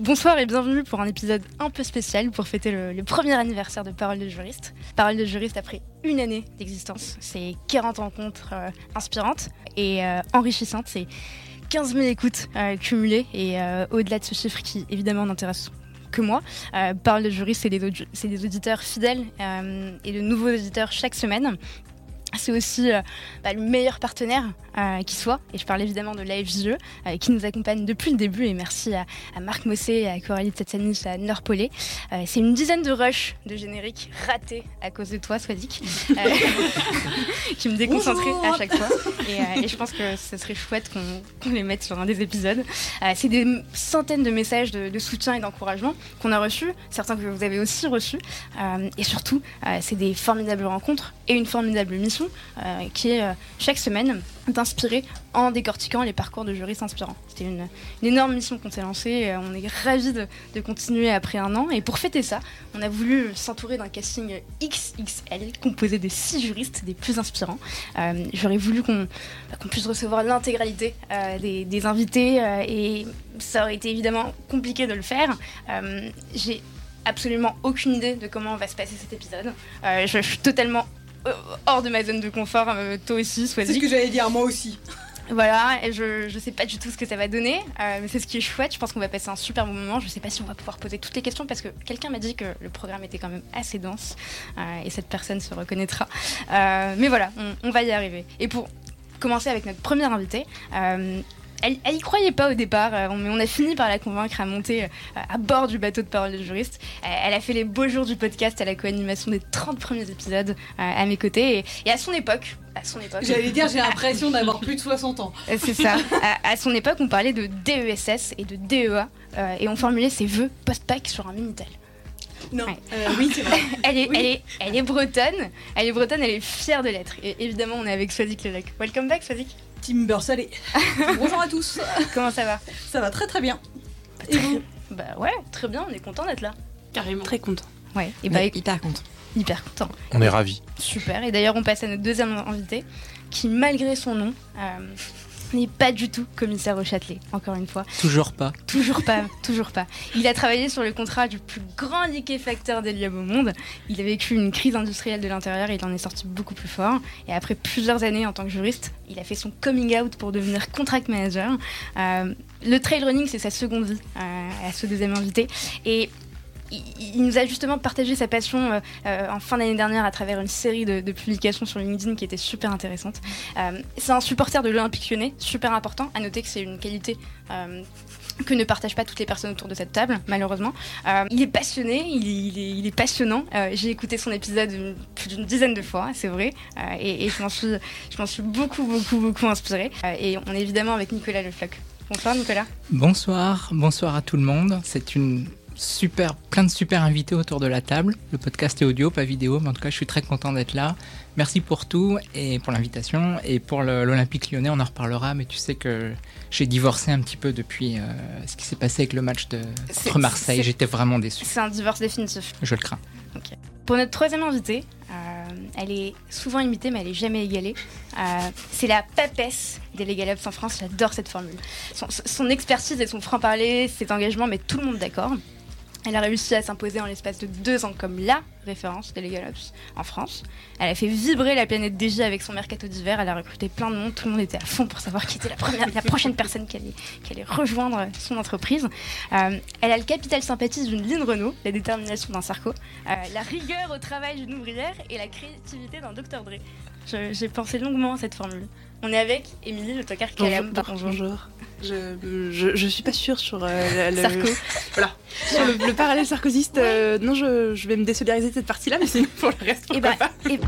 Bonsoir et bienvenue pour un épisode un peu spécial pour fêter le, premier anniversaire de Parole de juriste. Parole de juriste après une année d'existence. C'est 40 rencontres euh, inspirantes et euh, enrichissantes. C'est 15 000 écoutes euh, cumulées et au-delà de ce chiffre qui évidemment n'intéresse que moi. Parole de juriste, c'est des, auditeurs fidèles et de nouveaux auditeurs chaque semaine c'est aussi bah, le meilleur partenaire euh, qui soit. Et je parle évidemment de l'AFJE euh, qui nous accompagne depuis le début. Et merci à, Marc Mossé, à Coralie Tsetsanis, à Norpolé. c'est une dizaine de rushs de génériques ratés à cause de toi, Swadik, qui me déconcentrait à chaque fois. Et, je pense que ce serait chouette qu'on les mette sur un des épisodes. c'est des centaines de messages de, de soutien et d'encouragement qu'on a reçus, certains que vous avez aussi reçus. et surtout, c'est des formidables rencontres et une formidable mission euh, qui est euh, chaque semaine d'inspirer en décortiquant les parcours de juristes inspirants. C'était une, énorme mission qu'on s'est lancée. on est ravis de, continuer après un an. Et pour fêter ça, on a voulu s'entourer d'un casting XXL composé de six juristes des plus inspirants. Euh, j'aurais voulu qu'on puisse recevoir l'intégralité des, invités et ça aurait été évidemment compliqué de le faire. J'ai absolument aucune idée de comment va se passer cet épisode. je suis totalement euh, hors de ma zone de confort, euh, toi aussi, C'est ce que j'allais dire, moi aussi. Voilà, et je, je sais pas du tout ce que ça va donner, euh, mais c'est ce qui est chouette. Je pense qu'on va passer un super bon moment. Je sais pas si on va pouvoir poser toutes les questions parce que quelqu'un m'a dit que le programme était quand même assez dense et cette personne se reconnaîtra. mais voilà, on, on, va y arriver. Et pour commencer avec notre première invitée, elle, elle y croyait pas au départ, euh, mais on a fini par la convaincre à monter euh, à bord du bateau de parole de juriste. Euh, elle a fait les beaux jours du podcast à la co-animation des 30 premiers épisodes à mes côtés. Et, à son époque, à son époque. J'allais dire, j'ai l'impression d'avoir plus de 60 ans. C'est ça. À, son époque, on parlait de DESS et de DEA et on formulait ses vœux post-pack sur un Minitel. Non. oui, c'est vrai. elle, est, elle, est, elle est bretonne. Elle est bretonne, elle est fière de l'être. Et évidemment, on est avec Swazik Lelec. Welcome back, Swazik. Team Beurre Salé. Bonjour à tous. Comment ça va Ça va très très bien. Et vous Bah ouais, très bien, on est content d'être là. Carrément. Très content. Ouais, et bah hyper content. Hyper content. On est ravis. Super, et d'ailleurs on passe à notre deuxième invité qui malgré son nom euh, n'est pas du tout commissaire au Châtelet, encore une fois. Toujours pas. Toujours pas, toujours pas. Il a travaillé sur le contrat du plus grand liquéfacteur d'hélium au monde. Il a vécu une crise industrielle de l'intérieur et il en est sorti beaucoup plus fort. Et après plusieurs années en tant que juriste, il a fait son coming out pour devenir contract manager. Euh, le trail running, c'est sa seconde vie euh, à ce deuxième invité. Et il, nous a justement partagé sa passion euh, euh, en fin d'année dernière à travers une série de, publications sur LinkedIn qui était super intéressante. Euh, c'est un supporter de l'Olympique lyonnais, super important. À noter que c'est une qualité que ne partagent pas toutes les personnes autour de cette table, malheureusement. il est passionné, il, est, passionnant. J'ai écouté son épisode plus d'une dizaine de fois, c'est vrai, et, je m'en suis, suis, beaucoup, beaucoup, beaucoup inspirée. et on est évidemment avec Nicolas Lefloc. Bonsoir Nicolas. Bonsoir, bonsoir à tout le monde. C'est une super, plein de super invités autour de la table. Le podcast est audio, pas vidéo, mais en tout cas, je suis très content d'être là. Merci pour tout et pour l'invitation. Et pour l'Olympique lyonnais, on en reparlera, mais tu sais que j'ai divorcé un petit peu depuis euh, ce qui s'est passé avec le match de, contre Marseille. J'étais vraiment déçu. C'est un divorce définitif. Je le crains. Pour notre troisième invitée, euh, elle est souvent imitée, mais elle est jamais égalée. Euh, c'est la papesse des Legal en France. J'adore cette formule. Son, son expertise et son franc-parler, cet engagement met tout le monde d'accord. Elle a réussi à s'imposer en l'espace de deux ans comme la référence des Legal Ops en France. Elle a fait vibrer la planète DJ avec son mercato d'hiver. Elle a recruté plein de monde. Tout le monde était à fond pour savoir qui était la, prochaine personne qui allait, rejoindre son entreprise. Euh, elle a le capital sympathie d'une ligne Renault, la détermination d'un Sarko, euh, la rigueur au travail d'une ouvrière et la créativité d'un Dr Dre. J'ai pensé longuement à cette formule. On est avec Émilie Le Tocard Calem. Bonjour. bonjour. Je, je, je, suis pas sûre sur euh, le, Sarko. Voilà. Sur le, parallèle sarkozyste, euh, non, je, je, vais me désolidariser de cette partie-là, mais sinon pour le reste, et bah, pas. Et...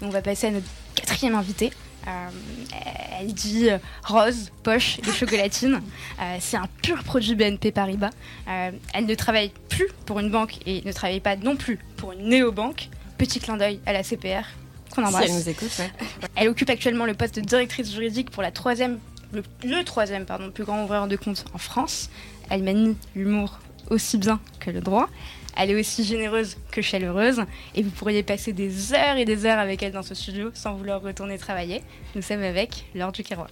On va passer à notre quatrième invitée. Euh, elle dit rose, poche et chocolatine. Euh, c'est un pur produit BNP Paribas. elle ne travaille plus pour une banque et ne travaille pas non plus pour une néobanque. Petit clin d'œil à la CPR qu'on embrasse. Si elle nous écoute, Elle occupe actuellement le poste de directrice juridique pour la troisième, le, troisième pardon, plus grand ouvreur de compte en France. Elle manie l'humour aussi bien que le droit. Elle est aussi généreuse que chaleureuse et vous pourriez passer des heures et des heures avec elle dans ce studio sans vouloir retourner travailler. Nous sommes avec Laure Duquerrois.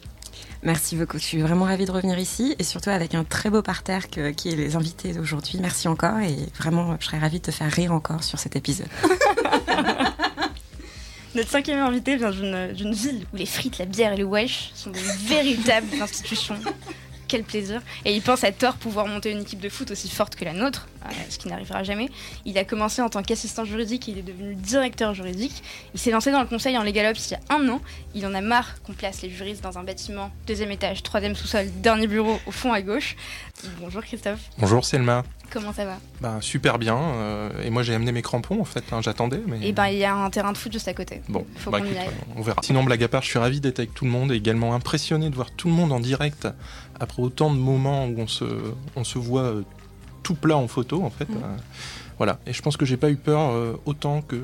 Merci beaucoup. Je suis vraiment ravie de revenir ici et surtout avec un très beau parterre que, qui est les invités d'aujourd'hui. Merci encore et vraiment, je serais ravie de te faire rire encore sur cet épisode. Notre cinquième invité vient d'une ville où les frites, la bière et le wesh sont des véritables institutions. Quel plaisir. Et il pense à tort pouvoir monter une équipe de foot aussi forte que la nôtre, euh, ce qui n'arrivera jamais. Il a commencé en tant qu'assistant juridique et il est devenu directeur juridique. Il s'est lancé dans le conseil en Legal Ops il y a un an. Il en a marre qu'on place les juristes dans un bâtiment, deuxième étage, troisième sous-sol, dernier bureau au fond à gauche. Bonjour Christophe. Bonjour Selma. Comment ça va? Ben, Super bien. Euh, et moi, j'ai amené mes crampons, en fait. Hein, j'attendais. Mais... Et ben, il y a un terrain de foot juste à côté. Bon, Faut bah, on verra. Sinon, blague à part, je suis ravi d'être avec tout le monde et également impressionné de voir tout le monde en direct après autant de moments où on se, on se voit euh, tout plat en photo, en fait. Mm. Euh, voilà, et je pense que j'ai pas eu peur euh, autant que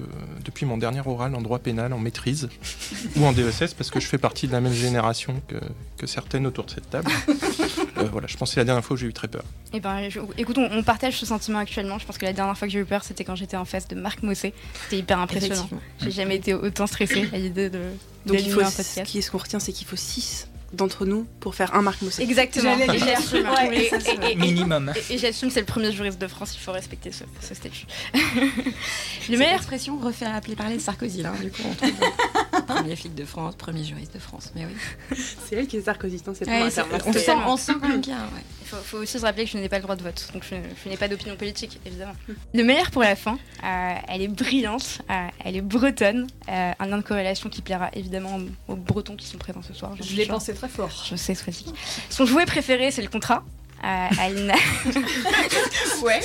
depuis mon dernier oral en droit pénal, en maîtrise ou en DSS, parce que je fais partie de la même génération que, que certaines autour de cette table. voilà, je pense que c'est la dernière fois où j'ai eu très peur. Eh ben, écoute, on, partage ce sentiment actuellement. Je pense que la dernière fois que j'ai eu peur, c'était quand j'étais en face de Marc Mossé. C'était hyper impressionnant. J'ai jamais été autant stressée à l'idée de. Donc il faut, ce qui est ce qu'on retient, c'est qu'il faut 6 d'entre nous pour faire un Marc Mousset. Exactement. Minimum. Et, j'assume c'est le premier juriste de France, il faut respecter ce, ce statut. le meilleur expression refait appeler parler de Sarkozy là, du coup on trouve premier flic de France, premier juriste de France, mais oui. C'est elle qui est Sarkozy, c'est ouais, On se sent ensemble quelqu'un, ouais. Il faut, aussi se rappeler que je n'ai pas le droit de vote, donc je, n'ai pas d'opinion politique, évidemment. Le meilleur pour la fin, euh, elle est brillante, euh, elle est bretonne, euh, un lien de corrélation qui plaira évidemment aux, Bretons qui sont présents ce soir. Je l'ai pensé très fort. Je sais, Swazik. Son jouet préféré, c'est le contrat. elle n'a... ouais.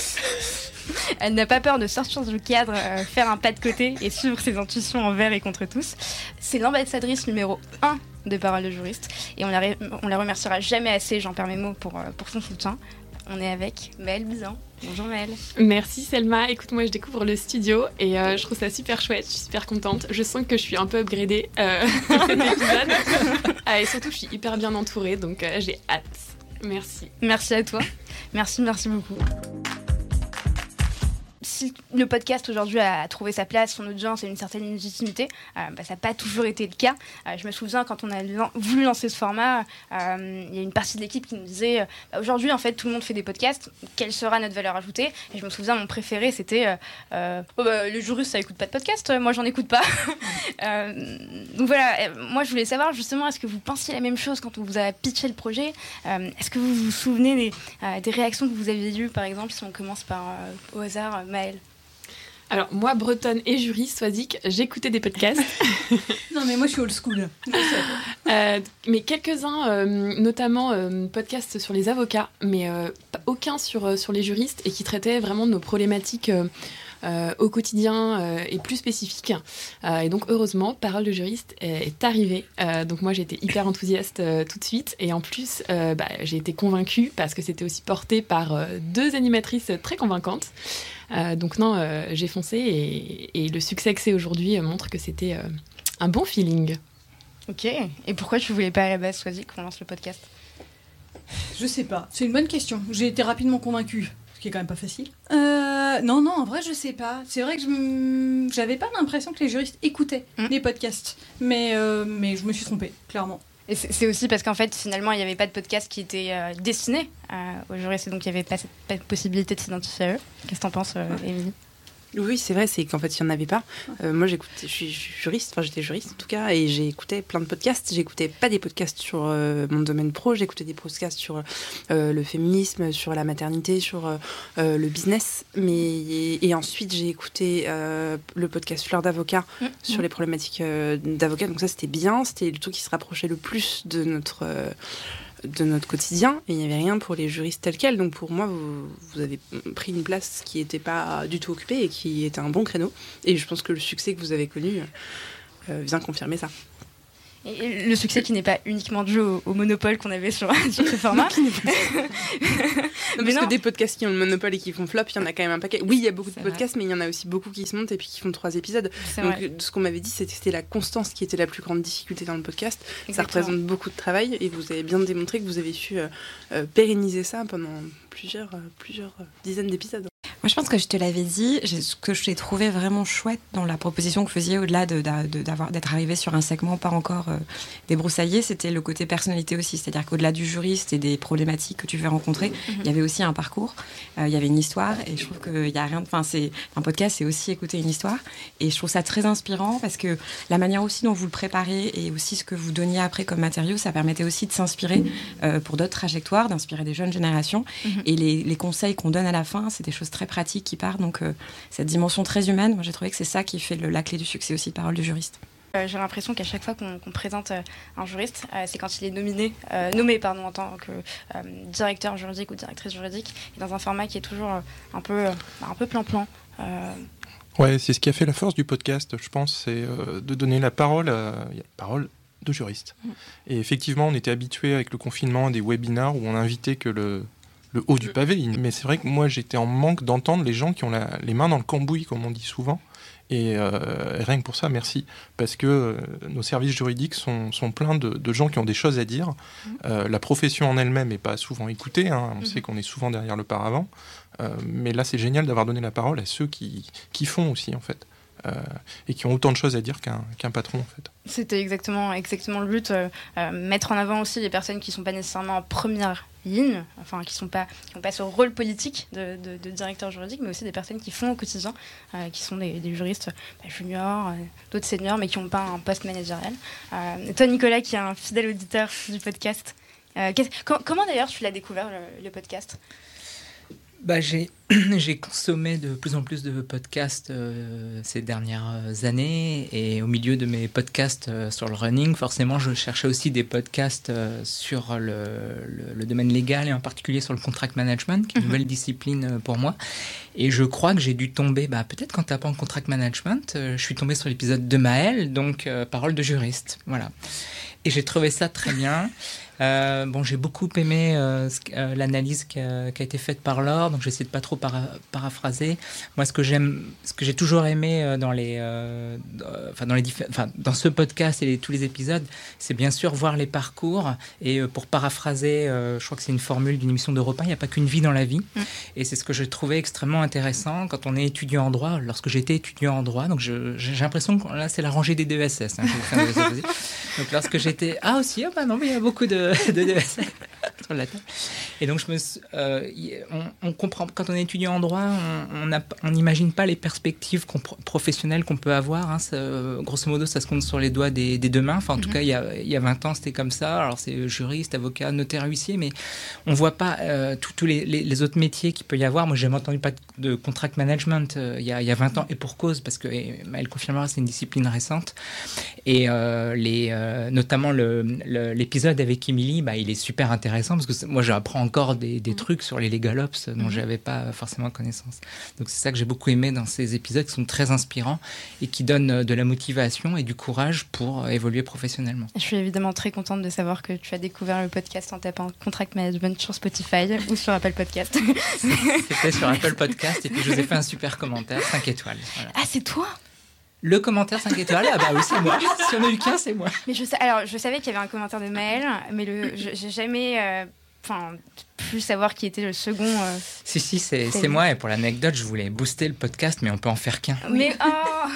Elle n'a pas peur de sortir du cadre, faire un pas de côté et suivre ses intuitions envers et contre tous. C'est l'ambassadrice numéro 1 de Parole de juriste. Et on la, on la remerciera jamais assez, j'en perds mes mots, pour, euh, pour son soutien. On est avec Maëlle Bizan. Bonjour Maëlle. Merci Selma. Écoute, moi je découvre le studio et euh, je trouve ça super chouette. Je suis super contente. Je sens que je suis un peu upgradée euh, cet épisode. et surtout, je suis hyper bien entourée, donc j'ai hâte. Merci. Merci à toi. Merci, merci beaucoup si le podcast aujourd'hui a trouvé sa place, son audience et une certaine légitimité, euh, bah, ça n'a pas toujours été le cas. Euh, je me souviens quand on a voulu lancer ce format, euh, il y a une partie de l'équipe qui nous disait bah, aujourd'hui en fait tout le monde fait des podcasts, quelle sera notre valeur ajoutée? Et je me souviens mon préféré c'était oh, bah, les juristes ça écoute pas de podcast, moi j'en écoute pas. donc voilà, moi je voulais savoir justement est-ce que vous pensiez la même chose quand on vous a pitché le projet? Est-ce que vous vous souvenez des, des, réactions que vous aviez eues par exemple si on commence par au hasard Maëlle? Alors, moi, bretonne et juriste, Swazik, j'écoutais des podcasts. non, mais moi, je suis old school. Euh, mais quelques-uns, euh, notamment euh, podcasts sur les avocats, mais aucun sur, sur les juristes et qui traitaient vraiment de nos problématiques au quotidien et plus spécifique. et donc heureusement, Parole de juriste est, est arrivée. donc moi j'étais hyper enthousiaste tout de suite et en plus bah, j'ai été convaincue parce que c'était aussi porté par deux animatrices très convaincantes. donc non, j'ai foncé et, et, le succès que c'est aujourd'hui montre que c'était un bon feeling. Ok. Et pourquoi tu voulais pas à la base choisir qu'on lance le podcast? Je sais pas. C'est une bonne question. J'ai été rapidement convaincue, qui est quand même pas facile. Euh, non, non, en vrai, je sais pas. C'est vrai que je j'avais pas l'impression que les juristes écoutaient hmm. les podcasts, mais euh, mais je me suis trompée, clairement. Et c'est aussi parce qu'en fait, finalement, il n'y avait pas de podcast qui était euh, destiné aux juristes, donc il n'y avait pas cette possibilité de s'identifier à eux. Qu'est-ce que t'en penses, Émilie? Oui, c'est vrai, c'est qu'en fait, il n'y en avait pas. Euh, moi, j'écoutais, je suis juriste, enfin, j'étais juriste en tout cas, et j'ai écouté plein de podcasts. J'écoutais pas des podcasts sur euh, mon domaine pro, j'écoutais des podcasts sur euh, le féminisme, sur la maternité, sur le business. Mais, et, ensuite, j'ai écouté le podcast Fleur d'avocat mmh, sur mmh. les problématiques d'avocat. Donc, ça, c'était bien. C'était le truc qui se rapprochait le plus de notre de notre quotidien et il n'y avait rien pour les juristes tels quels. Donc pour moi, vous, vous avez pris une place qui n'était pas du tout occupée et qui était un bon créneau. Et je pense que le succès que vous avez connu euh, vient confirmer ça. Et le succès qui n'est pas uniquement dû au, monopole qu'on avait sur, ce format. non, parce que des podcasts qui ont le monopole et qui font flop, il y en a quand même un paquet. Oui, il y a beaucoup de podcasts, mais il y en a aussi beaucoup qui se montent et puis qui font trois épisodes. Donc ce qu'on m'avait dit, c'était que c'était la constance qui était la plus grande difficulté dans le podcast. Ça représente beaucoup de travail et vous avez bien démontré que vous avez su euh, euh, pérenniser ça pendant plusieurs, euh, plusieurs dizaines d'épisodes. Moi, je pense que je te l'avais dit. Ce que j'ai trouvé vraiment chouette dans la proposition que vous faisiez, au-delà d'être de, arrivé sur un segment pas encore euh, débroussaillé, c'était le côté personnalité aussi. C'est-à-dire qu'au-delà du juriste et des problématiques que tu fais rencontrer, mhm. il y avait aussi un parcours, euh, il y avait une histoire. Et je trouve qu'il y a rien. Enfin, c'est un podcast, c'est aussi écouter une histoire. Et je trouve ça très inspirant parce que la manière aussi dont vous le préparez et aussi ce que vous donniez après comme matériau, ça permettait aussi de s'inspirer euh, pour d'autres trajectoires, d'inspirer des jeunes générations. Mhm. Et les, les conseils qu'on donne à la fin, c'est des choses très pratique qui part. Donc euh, cette dimension très humaine, moi j'ai trouvé que c'est ça qui fait la clé du succès aussi de Parole du juriste. Euh, j'ai l'impression qu'à chaque fois qu'on présente euh, un juriste, c'est quand il est nominé, nommé pardon, en tant que directeur juridique ou directrice juridique, et dans un format qui est toujours un peu un peu plan-plan. Ouais, c'est ce qui a fait la force du podcast, je pense, c'est de donner la parole à la parole de juristes. Mm. Et effectivement, on était habitué avec le confinement à des webinars où on invitait que le le haut du pavé. Mais c'est vrai que moi, j'étais en manque d'entendre les gens qui ont les mains dans le cambouis, comme on dit souvent. Et euh, rien que pour ça, merci. Parce que euh, nos services juridiques sont, sont pleins de, gens qui ont des choses à dire. Mmh. Euh, la profession en elle-même n'est pas souvent écoutée. Hein. On sait qu'on est souvent derrière le paravent. mais là, c'est génial d'avoir donné la parole à ceux qui, qui font aussi, en fait. Euh, et qui ont autant de choses à dire qu'un patron en fait. C'était exactement, exactement le but, euh, euh, mettre en avant aussi les personnes qui ne sont pas nécessairement en première ligne, enfin qui n'ont pas, pas ce rôle politique de, directeur juridique, mais aussi des personnes qui font au quotidien, qui sont des, juristes bah, juniors, d'autres seniors, mais qui n'ont pas un poste managérial. toi Nicolas, qui est un fidèle auditeur du podcast, comment d'ailleurs tu l'as découvert le podcast? Bah, j'ai, consommé de plus en plus de podcasts euh, ces dernières années et au milieu de mes podcasts euh, sur le running, forcément, je cherchais aussi des podcasts euh, sur le, le, domaine légal et en particulier sur le contract management, qui est une mhm. nouvelle discipline pour moi. Et je crois que j'ai dû tomber, bah, peut-être quand tapant contract management, je suis tombé sur l'épisode de Maël, donc parole de juriste. Voilà. Et j'ai trouvé ça très bien. Euh, bon, j'ai beaucoup aimé euh, euh, l'analyse qui a, été faite par Laure, donc j'essaie de pas trop paraphraser. Moi, ce que j'aime, ce que j'ai toujours aimé dans les, enfin dans les enfin dans ce podcast et tous les épisodes, c'est bien sûr voir les parcours. Et pour paraphraser, je crois que c'est une formule d'une émission d'Europe 1, il n'y a pas qu'une vie dans la vie. Mm. Et c'est ce que je trouvais extrêmement intéressant quand on est étudiant en droit. Lorsque j'étais étudiant en droit, donc j'ai l'impression que là c'est la rangée des DESS. Hein, donc lorsque j'étais, ah aussi, ah bah non, mais il y a beaucoup de 对对对。de, sur la table. Et donc, je me, euh, on, comprend, quand on est étudiant en droit, on n'imagine pas les perspectives professionnelles qu'on peut avoir. Hein. grosso modo, ça se compte sur les doigts des, deux mains. Enfin, en tout mhm. cas, il y, a, il y, a, 20 ans, c'était comme ça. Alors, c'est juriste, avocat, notaire, huissier, mais on voit pas euh, tous les, les, autres métiers qu'il peut y avoir. Moi, j'ai entendu pas de contract management euh, il, y a, il, y a, 20 ans, et pour cause, parce que elle confirmera, c'est une discipline récente. Et les, notamment l'épisode avec Émilie, bah, il est super intéressant parce que moi, j'apprends encore des, des trucs sur les legal ops dont Mhm. j'avais pas forcément connaissance. Donc c'est ça que j'ai beaucoup aimé dans ces épisodes qui sont très inspirants et qui donnent euh, de la motivation et du courage pour euh, évoluer professionnellement. Je suis évidemment très contente de savoir que tu as découvert le podcast en tapant Contract Management sur Spotify ou sur Apple Podcast. C'était sur Apple Podcast et puis je vous ai fait un super commentaire, 5 étoiles. Voilà. ah, c'est toi? Le commentaire 5 étoiles, ah bah oui, c'est moi. Si on a eu qu'un, c'est moi. Mais je sais, alors je savais qu'il y avait un commentaire de Maël, mais le, je- j'ai jamais, euh, enfin, pu savoir qui était le second. euh. Si, si, c'est moi. Et pour l'anecdote, je voulais booster le podcast, mais on peut en faire qu'un. Mais oh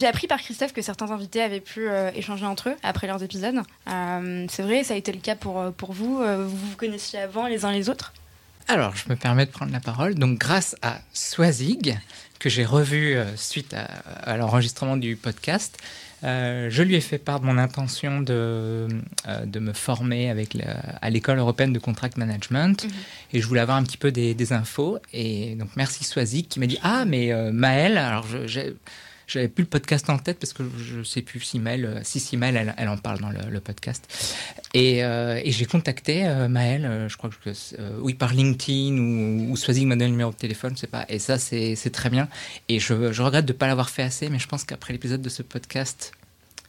J'ai appris par Christophe que certains invités avaient pu euh, échanger entre eux après leurs épisodes. Euh, c'est vrai, ça a été le cas pour, euh, pour vous. Euh, vous vous connaissiez avant les uns les autres? Alors, je me permets de prendre la parole. Donc, grâce à Swazig, que j'ai revu euh, suite à, à l'enregistrement du podcast, euh, je lui ai fait part de mon intention de, euh, de me former avec le- à l'école européenne de contract management. Mhm. Et je voulais avoir un petit peu des, des infos. Et donc, merci Swazig qui m'a dit Ah, mais euh, Maëlle, alors je- j'ai. J'avais plus le podcast en tête parce que je sais plus si Maëlle, euh, si, si elle, elle en parle dans le, podcast. Et, euh, et j'ai contacté euh, Maëlle, euh, je crois que oui par LinkedIn ou, ou Swazig m'a donné le numéro de téléphone, je sais pas. Et ça c'est très bien. Et je, je regrette de ne pas l'avoir fait assez, mais je pense qu'après l'épisode de ce podcast,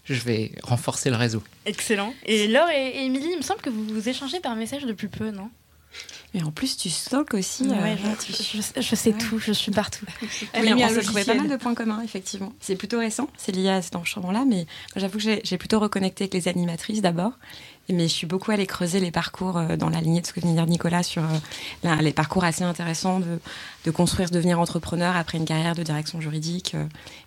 je vais renforcer le réseau. Excellent. Et Laure et Émilie, il me semble que vous vous échangez par message depuis peu, non? Mais en plus, tu stalks aussi. euh, Ouais, je, je- je sais Ouais. tout, je suis partout. Elle Oui, on trouvé pas mal de points communs, effectivement. C'est plutôt récent, c'est lié à cet enregistrement-là, mais j'avoue que j'ai plutôt reconnecté avec les animatrices d'abord. Mais je suis beaucoup allée creuser les parcours euh, dans la lignée de ce que venait de dire Nicolas sur euh, les parcours assez intéressants de, de construire, de devenir entrepreneur après une carrière de direction juridique.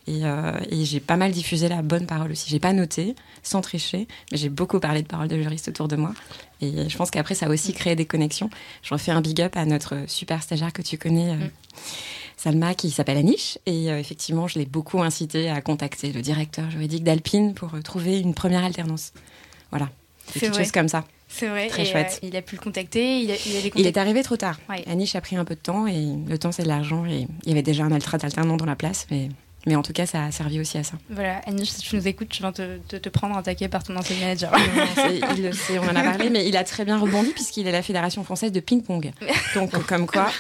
euh, et et j'ai pas mal diffusé la bonne parole aussi. J'ai pas noté, sans tricher, mais j'ai beaucoup parlé de paroles de juristes autour de moi. Et je pense qu'après, ça a aussi créé des connexions. Je refais un big up à notre super stagiaire que tu connais. Mm. Salma qui s'appelle Anish et euh, effectivement je l'ai beaucoup incité à contacter le directeur juridique d'Alpine pour euh, trouver une première alternance. Voilà, des C'est petites vrai. choses comme ça. C'est vrai. Très et, chouette. euh, il a pu le contacter, il, a, il avait Il est arrivé trop tard. Ouais. Anish a pris un peu de temps et le temps c'est de l'argent et il y avait déjà un ultra alternant dans la place mais, mais en tout cas ça a servi aussi à ça. Voilà, Anish, si tu nous écoutes, tu viens te, te, te prendre un taquet par ton ancien manager. Non, c'est- il le sait, on en a parlé mais il a très bien rebondi puisqu'il est la Fédération française de ping-pong. Donc comme quoi...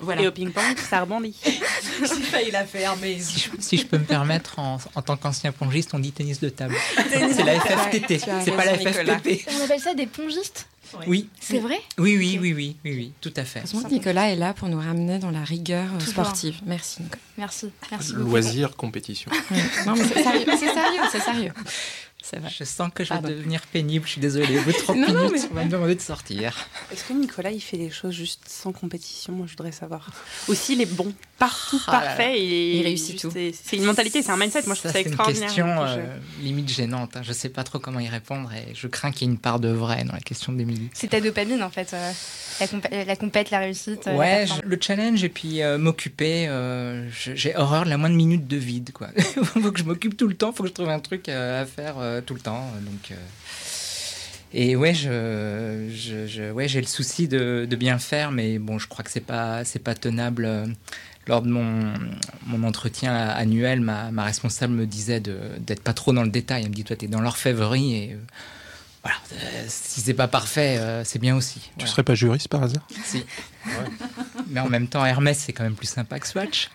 Voilà. Et au ping-pong, ça rebondit. J'ai failli la faire, mais. Si je, si je peux me permettre, en, en tant qu'ancien pongiste, on dit tennis de table. C'est la FFTT, c'est pas la. FFPP. On appelle ça des pongistes Oui, C'est vrai oui, oui, oui, oui, oui, oui, tout à fait. Nicolas est là pour nous ramener dans la rigueur euh, Toujours. sportive. Merci Nicolas. Merci. Merci. Loisir, compétition. Ouais. Non mais c'est sérieux, c'est sérieux, c'est sérieux. C'est vrai. Je sens que je vais devenir pénible, je suis désolée. Au bout de 30 Non, non, minutes, on va me demander de sortir. Est-ce que Nicolas, il fait des choses juste sans compétition? Moi, je voudrais savoir. Aussi, il est bon partout, Ah là. parfait. Et Il réussit juste- tout. C'est une mentalité, c'est un mindset. Moi, je Ça, trouve ça c'est une extraordinaire. question euh, limite gênante. hein. Je sais pas trop comment y répondre et je crains qu'il y ait une part de vrai dans la question d'Émilie. C'est ta dopamine en fait. euh, la, compé- la compète, la réussite. euh, la Ouais, je- le challenge et puis euh, m'occuper. euh, J'ai horreur de la moindre minute de vide, quoi. faut que je m'occupe tout le temps, faut que je trouve un truc euh, à faire euh, tout le temps. Donc, euh, et ouais, je, je, je- ouais, j'ai le souci de, de bien faire, mais bon, je crois que c'est pas, c'est pas tenable. euh, Lors de mon, mon entretien annuel, ma, ma responsable me disait de- d'être pas trop dans le détail. Elle me dit, toi, t'es dans l'orfèvrerie et euh, voilà, euh, si c'est pas parfait, euh, c'est bien aussi. Tu Voilà. serais pas juriste par hasard? Si. Mais en même temps, Hermès, c'est quand même plus sympa que Swatch.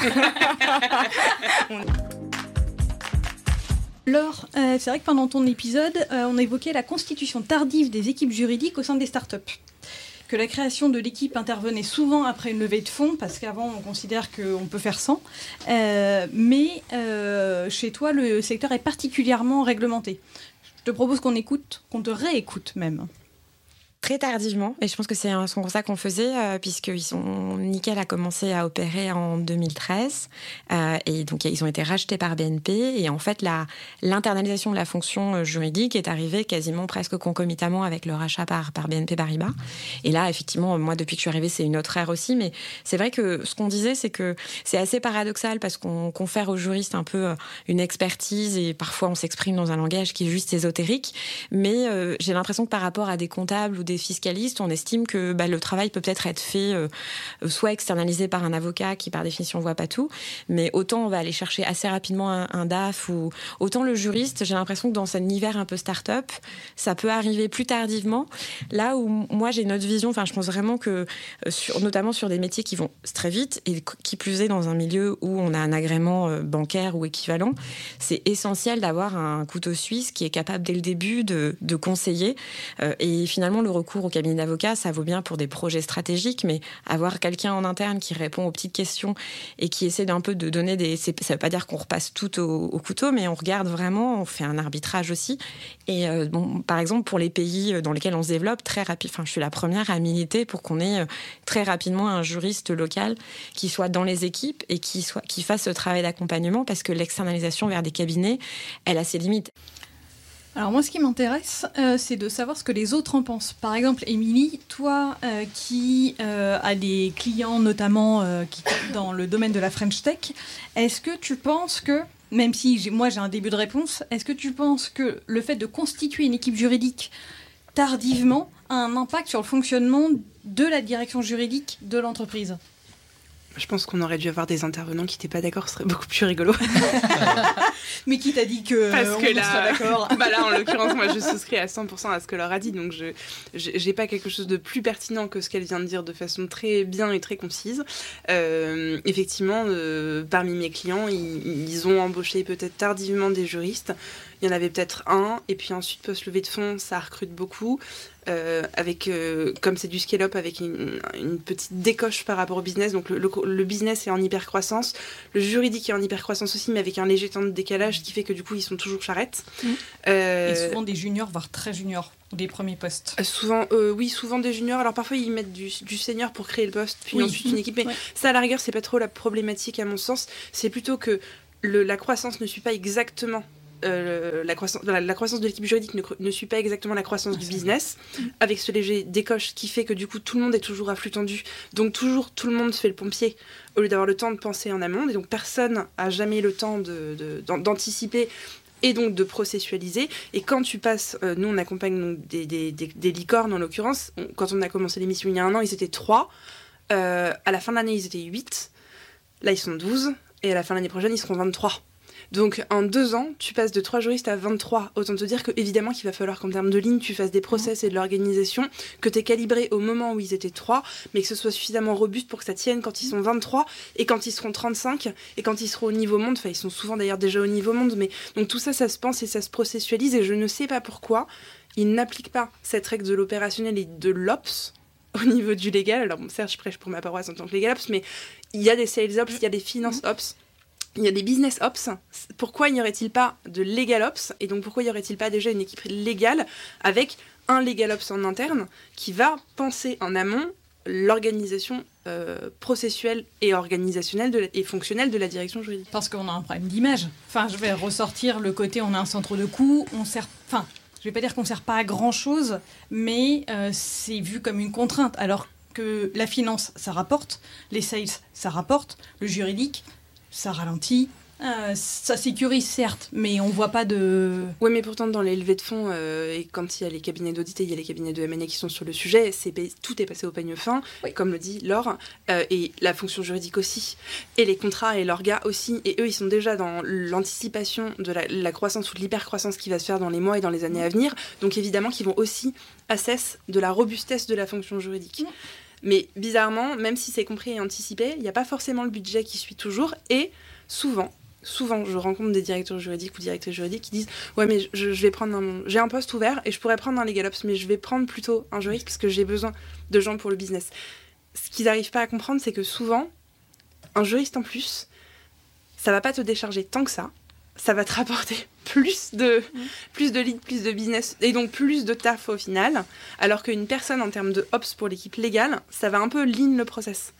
Laure, euh, c'est vrai que pendant ton épisode, euh, on a évoqué la constitution tardive des équipes juridiques au sein des startups. Que la création de l'équipe intervenait souvent après une levée de fonds, parce qu'avant on considère qu'on peut faire sans. Euh, mais euh, chez toi, le secteur est particulièrement réglementé. Je te propose qu'on écoute, qu'on te réécoute même. Très tardivement, et je pense que c'est un son ça qu'on faisait, euh, puisqu'ils sont, Nickel a commencé à opérer en 2013, euh, et donc ils ont été rachetés par BNP, et en fait l'internalisation de la fonction euh, juridique est arrivée quasiment presque concomitamment avec le rachat par, par BNP Paribas. Et là, effectivement, moi depuis que je suis arrivée, c'est une autre ère aussi, mais c'est vrai que ce qu'on disait, c'est que c'est assez paradoxal parce qu'on confère aux juristes un peu euh, une expertise, et parfois on s'exprime dans un langage qui est juste ésotérique, mais j'ai l'impression que par rapport à des comptables ou des fiscalistes, on estime que bah, le travail peut peut-être être fait euh, soit externalisé par un avocat qui par définition voit pas tout, mais autant on va aller chercher assez rapidement un, DAF ou autant le juriste, j'ai l'impression que dans cet univers un peu start-up, ça peut arriver plus tardivement. Là où moi j'ai une autre vision, enfin je pense vraiment que euh, sur, notamment sur des métiers qui vont très vite et qui plus est dans un milieu où on a un agrément euh, bancaire ou équivalent, c'est essentiel d'avoir un couteau suisse qui est capable dès le début de, conseiller. Et finalement, le recours au cabinet d'avocat, ça vaut bien pour des projets stratégiques, mais avoir quelqu'un en interne qui répond aux petites questions et qui essaie d'un peu de donner des. Ça veut pas dire qu'on repasse tout au, couteau, mais on regarde vraiment, on fait un arbitrage aussi. Et euh, par exemple, pour les pays dans lesquels on se développe, très rapide. Enfin, je suis la première à militer pour qu'on ait très rapidement un juriste local qui soit dans les équipes et qui soit qui fasse ce travail d'accompagnement, parce que l'externalisation vers des cabinets, elle a ses limites. Alors moi, ce qui m'intéresse, euh, c'est de savoir ce que les autres en pensent. Par exemple, Émilie, toi euh, qui euh, as des clients notamment dans le domaine de la French Tech, est-ce que tu penses que, même si moi j'ai un début de réponse, est-ce que tu penses que le fait de constituer une équipe juridique tardivement a un impact sur le fonctionnement de la direction juridique de l'entreprise? Je pense qu'on aurait dû avoir des intervenants qui n'étaient pas d'accord, ce serait beaucoup plus rigolo. Mais qui t'a dit que Parce que là, d'accord bah là, en l'occurrence, moi, je souscris à 100% à ce que leur a dit, donc je j'ai pas quelque chose de plus pertinent que ce qu'elle vient de dire de façon très bien et très concise. Euh, effectivement, euh, parmi mes clients, ils, ont embauché peut-être tardivement des juristes. Il y en avait peut-être un, et puis ensuite, post-levée de fonds, ça recrute beaucoup. Euh, avec, euh, comme c'est du scale-up, avec une, petite décoche par rapport au business. Donc le, business est en hyper-croissance, le juridique est en hyper-croissance aussi, mais avec un léger temps de décalage qui fait que du coup ils sont toujours charrettes. Mmh. Euh, Et souvent des juniors, voire très juniors, des premiers postes. souvent, oui, souvent des juniors. Alors parfois ils mettent du, senior pour créer le poste, puis ensuite une équipe. Mais ça, à la rigueur, c'est pas trop la problématique à mon sens. C'est plutôt que la croissance ne suit pas exactement euh, la, croissance, la, croissance de l'équipe juridique ne, suit pas exactement la croissance du business, avec ce léger décoche qui fait que du coup tout le monde est toujours à flux tendu. Donc toujours tout le monde fait le pompier au lieu d'avoir le temps de penser en amont. Et donc personne a jamais le temps d'anticiper. De, et donc de processualiser. Et quand tu passes, euh, nous on accompagne des, des, licornes en l'occurrence, quand on a commencé l'émission il y a un an, ils étaient 3, euh, à la fin de l'année ils étaient 8, là ils sont 12, et à la fin de l'année prochaine ils seront 23. Donc en deux ans, tu passes de trois juristes à 23. Autant te dire que évidemment qu'il va falloir qu'en termes de ligne, tu fasses des process et de l'organisation, que tu es calibré au moment où ils étaient trois, mais que ce soit suffisamment robuste pour que ça tienne quand ils sont 23 et quand ils seront 35 et quand ils seront au niveau monde. Enfin, ils sont souvent d'ailleurs déjà au niveau monde, mais donc tout ça, ça se pense et ça se processualise et je ne sais pas pourquoi ils n'appliquent pas cette règle de l'opérationnel et de l'ops au niveau du légal. Alors, bon, certes, je prêche pour ma paroisse en tant que légal ops, mais il y a des sales ops, il y a des finance ops il y a des business ops. Pourquoi n'y aurait-il pas de legal ops? Et donc pourquoi n'y aurait-il pas déjà une équipe légale avec un legal ops en interne qui va penser en amont l'organisation euh, processuelle et organisationnelle et fonctionnelle de la direction juridique? Parce qu'on a un problème d'image. Enfin, je vais ressortir le côté on a un centre de coût, on sert. Enfin, je vais pas dire qu'on sert pas à grand chose, mais euh, c'est vu comme une contrainte. Alors que la finance, ça rapporte, les sales, ça rapporte, le juridique, ça ralentit. Euh, ça sécurise certes, mais on voit pas de. Oui, mais pourtant dans les levées de fonds euh, et quand il y a les cabinets d'audit et il y a les cabinets de M&A qui sont sur le sujet, tout est passé au peigne fin, comme le dit Laure, euh, et la fonction juridique aussi, et les contrats et l'orga aussi, et eux ils sont déjà dans l'anticipation de la, croissance ou de l'hypercroissance qui va se faire dans les mois et dans les années à venir, donc évidemment qu'ils vont aussi assess de la robustesse de la fonction juridique. Mais bizarrement, même si c'est compris et anticipé, il n'y a pas forcément le budget qui suit toujours. Et souvent, souvent, je rencontre des directeurs juridiques ou directrices juridiques qui disent Ouais, mais je, vais prendre un. J'ai un poste ouvert et je pourrais prendre un legal ops, mais je vais prendre plutôt un juriste parce que j'ai besoin de gens pour le business. Ce qu'ils n'arrivent pas à comprendre, c'est que souvent, un juriste en plus, ça va pas te décharger tant que ça ça va te rapporter plus de, mm. plus de leads, plus de business et donc plus de taf au final. Alors qu'une personne en termes de ops pour l'équipe légale, ça va un peu lean le process.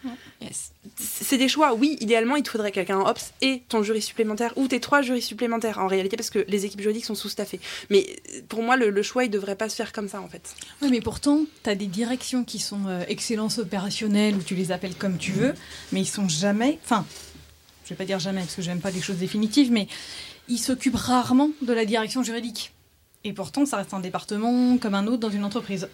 C'est des choix. Oui, idéalement, il te faudrait quelqu'un en ops et ton jury supplémentaire ou tes trois jurys supplémentaires en réalité parce que les équipes juridiques sont sous-staffées. Mais pour moi, le, choix, il devrait pas se faire comme ça en fait. Oui, mais pourtant, tu as des directions qui sont euh, excellence opérationnelle ou tu les appelles comme tu veux, mais ils sont jamais. Enfin, je vais pas dire jamais parce que j'aime pas les choses définitives, mais ils s'occupent rarement de la direction juridique. Et pourtant, ça reste un département comme un autre dans une entreprise.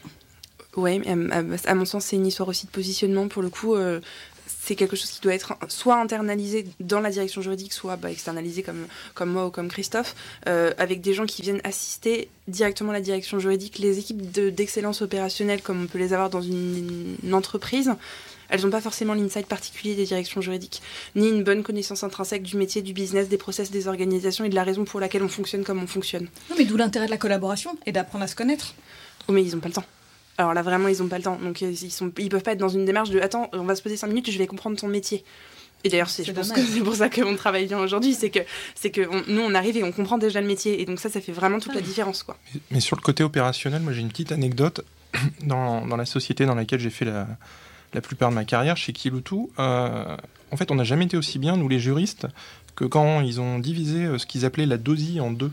Ouais, à, mon sens, c'est une histoire aussi de positionnement. Pour le coup, euh, c'est quelque chose qui doit être soit internalisé dans la direction juridique, soit bah, externalisé comme, comme moi ou comme Christophe, euh, avec des gens qui viennent assister directement la direction juridique. Les équipes d'excellence opérationnelle, comme on peut les avoir dans une, entreprise, elles n'ont pas forcément l'insight particulier des directions juridiques, ni une bonne connaissance intrinsèque du métier, du business, des process, des organisations et de la raison pour laquelle on fonctionne comme on fonctionne. Non, mais d'où l'intérêt de la collaboration et d'apprendre à se connaître. Oh, mais ils n'ont pas le temps. Alors là, vraiment, ils n'ont pas le temps. Donc, ils sont, ils peuvent pas être dans une démarche de attends, on va se poser 5 minutes et je vais comprendre ton métier. Et d'ailleurs, je pense que c'est pour ça qu'on travaille bien aujourd'hui, c'est que, c'est que nous, on arrive et on comprend déjà le métier. Et donc ça, ça fait vraiment toute la différence. Quoi. Mais, sur le côté opérationnel, moi j'ai une petite anecdote. Dans, dans la société dans laquelle j'ai fait la, la, plupart de ma carrière, chez Kilutu, euh, en fait, on n'a jamais été aussi bien, nous les juristes, que quand ils ont divisé euh, ce qu'ils appelaient la dosie en deux.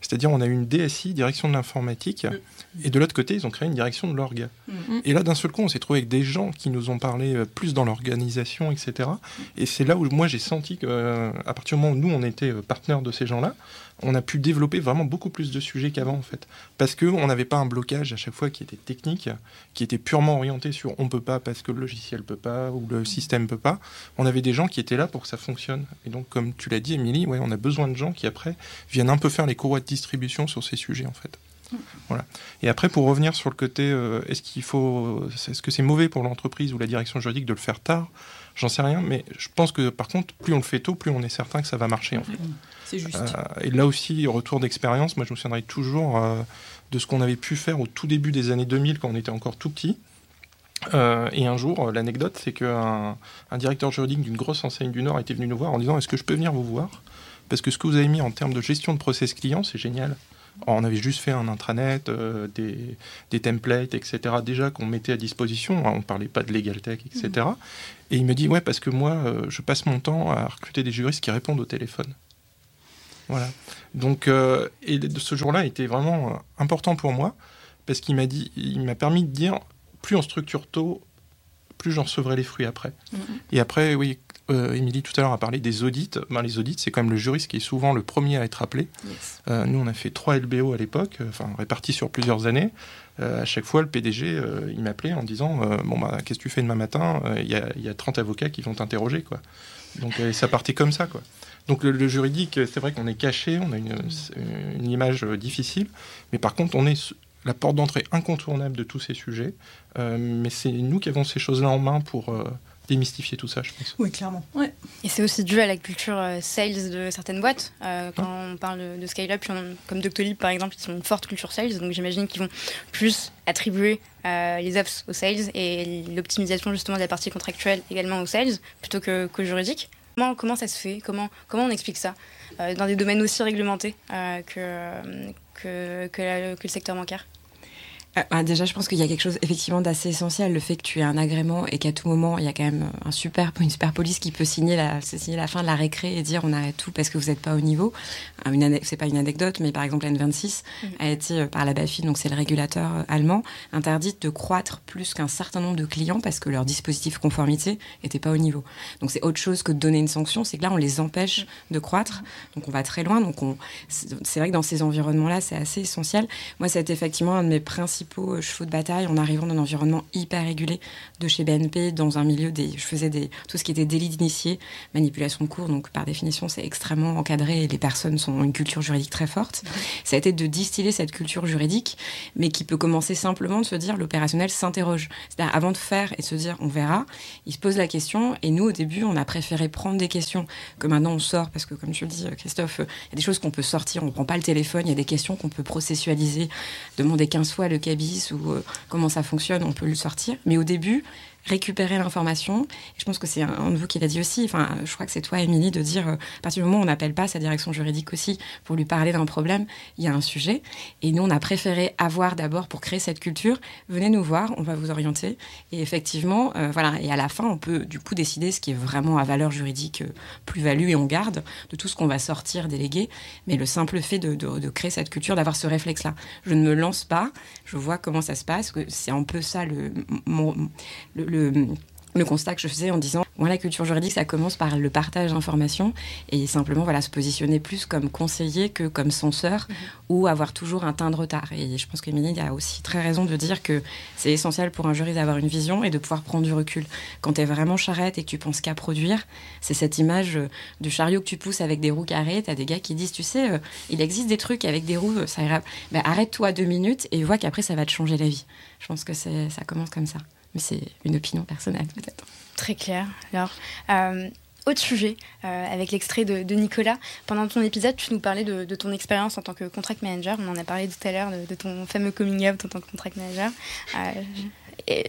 C'est-à-dire, on a eu une DSI, direction de l'informatique, mm. Et de l'autre côté, ils ont créé une direction de l'orga. Mm. Et là, d'un seul coup, on s'est trouvé avec des gens qui nous ont parlé euh, plus dans l'organisation, etc. Et c'est là où moi j'ai senti qu'à partir du moment où nous, on était partenaires de ces gens-là, on a pu développer vraiment beaucoup plus de sujets qu'avant en fait. Parce qu'on n'avait pas un blocage à chaque fois qui était technique, qui était purement orienté sur on peut pas parce que le logiciel peut pas ou le système peut pas. On avait des gens qui étaient là pour que ça fonctionne. Et donc comme tu l'as dit Émilie, ouais, on a besoin de gens qui après viennent un peu faire les courroies de distribution sur ces sujets en fait. Voilà. Et après, pour revenir sur le côté, euh, est-ce qu'il faut, est-ce que c'est mauvais pour l'entreprise ou la direction juridique de le faire tard? J'en sais rien, mais je pense que par contre, plus on le fait tôt, plus on est certain que ça va marcher en fait. C'est juste. Euh, et là aussi, retour d'expérience, moi je me souviendrai toujours euh, de ce qu'on avait pu faire au tout début des années 2000 quand on était encore tout petit. et un jour, l'anecdote, c'est qu'un un directeur juridique d'une grosse enseigne du Nord était venu nous voir en disant Est-ce que je peux venir vous voir? Parce que ce que vous avez mis en termes de gestion de process client, c'est génial. On avait juste fait un intranet, euh, des, templates, etc. déjà qu'on mettait à disposition. On ne parlait pas de legal tech, etc. Et il me dit, ouais, parce que moi, euh, je passe mon temps à recruter des juristes qui répondent au téléphone. Voilà. Donc, euh, et ce jour-là était vraiment important pour moi parce qu'il m'a dit, il m'a permis de dire, plus on structure tôt, plus j'en recevrai les fruits après. Mhm. Et après, oui, euh, Émilie tout à l'heure a parlé des audits. Ben, les audits, c'est quand même le juriste qui est souvent le premier à être appelé. Euh, nous, on a fait trois LBO à l'époque, euh, enfin répartis sur plusieurs années. à chaque fois, le PDG, il m'appelait en disant Bon, bah, qu'est-ce que tu fais demain matin? Il y, a 30 avocats qui vont t'interroger. quoi. Donc, ça partait comme ça. quoi. Donc, le, juridique, c'est vrai qu'on est caché, on a une, une, image difficile, mais par contre, on est la porte d'entrée incontournable de tous ces sujets. mais c'est nous qui avons ces choses-là en main pour démystifier tout ça, je pense. Oui, clairement. Et c'est aussi dû à la culture euh, sales de certaines boîtes. Euh, quand on parle de scale-up, comme Doctolib par exemple, ils ont une forte culture sales, donc j'imagine qu'ils vont plus attribuer euh, les ops aux sales et l'optimisation justement de la partie contractuelle également aux sales plutôt qu'au juridique. Comment, comment ça se fait? Comment, comment on explique ça dans des domaines aussi réglementés que, que, que le secteur bancaire? Ah, ah, déjà, je pense qu'il y a quelque chose effectivement d'assez essentiel, le fait que tu aies un agrément et qu'à tout moment, il y a quand même un super, une super police qui peut signer la, signer la fin de la récré et dire on arrête tout parce que vous n'êtes pas au niveau. Ah, c'est pas une anecdote, mais par exemple, N26 mm. a été euh, par la BaFi, donc c'est le régulateur euh, allemand, interdite de croître plus qu'un certain nombre de clients parce que leur dispositif conformité n'était pas au niveau. Donc c'est autre chose que de donner une sanction, c'est que là, on les empêche de croître. Donc on va très loin. Donc c'est vrai que dans ces environnements-là, c'est assez essentiel. Moi, c'est effectivement un de mes principes principaux euh, chevaux de bataille en arrivant dans un environnement hyper régulé de chez BNP, dans un milieu des. Je faisais des, tout ce qui était délit d'initié, manipulation de cours, donc par définition, c'est extrêmement encadré et les personnes ont une culture juridique très forte. Ça a été de distiller cette culture juridique, mais qui peut commencer simplement de se dire l'opérationnel s'interroge. C'est-à-dire, avant de faire et de se dire on verra, il se pose la question. Et nous, au début, on a préféré prendre des questions que maintenant on sort, parce que comme tu le dis, Christophe, il y a des choses qu'on peut sortir, on ne prend pas le téléphone, il y a des questions qu'on peut processualiser, demander 15 fois le ou euh, comment ça fonctionne, on peut le sortir. Mais au début, récupérer l'information. Je pense que c'est un de vous qui l'a dit aussi. Enfin, je crois que c'est toi, Émilie, de dire euh, à partir du moment où on n'appelle pas sa direction juridique aussi pour lui parler d'un problème, il y a un sujet. Et nous, on a préféré avoir d'abord pour créer cette culture. Venez nous voir, on va vous orienter. Et effectivement, euh, voilà. Et à la fin, on peut du coup décider ce qui est vraiment à valeur juridique euh, plus-value et on garde de tout ce qu'on va sortir délégué. Mais le simple fait de, créer cette culture, d'avoir ce réflexe-là. Je ne me lance pas, je vois comment ça se passe. C'est un peu ça le, le constat que je faisais en disant Moi, la culture juridique, ça commence par le partage d'informations et simplement voilà, se positionner plus comme conseiller que comme censeur mhm. ou avoir toujours un teint de retard. Et je pense qu'Émilie a aussi très raison de dire que c'est essentiel pour un juriste d'avoir une vision et de pouvoir prendre du recul. Quand tu es vraiment charrette et que tu penses qu'à produire, c'est cette image du chariot que tu pousses avec des roues carrées. Tu as des gars qui disent, tu sais, euh, il existe des trucs avec des roues, ça ira. Ben, arrête-toi deux minutes et vois qu'après, ça va te changer la vie. Je pense que ça commence comme ça. Mais c'est une opinion personnelle, peut-être. Très clair. Alors, euh, autre sujet, euh, avec l'extrait de, Nicolas. Pendant ton épisode, tu nous parlais de, ton expérience en tant que contract manager. On en a parlé tout à l'heure de, ton fameux coming out en tant que contract manager. Euh,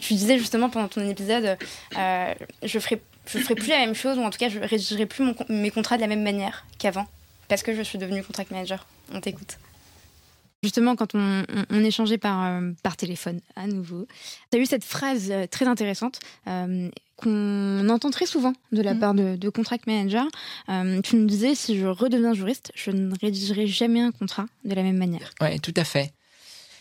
tu disais justement pendant ton épisode, je ferai, ferai plus la même chose, ou en tout cas, je rédigerai plus mes contrats de la même manière qu'avant, parce que je suis devenue contract manager. On t'écoute. Justement, quand on, échangeait par, euh, par téléphone à nouveau, tu as eu cette phrase euh, très intéressante euh, qu'on entend très souvent de la mm. part de, contract manager. tu nous disais, si je redeviens juriste, je ne rédigerai jamais un contrat de la même manière. Oui, tout à fait.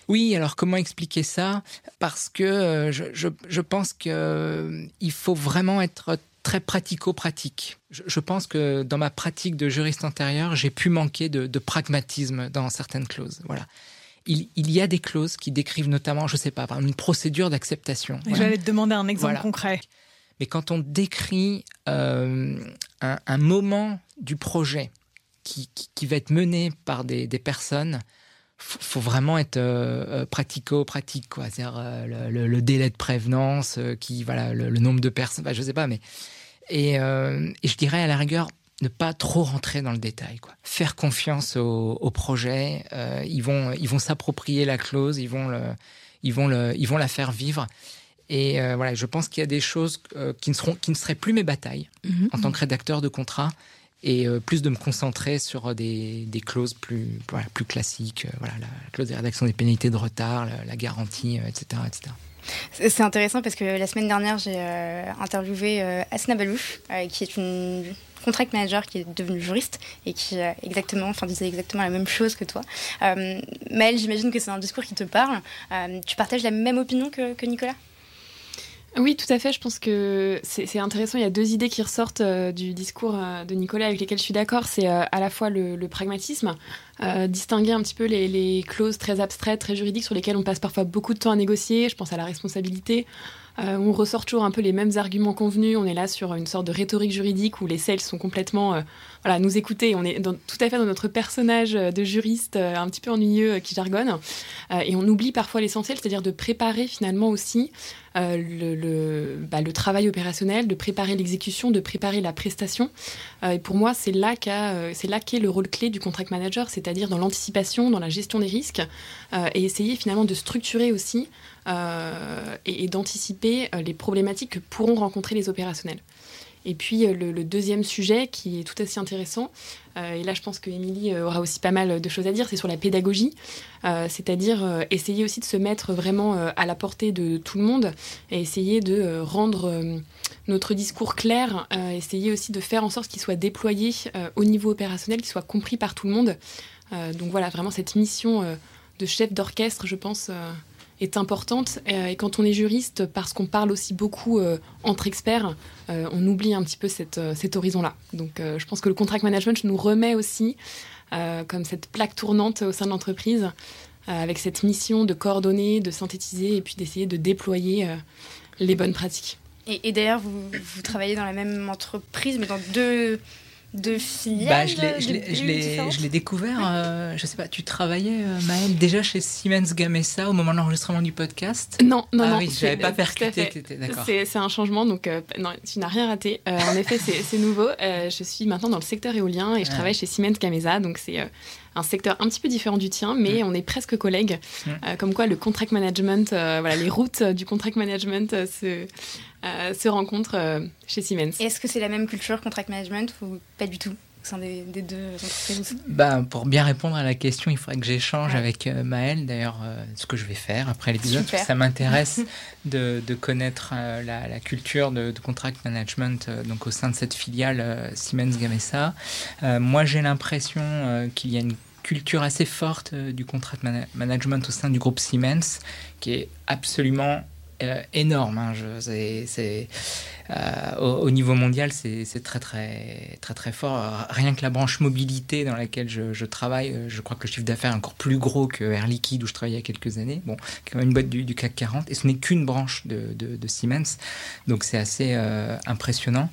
Oui, alors comment expliquer ça? Parce que je, je, je pense qu'il faut vraiment être très pratico-pratique. Je, pense que dans ma pratique de juriste antérieur, j'ai pu manquer de, pragmatisme dans certaines clauses. Voilà. Il, y a des clauses qui décrivent notamment, je ne sais pas, une procédure d'acceptation. J'allais te demander un exemple concret. Mais quand on décrit euh, un, moment du projet qui, va être mené par des, personnes, faut, faut vraiment être euh, euh, pratico-pratique, quoi. C'est-à-dire le, délai de prévenance, qui, voilà, le, nombre de personnes, je je sais pas, mais euh, et, je dirais à la rigueur, ne pas trop rentrer dans le détail. Quoi. Faire confiance au, projet. Euh, ils vont, ils vont s'approprier la clause, ils vont, le, ils, vont le, ils vont la faire vivre. Et euh, voilà, je pense qu'il y a des choses qui, ne seront, qui ne seraient plus mes batailles mhm. en tant que rédacteur de contrat et plus de me concentrer sur des, des clauses plus, voilà, plus classiques. voilà, la, clause de rédaction des pénalités de retard, la, la garantie, etc., etc. C'est intéressant parce que la semaine dernière, j'ai euh, interviewé euh, Asna Balouche, euh, qui est une contract manager qui est devenue juriste et qui exactement, enfin, disait exactement la même chose que toi. Maëlle, j'imagine que c'est un discours qui te parle. tu partages la même opinion que Nicolas? Oui, tout à fait. Je pense que c'est intéressant. Il y a deux idées qui ressortent euh, du discours euh, de Nicolas avec lesquelles je suis d'accord. C'est euh, à la fois le, pragmatisme, distinguer un petit peu les, clauses très abstraites, très juridiques sur lesquelles on passe parfois beaucoup de temps à négocier. Je pense à la responsabilité, on ressort toujours un peu les mêmes arguments convenus. On est là sur une sorte de rhétorique juridique où les sales sont complètement, voilà, nous écouter. On est tout à fait dans notre personnage de juriste un petit peu ennuyeux qui jargonne. Euh, et on oublie parfois l'essentiel, c'est-à-dire de préparer finalement aussi le, bah, le, travail opérationnel, de préparer l'exécution, de préparer la prestation. et pour moi, c'est là qu'est le rôle clé du contract manager, c'est-à-dire dans l'anticipation, dans la gestion des risques, et essayer finalement de structurer aussi euh, et, d'anticiper euh, les problématiques que pourront rencontrer les opérationnels. Et puis euh, le, deuxième sujet qui est tout aussi intéressant, et là je pense que Émilie aura aussi pas mal de choses à dire, c'est sur la pédagogie, c'est-à-dire essayer aussi de se mettre vraiment à la portée de tout le monde et essayer de rendre notre discours clair, essayer aussi de faire en sorte qu'il soit déployé au niveau opérationnel, qu'il soit compris par tout le monde. donc voilà, vraiment cette mission de chef d'orchestre, je pense, est importante. Euh, et quand on est juriste, parce qu'on parle aussi beaucoup euh, entre experts, euh, on oublie un petit peu cet horizon-là. Donc je pense que le contract management nous remet aussi comme cette plaque tournante au sein de l'entreprise, avec cette mission de coordonner, de synthétiser et puis d'essayer de déployer les bonnes pratiques. Et, et d'ailleurs, vous, vous, travaillez dans la même entreprise, mais dans deux de bah, je l'ai découvert, euh, je sais pas, tu travaillais, euh, Maëlle, déjà chez Siemens Gamesa au moment de l'enregistrement du podcast? Non, non, ah non. oui, j'avais pas percuté, C'est un changement, donc euh, non, tu n'as rien raté. en effet, c'est nouveau. je suis maintenant dans le secteur éolien et je travaille chez Siemens Gamesa, donc c'est un secteur un petit peu différent du tien, mais on est presque collègues. Mm. comme quoi, le contract management, voilà, les routes du contract management se euh, se rencontrent euh, chez Siemens. Est-ce que c'est la même culture contract management ou pas du tout au sein des, deux entreprises bah, Pour bien répondre à la question, il faudrait que j'échange avec euh, Maëlle, d'ailleurs, ce que je vais faire après l'épisode, parce que ça m'intéresse de, connaître la, culture de, contract management donc au sein de cette filiale Siemens Gamesa. moi, j'ai l'impression qu'il y a une culture assez forte du contract management au sein du groupe Siemens qui est absolument euh, énorme. Hein. Je- c'est, euh, au, au niveau mondial, c'est très, très, très, très fort. Rien que la branche mobilité dans laquelle je, travaille, euh, je crois que le chiffre d'affaires est encore plus gros que Air Liquide où je travaillais il y a quelques années. Bon, quand même une boîte du, CAC 40. Et ce n'est qu'une branche de Siemens. Donc c'est assez euh, impressionnant.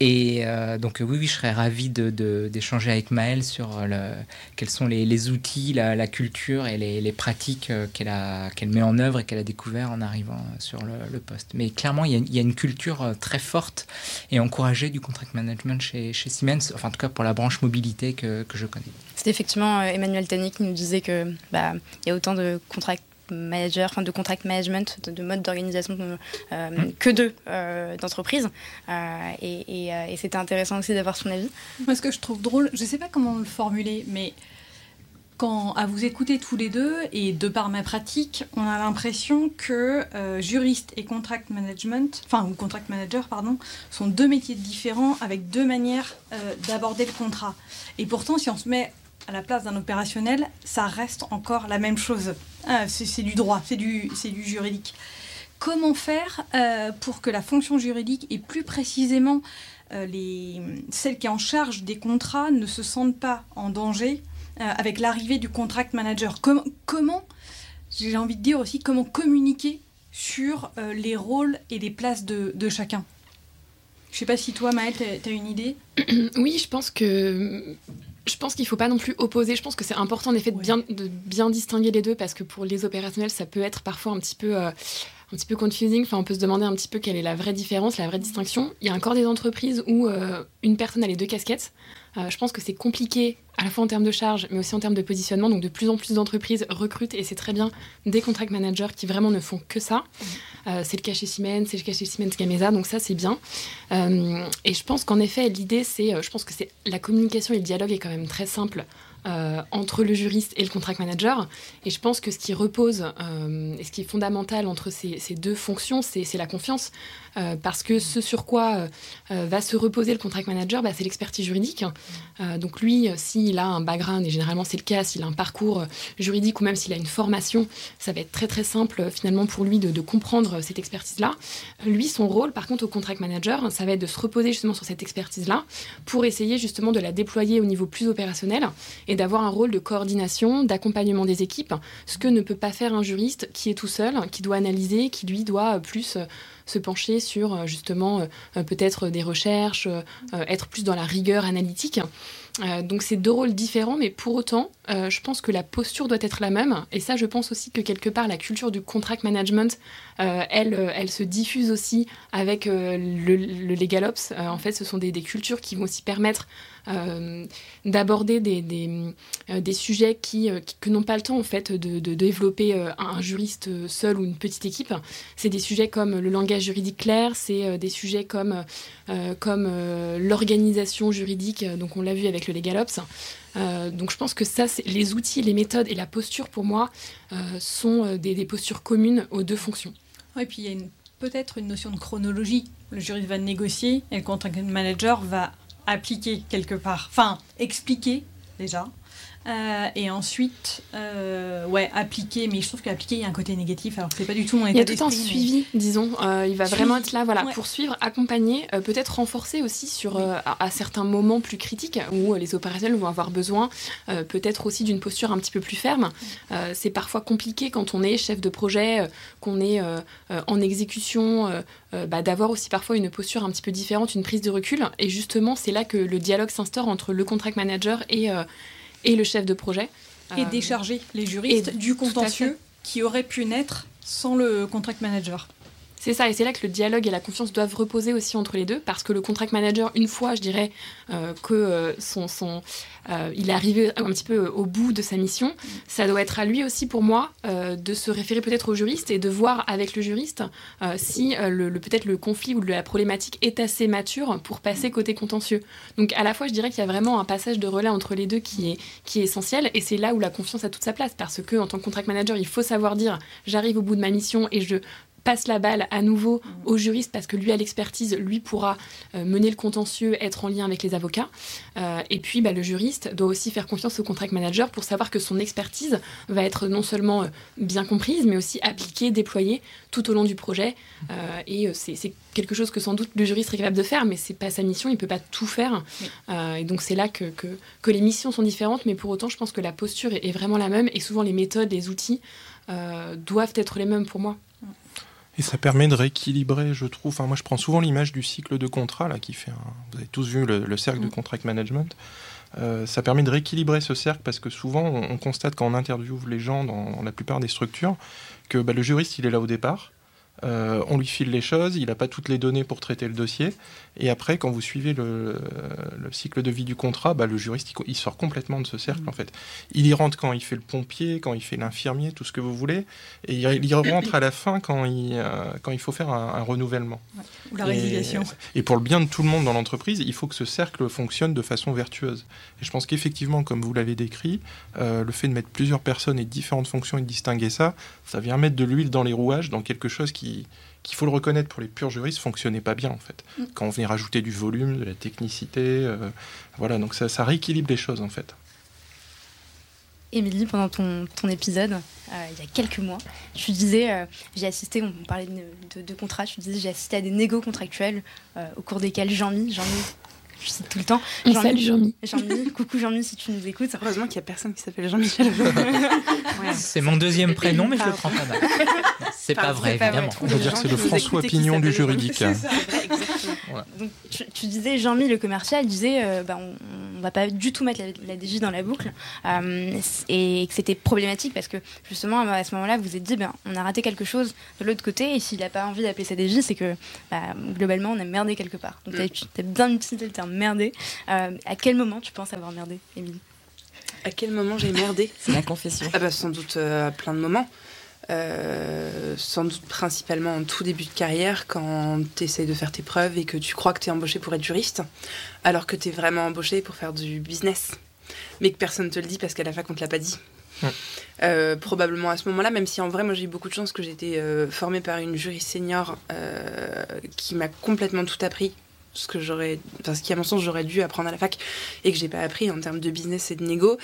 Et euh, donc oui, oui, je serais ravi de- de- d'échanger avec Maëlle sur euh, quels sont les, les outils, la, culture et les, les pratiques euh, qu'elle qu'elle met en œuvre et qu'elle a découvert en arrivant sur le, poste. Mais clairement, il y, a, une culture très forte et encouragée du contract management chez, chez Siemens, enfin en tout cas pour la branche mobilité que, que je connais. C'était effectivement Emmanuel Tani qui nous disait que bah, il y a autant de contract manager, enfin de contract management, de, de mode d'organisation euh, Mm. que de euh, d'entreprises. Euh, et et, euh, et c'était intéressant aussi d'avoir son avis. Moi, ce que je trouve drôle, je sais pas comment le formuler, mais quand à vous écouter tous les deux et de par ma pratique, on a l'impression que euh, juriste et contract management, enfin ou contract manager pardon, sont deux métiers différents avec deux manières euh, d'aborder le contrat. Et pourtant, si on se met à la place d'un opérationnel, ça reste encore la même chose. Ah, c'est du droit, c'est du, du juridique. Comment faire euh, pour que la fonction juridique et plus précisément euh, les, celle qui est en charge des contrats ne se sentent pas en danger euh, avec l'arrivée du contract manager? Com- Comment, j'ai envie de dire aussi, comment communiquer sur les rôles et les places de chacun? Je sais pas si toi, Maëlle, tu as une idée Oui, je pense que je pense qu'il faut pas non plus opposer. Je pense que c'est important en effet de, Ouais. bien, de bien distinguer les deux parce que pour les opérationnels, ça peut être parfois un petit peu euh, un petit peu confusing. Enfin, on peut se demander un petit peu quelle est la vraie différence, la vraie distinction. Il y a encore des entreprises où euh, une personne a les deux casquettes. Euh, je pense que c'est compliqué à la fois en termes de charge, mais aussi en termes de positionnement. Donc, de plus en plus d'entreprises recrutent et c'est très bien des contract managers qui vraiment ne font que ça. Euh, c'est le cas chez Siemens, c'est le cas chez Siemens Gamesa, donc ça c'est bien. Et je pense qu'en effet, l'idée c'est, je pense que la communication et le dialogue est quand même très simple. Euh, entre le juriste et le contract manager. Et je pense que ce qui repose euh, et ce qui est fondamental entre ces, deux fonctions, c'est la confiance. Euh, parce que ce sur quoi euh, euh, va se reposer le contract manager, bah, c'est l'expertise juridique. Euh, donc lui, s'il a un background, et généralement c'est le cas, s'il a un parcours juridique ou même s'il a une formation, ça va être très très simple finalement pour lui de, de comprendre cette expertise-là. Lui, son rôle, par contre, au contract manager, ça va être de se reposer justement sur cette expertise-là pour essayer justement de la déployer au niveau plus opérationnel et d'avoir un rôle de coordination, d'accompagnement des équipes, ce que ne peut pas faire un juriste qui est tout seul, qui doit analyser, qui lui doit plus se pencher sur euh, justement euh, euh, peut-être des recherches, être plus dans la rigueur analytique. Donc c'est deux rôles différents, mais pour autant, je pense que la posture doit être la même. Et ça, je pense aussi que quelque part, la culture du contract management, elle, elle se diffuse aussi avec le, le Legal Ops. Euh, en fait, ce sont des, des cultures qui vont aussi permettre d'aborder des, des, euh, sujets euh, qui- que n'ont pas le temps en fait de, développer euh, un, juriste seul ou une petite équipe. C'est des sujets comme le langage juridique clair, c'est euh, des sujets comme, euh, comme euh, l'organisation juridique, euh, donc on l'a vu avec le Legal Ops. Euh, donc je pense que ça, c'est les outils, les méthodes et la posture pour moi euh, sont euh, des, des postures communes aux deux fonctions. Et puis il y a peut-être une notion de chronologie. Le juriste va négocier et le contract manager va appliquer quelque part. Enfin, expliquer déjà. Euh, et ensuite, euh, ouais, appliquer. Mais je trouve qu'appliquer, il y a un côté négatif. Alors que c'est pas du tout mon Il y a état tout un mais- suivi, disons. Euh, il va Suivi. vraiment être là, voilà, Ouais. pour suivre, accompagner, peut-être renforcer aussi sur à, à certains moments plus critiques où les opérationnels vont avoir besoin, peut-être aussi d'une posture un petit peu plus ferme. C'est parfois compliqué quand on est chef de projet, qu'on est en exécution, bah, d'avoir aussi parfois une posture un petit peu différente, une prise de recul. Et justement, c'est là que le dialogue s'instaure entre le contract manager et, et le chef de projet. Et Euh, décharger les juristes et- du contentieux qui aurait pu naître sans le contract manager. C'est ça, et c'est là que le dialogue et la confiance doivent reposer aussi entre les deux, parce que le contract manager, une fois, je dirais, euh, que euh, son, euh, il est arrivé un petit peu au bout de sa mission, ça doit être à lui aussi, pour moi, euh, de se référer peut-être au juriste et de voir avec le juriste si le, peut-être le conflit ou la problématique est assez mature pour passer côté contentieux. Donc à la fois, je dirais qu'il y a vraiment un passage de relais entre les deux qui est, qui est essentiel, et c'est là où la confiance a toute sa place, parce que en tant que contract manager, il faut savoir dire, j'arrive au bout de ma mission et je passe la balle à nouveau au juriste parce que lui a l'expertise, lui pourra mener le contentieux, être en lien avec les avocats. et puis bah, le juriste doit aussi faire confiance au contract manager pour savoir que son expertise va être non seulement bien comprise, mais aussi appliquée, déployée tout au long du projet. et c'est quelque chose que sans doute le juriste est capable de faire, mais c'est pas sa mission, il peut pas tout faire. et donc c'est là que, que, les missions sont différentes, mais pour autant je pense que la posture est, vraiment la même et souvent les méthodes, les outils doivent être les mêmes pour moi. Et ça permet de rééquilibrer, je trouve. Enfin, moi, je prends souvent l'image du cycle de contrat, là, qui fait. Vous avez tous vu le, cercle de mm. contract management. Euh, ça permet de rééquilibrer ce cercle parce que souvent, on, constate quand on interviewe les gens dans, la plupart des structures que bah, le juriste, il est là au départ. Euh, on lui file les choses, il n'a pas toutes les données pour traiter le dossier. Et après, quand vous suivez le, cycle de vie du contrat, bah, le juriste, il, sort complètement de ce cercle, mm. en fait. Il y rentre quand il fait le pompier, quand il fait l'infirmier, tout ce que vous voulez. Et il, y rentre à la fin quand il, euh, quand il faut faire un, renouvellement. Ou la résiliation. Et, pour le bien de tout le monde dans l'entreprise, il faut que ce cercle fonctionne de façon vertueuse. Et je pense qu'effectivement, comme vous l'avez décrit, euh, le fait de mettre plusieurs personnes et différentes fonctions et de distinguer ça, ça vient mettre de l'huile dans les rouages, dans quelque chose qui qu'il faut le reconnaître pour les purs juristes, fonctionnait pas bien en fait. Mm. Quand on venait rajouter du volume, de la technicité, euh, voilà, donc ça, ça, rééquilibre les choses en fait. Émilie, pendant ton, ton épisode, euh, il y a quelques mois, tu disais, euh, j'ai assisté, on parlait de, de, contrats, tu disais, j'ai assisté à des négos contractuels au cours desquels Jean-Mi, Jean-Mi je cite tout le temps. Jean Jean-Mi. Jean-Mi, coucou Jean-Mi si tu nous écoutes. Heureusement qu'il n'y a personne qui s'appelle Jean-Michel. C'est mon deuxième prénom, mais je le prends pas mal. C'est pas, vrai, évidemment. On va dire que c'est le François Pignon du juridique. Donc, tu, disais, Jean-Mi, le commercial, disait euh, bah, on, ne va pas du tout mettre la, DJ dans la boucle. Euh, et que c'était problématique parce que justement, à ce moment-là, vous vous êtes dit ben, on a raté quelque chose de l'autre côté. Et s'il n'a pas envie d'appeler ça DJ, c'est que bah, globalement, on a merdé quelque part. Donc, mm. tu as bien utilisé le terme merdé. Euh, à quel moment tu penses avoir merdé, Émilie À quel moment j'ai merdé C'est la confession. Ah bah, sans doute à plein de moments. Euh, sans doute principalement en tout début de carrière, quand tu essayes de faire tes preuves et que tu crois que tu es embauché pour être juriste, alors que tu es vraiment embauché pour faire du business, mais que personne ne te le dit parce qu'à la fac on te l'a pas dit. Euh, probablement à ce moment-là, même si en vrai, moi j'ai eu beaucoup de chance que j'ai été euh, formée par une juriste senior qui m'a complètement tout appris ce que j'aurais, enfin, ce qui à mon sens j'aurais dû apprendre à la fac et que j'ai pas appris en termes de business et de négo.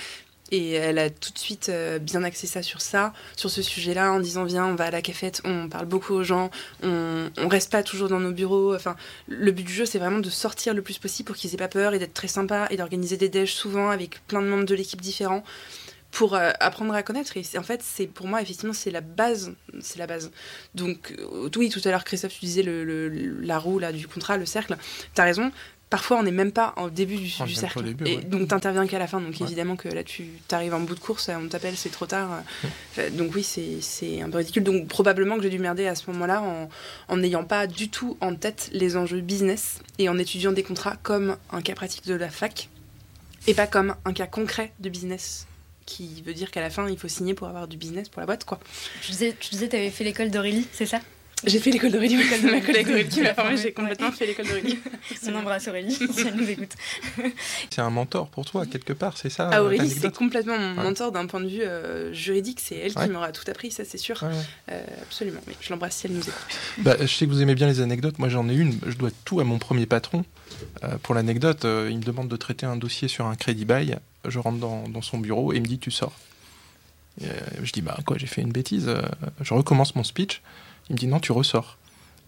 Et elle a tout de suite euh, bien axé ça sur ça, sur ce sujet-là, en disant viens, on va à la cafette, on parle beaucoup aux gens, on, on reste pas toujours dans nos bureaux. Enfin, le but du jeu, c'est vraiment de sortir le plus possible pour qu'ils aient pas peur et d'être très sympa et d'organiser des déj souvent avec plein de membres de l'équipe différents pour euh, apprendre à connaître. Et en fait, c'est pour moi, effectivement, c'est la base. C'est la base. Donc, euh, oui, tout à l'heure, Christophe, tu disais le, la roue là, du contrat, le cercle. Tu as raison parfois on n'est même pas au début du, cercle. et donc t'interviens qu'à la fin. Donc évidemment que là tu arrives en bout de course, on t'appelle, c'est trop tard. donc oui, c'est un peu ridicule. Donc probablement que j'ai dû merder à ce moment-là en n'ayant pas du tout en tête les enjeux business et en étudiant des contrats comme un cas pratique de la fac et pas comme un cas concret de business qui veut dire qu'à la fin il faut signer pour avoir du business pour la boîte quoi. Tu disais, tu disais, avais fait l'école d'Aurélie, c'est ça? J'ai fait l'école de ma collègue Aurélie qui m'a formée. J'ai complètement fait l'école d'Aurélie. On embrasse Aurélie si elle nous écoute. C'est un mentor pour toi, quelque part, c'est ça ah, Aurélie, c'est complètement mon mentor d'un point de vue euh, juridique. C'est elle qui m'aura tout appris, ça c'est sûr. Euh, absolument. Mais je l'embrasse si elle nous écoute. Bah, je sais que vous aimez bien les anecdotes. Moi j'en ai une. Je dois tout à mon premier patron. Euh, pour l'anecdote, il me demande de traiter un dossier sur un crédit bail. Je rentre dans, dans son bureau et il me dit Tu sors. je dis Bah quoi, j'ai fait une bêtise. je recommence mon speech. Il me dit non, tu ressors.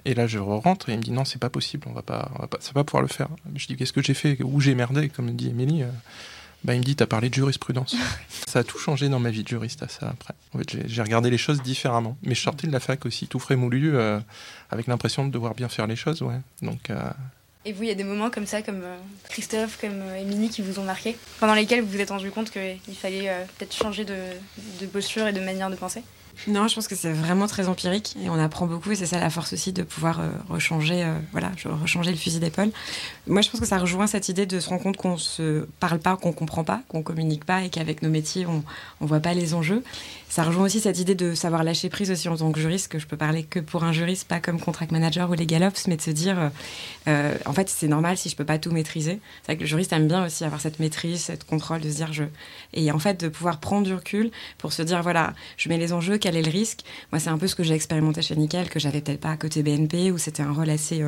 Et là, je rentre et il me dit non, c'est pas possible, on va pas, on va pas, ça va pouvoir le faire. Je dis qu'est-ce que j'ai fait, où j'ai merdé, comme dit Émilie. Euh, bah, il me dit, t'as parlé de jurisprudence. ça a tout changé dans ma vie de juriste à ça après. En fait, j'ai regardé les choses différemment. Mais je sortais de la fac aussi, tout frais moulu, euh, avec l'impression de devoir bien faire les choses, ouais. Donc. Euh, et vous, il y a des moments comme ça, comme Christophe, comme Émilie, qui vous ont marqué, pendant lesquels vous vous êtes rendu compte qu'il fallait peut-être changer de, de posture et de manière de penser? Non, je pense que c'est vraiment très empirique et on apprend beaucoup et c'est ça la force aussi de pouvoir euh, rechanger, euh, voilà, rechanger le fusil d'épaule. Moi, je pense que ça rejoint cette idée de se rendre compte qu'on se parle pas, qu'on comprend pas, qu'on communique pas et qu'avec nos métiers, on, on voit pas les enjeux. Ça rejoint aussi cette idée de savoir lâcher prise aussi en tant que juriste, que je peux parler que pour un juriste, pas comme contract manager ou legal ops, mais de se dire, euh, en fait, c'est normal si je peux pas tout maîtriser. C'est vrai que le juriste aime bien aussi avoir cette maîtrise, cette contrôle, de se dire je. Et en fait, de pouvoir prendre du recul pour se dire, voilà, je mets les enjeux, quel est le risque? Moi, c'est un peu ce que j'ai expérimenté chez Nickel, que j'avais peut-être pas à côté BNP, où c'était un rôle assez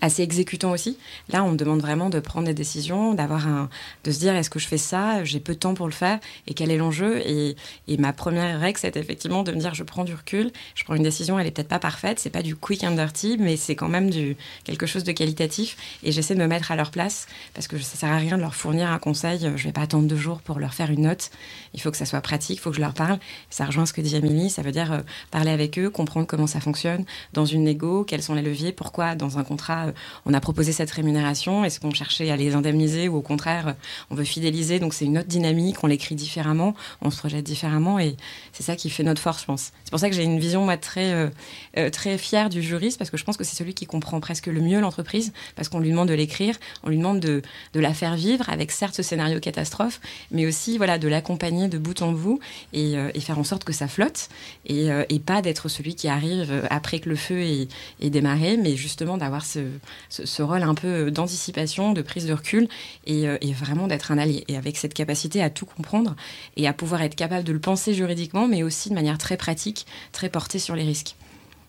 assez exécutant aussi. Là, on me demande vraiment de prendre des décisions, d'avoir un, de se dire est-ce que je fais ça, j'ai peu de temps pour le faire et quel est l'enjeu? Et, ma première règle, c'est effectivement de me dire je prends du recul, je prends une décision, elle est peut-être pas parfaite, c'est pas du quick and dirty, mais c'est quand même du quelque chose de qualitatif. Et j'essaie de me mettre à leur place parce que ça sert à rien de leur fournir un conseil. Je vais pas attendre deux jours pour leur faire une note. Il faut que ça soit pratique, il faut que je leur parle. Ça rejoint ce que dit Amélie, ça veut dire euh, parler avec eux, comprendre comment ça fonctionne dans une négo, quels sont les leviers, pourquoi dans un euh, on a proposé cette rémunération. Est-ce qu'on cherchait à les indemniser ou au contraire, euh, on veut fidéliser? Donc c'est une autre dynamique, on l'écrit différemment, on se projette différemment et c'est ça qui fait notre force, je pense. C'est pour ça que j'ai une vision moi, très, euh, très fière du juriste parce que je pense que c'est celui qui comprend presque le mieux l'entreprise parce qu'on lui demande de l'écrire, on lui demande de, de la faire vivre avec certes ce scénario catastrophe, mais aussi voilà, de l'accompagner de bout en bout et, faire en sorte que ça flotte et, pas d'être celui qui arrive après que le feu est démarré, mais justement d'avoir ce, ce, ce, rôle un peu d'anticipation, de prise de recul et, euh, et vraiment d'être un allié. Et avec cette capacité à tout comprendre et à pouvoir être capable de le penser juridiquement, mais aussi de manière très pratique, très portée sur les risques.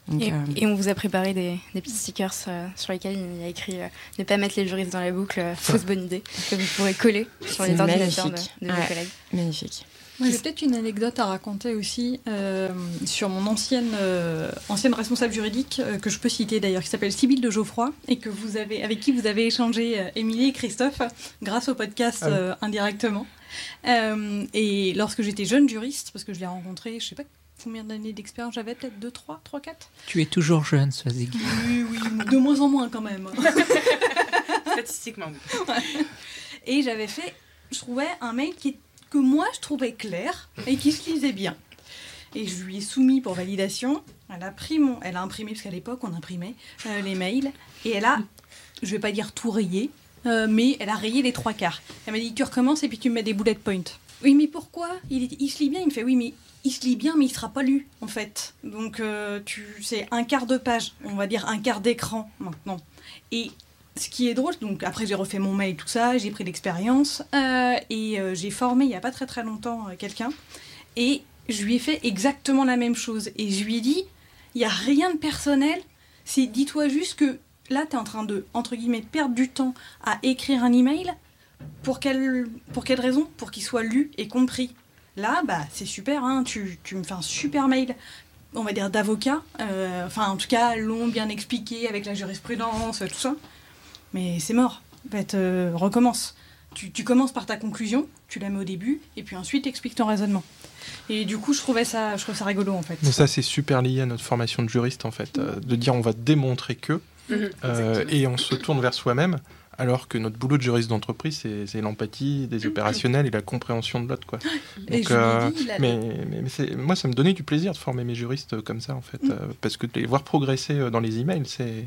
Donc, et, euh... et, on vous a préparé des, des petits stickers euh, sur lesquels il y a écrit euh, ne pas mettre les juristes dans la boucle, fausse bonne idée, que vous pourrez coller sur les ordinateurs de, de vos collègues. Magnifique. J'ai peut-être une anecdote à raconter aussi euh, sur mon ancienne, euh, ancienne responsable juridique, euh, que je peux citer d'ailleurs, qui s'appelle Sybille de Geoffroy, et que vous avez, avec qui vous avez échangé, euh, Émilie et Christophe, grâce au podcast Ah oui. indirectement. Euh, et lorsque j'étais jeune juriste, parce que je l'ai rencontré, je sais pas combien d'années d'expérience j'avais, peut-être 2, 3, 3, 4 Tu es toujours jeune, Swazig. Oui, oui, de moins en moins quand même. Statistiquement. Ouais. Et j'avais fait, je trouvais un mail qui, que moi je trouvais clair et qui se lisait bien. Et je lui ai soumis pour validation. Elle a pris mon, elle a imprimé parce qu'à l'époque on imprimait euh, les mails et elle a, je vais pas dire tout rayé, euh, mais elle a rayé les trois quarts. Elle m'a dit tu recommences et puis tu me mets des bullet points. Oui mais pourquoi? Il, il se lit bien. Il me fait oui mais il se lit bien mais il sera pas lu en fait. Donc euh, tu, c'est un quart de page, on va dire un quart d'écran maintenant. Et ce qui est drôle, donc après j'ai refait mon mail, tout ça, j'ai pris l'expérience euh, et euh, j'ai formé il n'y a pas très très longtemps euh, quelqu'un et je lui ai fait exactement la même chose et je lui ai dit il n'y a rien de personnel, c'est dis-toi juste que là tu es en train de entre guillemets perdre du temps à écrire un email pour quelle, pour quelle raison? Pour qu'il soit lu et compris. Là, bah c'est super, hein, tu, tu me fais un super mail on va dire d'avocat, enfin en tout cas long, bien expliqué avec la jurisprudence, tout ça. Mais c'est mort. En fait, euh, recommence. Tu, tu commences par ta conclusion, tu la mets au début, et puis ensuite explique ton raisonnement. Et du coup, je trouvais ça, je trouve ça rigolo en fait. Mais ça, c'est super lié à notre formation de juriste, en fait, euh, de dire on va démontrer que, Mhm, euh, et on se tourne vers soi-même, alors que notre boulot de juriste d'entreprise, c'est l'empathie des opérationnels et la compréhension de l'autre, quoi. Donc, euh, dit, Mais, mais, mais c'est- moi, ça me donnait du plaisir de former mes juristes comme ça, en fait, Mm. euh, parce que de les voir progresser dans les emails, c'est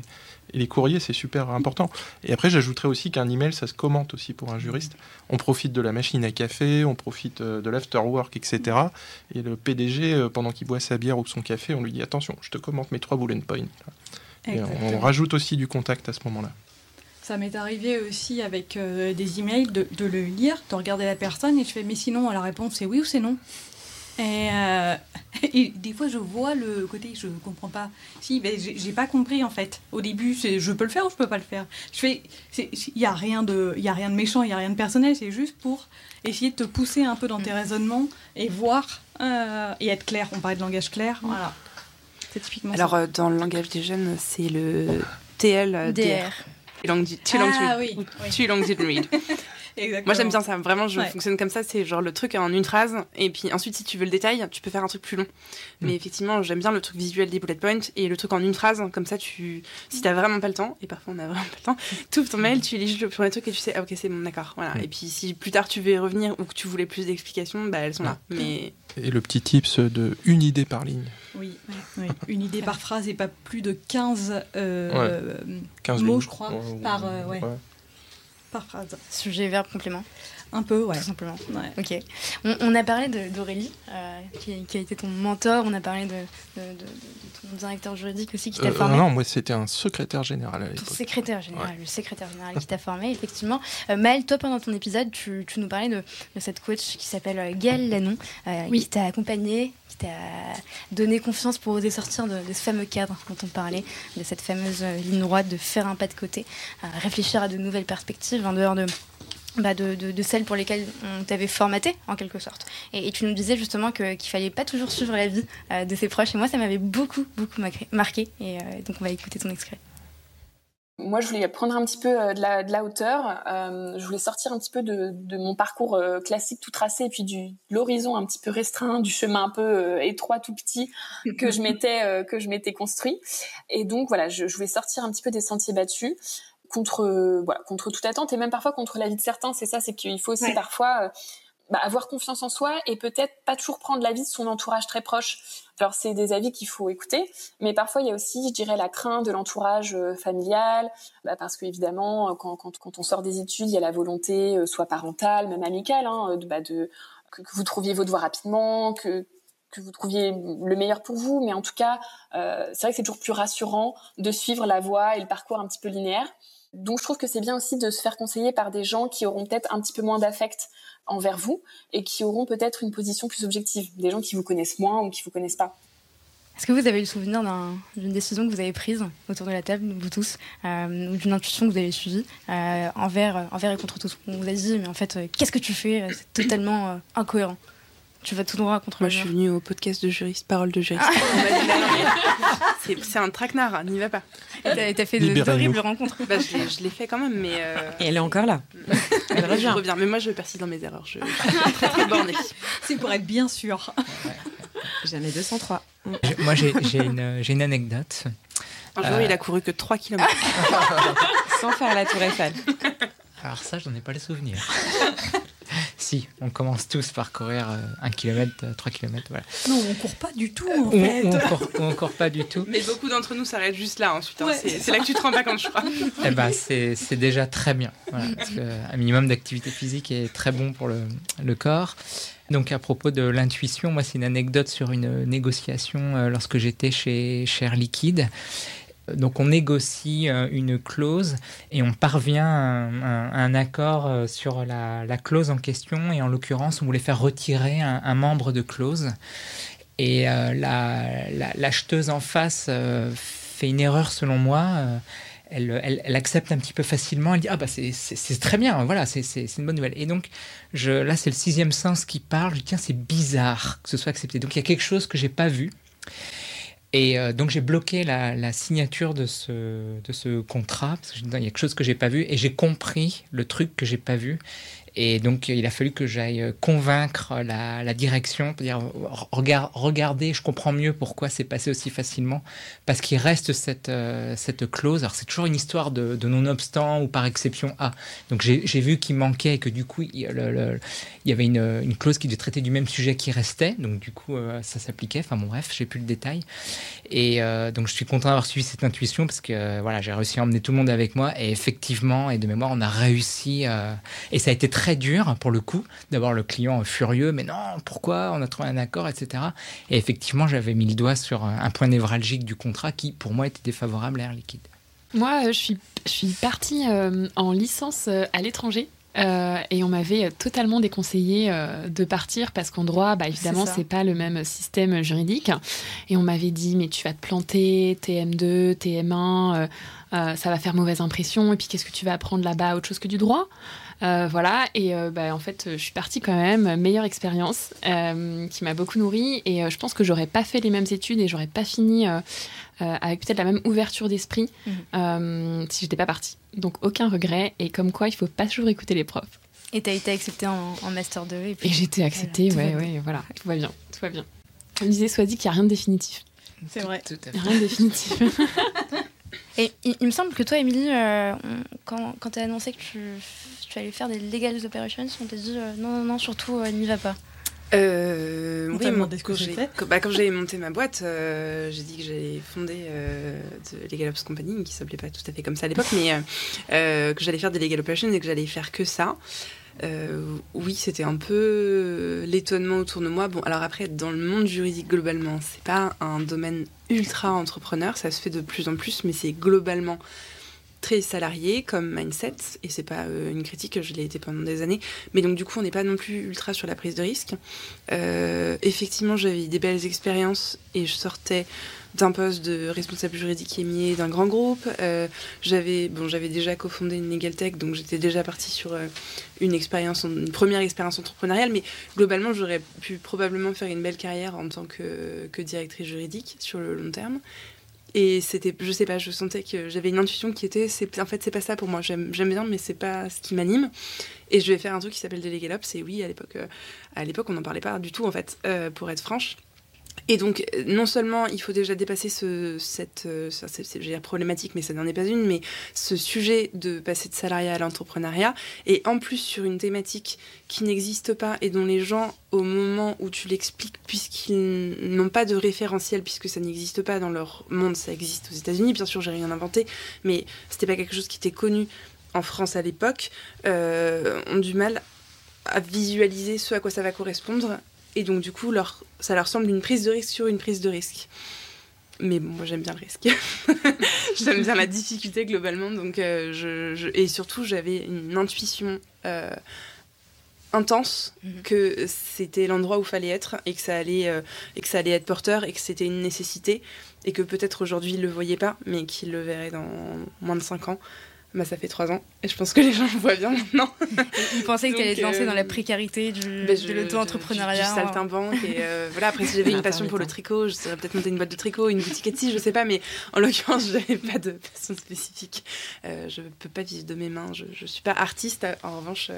et les courriers, c'est super important. Et après, j'ajouterais aussi qu'un email, ça se commente aussi pour un juriste. On profite de la machine à café, on profite euh, de l'afterwork, etc. Et le PDG, euh, pendant qu'il boit sa bière ou son café, on lui dit attention, je te commente mes trois bullet points. Et on, rajoute aussi du contact à ce moment-là. Ça m'est arrivé aussi avec euh, des emails de, de le lire, de regarder la personne et je fais mais sinon la réponse c'est oui ou c'est non. Et, euh, et des fois je vois le côté je comprends pas. Si ben, j'ai pas compris en fait. Au début c'est je peux le faire ou je peux pas le faire. Je fais c'est- il y a rien de il y a rien de méchant, il y a rien de personnel, c'est juste pour essayer de te pousser un peu dans tes raisonnements et voir euh, et être clair. On parlait de langage clair, voilà. C'est typiquement Alors, ça. euh, dans le langage des jeunes, c'est le TL. DR. DR. Too long, too long to Ah oui. Too long didn't read. Exactement. Moi j'aime bien ça, vraiment je Ouais. fonctionne comme ça, c'est genre le truc en une phrase, et puis ensuite si tu veux le détail, tu peux faire un truc plus long. Mais effectivement j'aime bien le truc visuel des bullet points, et le truc en une phrase, comme ça tu, si t'as vraiment pas le temps, et parfois on a vraiment pas le temps, tu ouvres ton mail, tu lis juste le premier truc et tu sais, ah ok c'est bon d'accord, voilà. Mm. Et puis si plus tard tu veux y revenir ou que tu voulais plus d'explications, bah elles sont là. Mais Et le petit tips de une idée par ligne. Oui, oui. une idée par phrase et pas plus de 15 euh, 15 mots, lignes. je crois, Ouais, par, euh, ouais. ouais. Par phrase. Sujet, verbe, complément. Un peu, ouais. tout simplement. Ouais. Ok. On, on a parlé d'Aurélie, euh, qui, qui a été ton mentor. On a parlé de, de- de- de ton directeur juridique aussi qui t'a Euh, formé. non, moi c'était un secrétaire général à Ton l'époque. secrétaire général, le secrétaire général qui t'a formé, effectivement. Euh, Maëlle, toi, pendant ton épisode, tu, tu nous parlais de, de cette coach qui s'appelle euh, Gaëlle Lannon, euh, Oui. qui t'a accompagné, qui t'a donné confiance pour oser sortir de, ce fameux cadre dont on parlait, de cette fameuse euh, ligne droite, de faire un pas de côté, euh, réfléchir à de nouvelles perspectives en dehors de. bah, de, de- celles pour lesquelles on t'avait formaté en quelque sorte. Et, tu nous disais justement qu'il fallait pas toujours suivre la vie euh, de ses proches. Et moi, ça m'avait beaucoup, beaucoup marqué. Et euh, donc, on va écouter ton extrait. Moi, je voulais prendre un petit peu euh, de la, de la hauteur. Euh, je voulais sortir un petit peu de, de mon parcours euh, classique tout tracé et puis du de l'horizon un petit peu restreint, du chemin un peu euh, étroit tout petit que je m'étais euh, que je m'étais construit. Et donc voilà, je, je voulais sortir un petit peu des sentiers battus contre voilà contre toute attente et même parfois contre la vie de certains. C'est ça, c'est qu'il faut aussi Ouais. parfois bah, avoir confiance en soi et peut-être pas toujours prendre l'avis de son entourage très proche. Alors c'est des avis qu'il faut écouter, mais parfois il y a aussi, je dirais, la crainte de l'entourage euh, familial, bah, parce que évidemment, quand, quand, on sort des études, il y a la volonté, euh, soit parentale, même amicale, hein, de, bah, de que, que vous trouviez votre voie rapidement, que que vous trouviez le meilleur pour vous, mais en tout cas, euh, c'est vrai que c'est toujours plus rassurant de suivre la voie et le parcours un petit peu linéaire. Donc je trouve que c'est bien aussi de se faire conseiller par des gens qui auront peut-être un petit peu moins d'affect envers vous et qui auront peut-être une position plus objective, des gens qui vous connaissent moins ou qui vous connaissent pas. Est-ce que vous avez le souvenir d'un- d'une décision que vous avez prise autour de la table, vous tous, euh, ou d'une intuition que vous avez suivie euh, envers, envers et contre tous? On vous a dit, mais en fait, euh, qu'est-ce que tu fais? C'est totalement incohérent. Tu vas tout droit contre Moi, le je suis venue au podcast de juriste, parole de juriste. Mais c'est- un traquenard, n'y va pas. Et T'as fait d'horribles rencontres. Bah, je l'ai- je l'ai fait quand même, mais. euh, Et elle est encore là. Elle je revient. reviens. Mais moi, je persiste dans mes erreurs. Je, je suis très, très bornée. C'est pour être bien sûr. Jamais 203. J'ai- Moi, j'ai j'ai une, j'ai une anecdote. Un jour, Euh. il a couru que 3 km. Sans faire la tour Eiffel. Alors ça, j'en ai pas les souvenirs. Si, on commence tous par courir euh, un kilomètre, euh, trois kilomètres, voilà. Non, on court pas du tout en On, fait. on court, on court pas du tout. Mais beaucoup d'entre nous s'arrêtent juste là ensuite. hein. Ouais. C'est là que tu te rends pas compte, je crois. Eh ben, c'est c'est déjà très bien. Voilà, parce que un minimum d'activité physique est très bon pour le, le corps. Donc à propos de l'intuition, moi c'est une anecdote sur une négociation euh, lorsque j'étais chez, chez Air Liquide. Donc on négocie euh, une clause et on parvient à un, accord euh, sur la, la clause en question et en l'occurrence on voulait faire retirer un, membre de clause et euh, la- la- l'acheteuse en face euh, fait une erreur selon moi. elle, elle- accepte un petit peu facilement. Elle dit ah bah c'est- très bien, voilà, c'est une bonne nouvelle. Et donc je, là c'est le sixième sens qui parle. Je dis tiens c'est bizarre que ce soit accepté. Donc il y a quelque chose que j'ai pas vu. Et euh, donc j'ai bloqué la, signature de ce, contrat parce que je dis, non, il y a quelque chose que j'ai pas vu et j'ai compris le truc que j'ai pas vu. Et donc il a fallu que j'aille euh, convaincre la, direction, dire regarde, regardez, je comprends mieux pourquoi c'est passé aussi facilement parce qu'il reste cette, euh, cette clause. Alors c'est toujours une histoire de, non-obstant ou par exception A. Donc j'ai vu qu'il manquait et que du coup il, y avait une, clause qui devait traiter du même sujet qui restait. Donc du coup euh, ça s'appliquait. Enfin bon bref, j'ai plus le détail. Et donc je suis content d'avoir suivi cette intuition parce que voilà j'ai réussi à emmener tout le monde avec moi et effectivement et de mémoire on a réussi et ça a été très dur pour le coup d'avoir le client furieux mais non pourquoi on a trouvé un accord etc et effectivement j'avais mis le doigt sur un un point névralgique du contrat qui pour moi était défavorable à Air Liquide. Moi, euh, je suis, je suis partie euh, en licence euh, à l'étranger. euh, et on m'avait euh, totalement déconseillé euh, de partir parce qu'en droit, bah, évidemment, c'est pas le même système juridique. Et on m'avait dit, mais tu vas te planter, TM2, TM1, euh, euh, ça va faire mauvaise impression. Et puis, qu'est-ce que tu vas apprendre là-bas Autre chose que du droit? Euh, voilà, et euh, bah, en fait, je suis partie quand même, meilleure expérience, euh, qui m'a beaucoup nourrie, et euh, je pense que j'aurais pas fait les mêmes études et j'aurais pas fini euh, euh, avec peut-être la même ouverture d'esprit Mhm. euh, si j'étais pas partie. Donc aucun regret, et comme quoi il faut pas toujours écouter les profs. Et t'as été acceptée en, en Master 2. Et, puis, Et j'étais acceptée, Voilà, tout ouais, va bien. ouais, voilà, tout va bien, tout va bien. Comme disait Swadi, qu'il n'y a rien de définitif. C'est vrai. Tout à fait. a rien de définitif. Et il, il me semble que toi, Émilie, euh, quand, quand t'as annoncé que tu, tu allais faire des legal operations, on t'a dit euh, non, non, non, surtout euh, n'y va pas. Euh, On oui, demandé ce que j'ai- quand- bah, quand j'avais monté ma boîte, euh, j'ai dit que j'allais fonder euh, The Legal Ops Company, qui s'appelait pas tout à fait comme ça à l'époque, mais euh, euh, que j'allais faire des Legal Operations et que j'allais faire que ça. euh, oui, c'était un peu l'étonnement autour de moi. Bon, alors après, dans le monde juridique globalement, c'est pas un domaine ultra entrepreneur, ça se fait de plus en plus, mais c'est globalement très salarié comme mindset et c'est pas euh, une critique je l'ai été pendant des années mais donc du coup on n'est pas non plus ultra sur la prise de risque euh, effectivement j'avais des belles expériences et je sortais d'un poste de responsable juridique émier d'un grand groupe. Euh, j'avais bon, déjà cofondé une Legal Tech, donc j'étais déjà partie sur une expérience, une première expérience entrepreneuriale. Mais globalement, j'aurais pu probablement faire une belle carrière en tant que, que directrice juridique sur le long terme. Et c'était, je sais pas, je sentais que j'avais une intuition qui était, c'est, en fait, c'est pas ça pour moi. J'aime, bien, mais c'est pas ce qui m'anime. Et je vais faire un truc qui s'appelle Delegate Up. C'est oui, à l'époque, euh, à l'époque, on n'en parlait pas du tout, en fait, pour être franche. Et donc, non seulement il faut déjà dépasser ce, cette, euh, c'est, problématique, mais ça n'en est pas une, mais ce sujet de passer de salariat à l'entrepreneuriat, et en plus sur une thématique qui n'existe pas et dont les gens, au moment où tu l'expliques, puisqu'ils n'ont pas de référentiel, puisque ça n'existe pas dans leur monde, ça existe aux États-Unis, bien sûr, j'ai rien inventé, mais c'était pas quelque chose qui était connu en France à l'époque, euh, ont du mal à visualiser ce à quoi ça va correspondre et donc, du coup, leur, ça leur semble une prise de risque sur une prise de risque. Mais bon, moi j'aime bien le risque. j'aime bien la difficulté globalement. Donc, euh, je, et surtout, j'avais une intuition euh, intense mhm. que c'était l'endroit où fallait être et que ça allait, euh, et que ça allait être porteur et que c'était une nécessité. Et que peut-être aujourd'hui, ils ne le voyaient pas, mais qu'ils le verraient dans moins de 5 ans bah, ça fait trois ans et je pense que les gens le voient bien maintenant. Ils pensaient que tu allais te lancer dans la euh, précarité du, bah, de l'auto-entrepreneuriat. Du, saltimbanque. Et euh, voilà, après, si j'avais une passion pour le tricot, je serais peut-être monter une boîte de tricot, une boutique Etsy, je sais pas, mais en l'occurrence, je n'avais pas de passion spécifique. Euh, je peux pas vivre de mes mains. Je ne suis pas artiste. En revanche,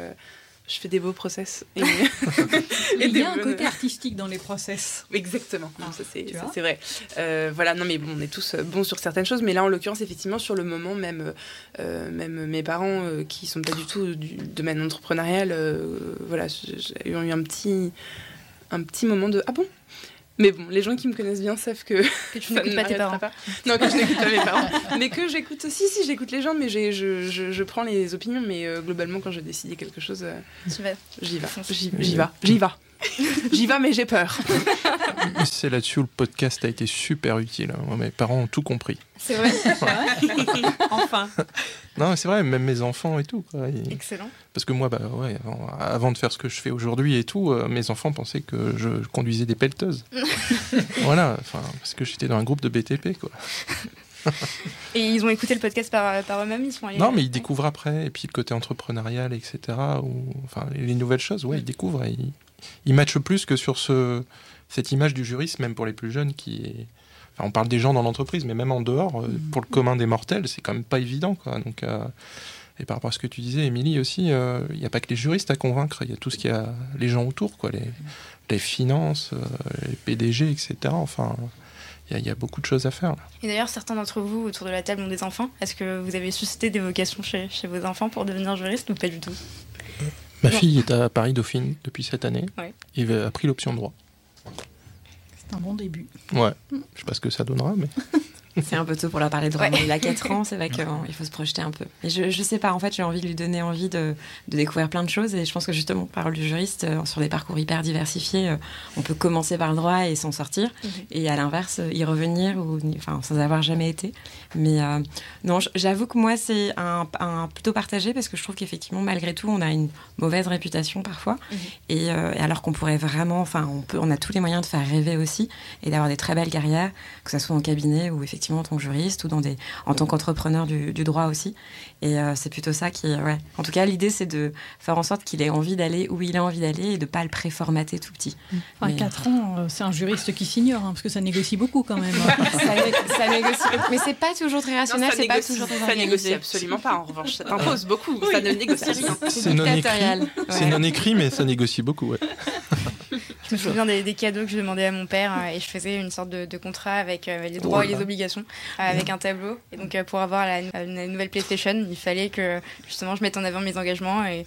je fais des beaux process. Et, il y a un côté artistique dans les process. Exactement, ah, ça c'est vrai. Euh, voilà, non mais bon, on est tous euh, bons sur certaines choses, mais là en l'occurrence, effectivement, sur le moment, même, euh, même mes parents qui sont pas du tout du domaine entrepreneurial, voilà, j'ai eu un petit, un petit moment de ah bon? Mais bon, les gens qui me connaissent bien savent que, que tu n'écoutes pas tes parents. Non, que je n'écoute pas mes parents. Mais que j'écoute. Si, si, j'écoute les gens, mais je, je, je, prends les opinions. Mais euh, globalement, quand j'ai décidé quelque chose, euh, j'y vais. J'y vais. J'y vais. J'y vais. J'y vais, mais j'ai peur. C'est là-dessus où le podcast a été super utile. Moi, mes parents ont tout compris. C'est vrai, Enfin. Non, c'est vrai, même mes enfants et tout. Excellent. Parce que moi, bah, ouais, avant, de faire ce que je fais aujourd'hui et tout, euh, mes enfants pensaient que je conduisais des pelleteuses. voilà, parce que j'étais dans un groupe de BTP, quoi. et ils ont écouté le podcast par, par eux-mêmes ils sont Non, mais ils découvrent après, et puis le côté entrepreneurial, etc. Ou, enfin, les nouvelles choses, ouais, ils découvrent et ils, ils matchent plus que sur ce, cette image du juriste, même pour les plus jeunes, qui est. Enfin, on parle des gens dans l'entreprise, mais même en dehors, euh, mm. pour le commun des mortels, c'est quand même pas évident. Quoi. Donc, euh, et par rapport à ce que tu disais, Émilie, aussi, il euh, n'y a pas que les juristes à convaincre, il y a tout ce qu'il y a, les gens autour, quoi, les, les finances, les PDG, etc. Enfin, il y, a beaucoup de choses à faire. Là. Et d'ailleurs, certains d'entre vous autour de la table ont des enfants. Est-ce que vous avez suscité des vocations chez, chez vos enfants pour devenir juriste ou pas du tout? Ma fille est à Paris Dauphine depuis cette année et a pris l'option droit. C'est un bon début. Ouais, je sais pas ce que ça donnera, mais. C'est un peu tôt pour la parler de droit. Il a 4 ans, c'est vrai qu'il faut se projeter un peu. Et je, je sais pas, en fait, j'ai envie de lui donner envie de, de, découvrir plein de choses. Et je pense que justement, parole du juriste, euh, sur des parcours hyper diversifiés, euh, on peut commencer par le droit et s'en sortir. Mhm. Et à l'inverse, euh, y revenir, ou, enfin, sans avoir jamais été. Mais non, j'avoue que moi, c'est un, un, plutôt partagé parce que je trouve qu'effectivement, malgré tout, on a une mauvaise réputation parfois. Mhm. Et, alors qu'on pourrait vraiment, enfin, on, peut, on a tous les moyens de faire rêver aussi et d'avoir des très belles carrières, que ce soit en cabinet ou effectivement en tant que juriste ou dans des, en tant qu'entrepreneur du, droit aussi. Et euh, c'est plutôt ça qui, ouais. En tout cas, l'idée c'est de faire en sorte qu'il ait envie d'aller où il a envie d'aller et de pas le préformater tout petit. Enfin, 4 ans, euh, c'est un juriste qui s'ignore, hein, parce que ça négocie beaucoup quand même. ça, négocie, mais c'est pas toujours très rationnel, c'est pas toujours très Ça négocie absolument pas. En revanche, ça t'impose beaucoup. Ça ne négocie rien. C'est non écrit. C'est non écrit, mais ça négocie beaucoup. Ouais. Je me souviens des, cadeaux que je demandais à mon père euh, et je faisais une sorte de, contrat avec euh, les droits et les obligations, euh, avec un tableau. Et donc pour avoir la, nouvelle PlayStation, il fallait que justement je mette en avant mes engagements et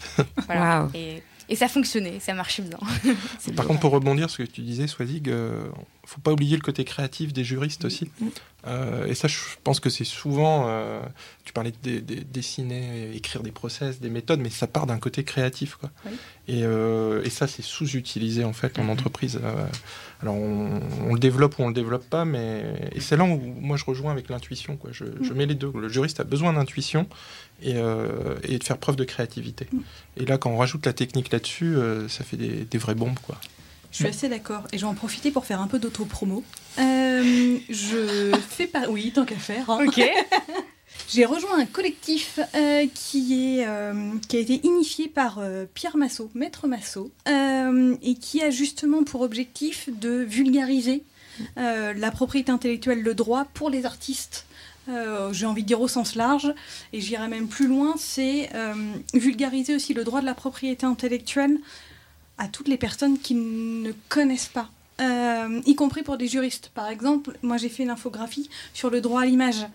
Et, ça fonctionnait, ça marchait bien. Par contre, pour rebondir sur ce que tu disais, Swazig, faut pas oublier le côté créatif des juristes aussi. Mm. Euh, et ça, je pense que c'est souvent. euh, tu parlais de, de- de dessiner, écrire des process, des méthodes, mais ça part d'un côté créatif. Quoi. Oui. Et, euh, et ça, c'est sous-utilisé en fait en entreprise. Euh, alors, on, on le développe ou on le développe pas, mais et c'est là où moi je rejoins avec l'intuition. Quoi. Je, je mets les deux. Le juriste a besoin d'intuition et, euh, et de faire preuve de créativité. Et là, quand on rajoute la technique là-dessus, euh, ça fait des, des vraies bombes. Quoi. Je suis assez d'accord. Et je vais en profiter pour faire un peu d'auto-promo. Euh, je fais pas. Oui, tant qu'à faire. hein. Ok. J'ai rejoint un collectif euh, qui, est, euh, qui a été initié par euh, Pierre Massot, maître Massot, euh, et qui a justement pour objectif de vulgariser euh, la propriété intellectuelle, le droit pour les artistes. Euh, J'ai envie de dire au sens large, et j'irai même plus loin, c'est euh, vulgariser aussi le droit de la propriété intellectuelle à toutes les personnes qui ne connaissent pas. Euh, y compris pour des juristes. Par exemple, moi j'ai fait une infographie sur le droit à l'image.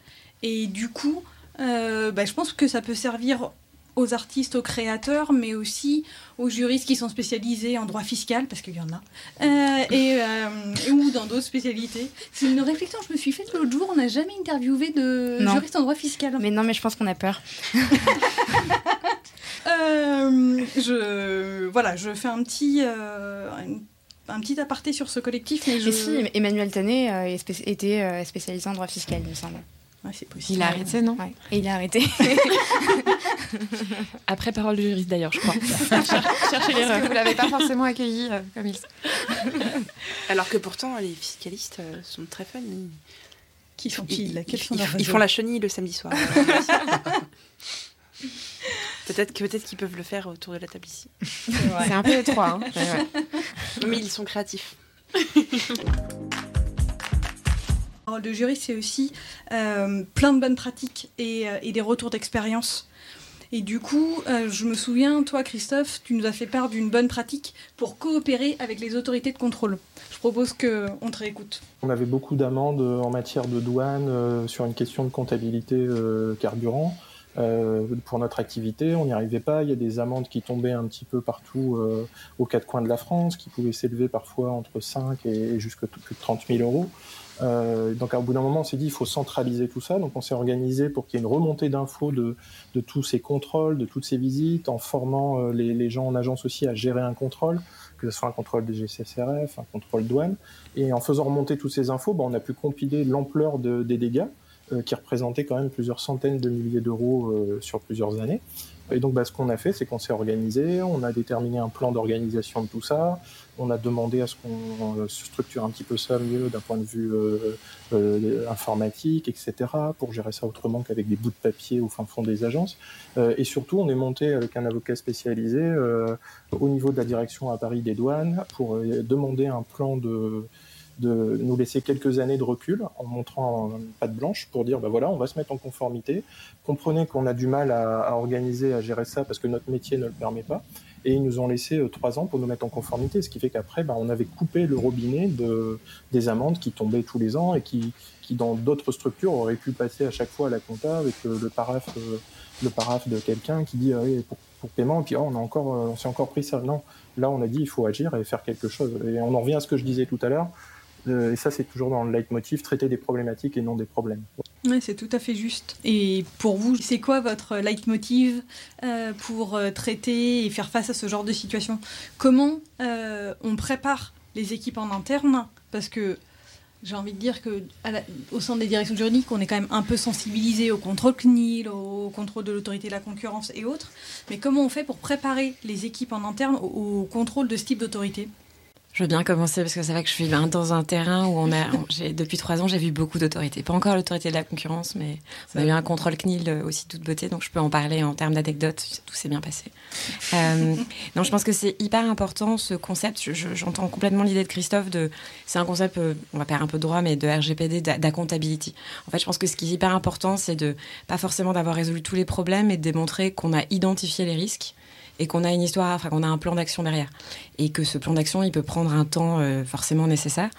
Et du coup, bah, je pense que ça peut servir aux artistes, aux créateurs, mais aussi aux juristes qui sont spécialisés en droit fiscal, parce qu'il y en a, euh, et, euh, ou dans d'autres spécialités. C'est une réflexion que je me suis faite l'autre jour. On n'a jamais interviewé de Non. juristes en droit fiscal. Mais non, mais je pense qu'on a peur. Euh, je, voilà, je fais un petit, un, petit aparté sur ce collectif, mais je... Mais si, Emmanuel Tanet euh, spé- était euh, spécialisé en droit fiscal, il me semble. Ouais, c'est possible. Il a arrêté, non Ouais. Et il a arrêté. Après parole du juriste d'ailleurs, je crois. Cherchez l'erreur. Vous l'avez pas forcément accueilli euh, comme il Alors que pourtant, les fiscalistes euh, sont très fun. Ils, Qui sont-ils ils- ils- sont ils- leurs ils réseaux font la chenille le samedi soir. peut-être que qu'ils peuvent le faire autour de la table ici. C'est un peu étroit. Hein. Ouais, ouais. Mais ils sont créatifs. Le jury, c'est aussi euh, plein de bonnes pratiques et, euh, et des retours d'expérience. Et du coup, euh, je me souviens, toi, Christophe, tu nous as fait part d'une bonne pratique pour coopérer avec les autorités de contrôle. Je propose qu'on te réécoute. On avait beaucoup d'amendes en matière de douane sur une question de comptabilité carburant. Pour notre activité, on n'y arrivait pas. Il y a des amendes qui tombaient un petit peu partout aux quatre coins de la France, qui pouvaient s'élever parfois entre 5 et, jusqu'à plus de 30 000 euros. Euh, donc, au bout d'un moment, on s'est dit il faut centraliser tout ça. Donc, on s'est organisé pour qu'il y ait une remontée d'infos de, de tous ces contrôles, de toutes ces visites, en formant euh, les, les gens en agence aussi à gérer un contrôle, que ce soit un contrôle des GCSRF, un contrôle douane. Et en faisant remonter toutes ces infos, ben, on a pu compiler l'ampleur de- des dégâts, qui représentaient quand même plusieurs centaines de milliers d'euros euh, sur plusieurs années. Et donc, bah, ce qu'on a fait, c'est qu'on s'est organisé, on a déterminé un plan d'organisation de tout ça, on a demandé à ce qu'on euh, structure un petit peu ça mieux d'un point de vue euh, euh, informatique, etc., pour gérer ça autrement qu'avec des bouts de papier au fin fond des agences. Euh, et surtout, on est monté avec un avocat spécialisé euh, au niveau de la direction à Paris des douanes pour euh, demander un plan de de nous laisser quelques années de recul en montrant une patte blanche pour dire bah voilà on va se mettre en conformité. Comprenez qu'on a du mal à, organiser à gérer ça parce que notre métier ne le permet pas. Et ils nous ont laissé euh, trois ans pour nous mettre en conformité ce qui fait qu'après bah, on avait coupé le robinet de, des amendes qui tombaient tous les ans et qui, qui dans d'autres structures auraient pu passer à chaque fois à la compta avec euh, le paraphe euh, le de quelqu'un qui dit ah oui, pour, paiement puis oh, on a encore on s'est encore pris ça. Non. Là on a dit il faut agir et faire quelque chose. Et on en revient à ce que je disais tout à l'heure et ça, c'est toujours dans le leitmotiv, traiter des problématiques et non des problèmes. Ouais, c'est tout à fait juste. Et pour vous, c'est quoi votre leitmotiv euh, pour euh, traiter et faire face à ce genre de situation? Comment euh, on prépare les équipes en interne? Parce que j'ai envie de dire que sein des directions juridiques, on est quand même un peu sensibilisé au contrôle CNIL, au contrôle de l'autorité de la concurrence et autres. Mais comment on fait pour préparer les équipes en interne au contrôle de ce type d'autorité? Je veux bien commencer parce que c'est vrai que je suis ben, dans un terrain où on a, j'ai- depuis trois ans, j'ai vu beaucoup d'autorités. Pas encore l'autorité de la concurrence, mais on a eu un contrôle CNIL aussi de toute beauté, donc je peux en parler en termes d'anecdotes. Tout s'est bien passé. Euh, non, je pense que c'est hyper important ce concept. Je- je- J'entends complètement l'idée de Christophe. De, c'est un concept, euh, on va perdre un peu de droit, mais de RGPD, d'a- d'accountability. En fait, je pense que ce qui est hyper important, c'est de pas forcément d'avoir résolu tous les problèmes, mais de démontrer qu'on a identifié les risques et qu'on a une histoire, enfin qu'on a un plan d'action derrière. Et que ce plan d'action, il peut prendre un temps euh, forcément nécessaire.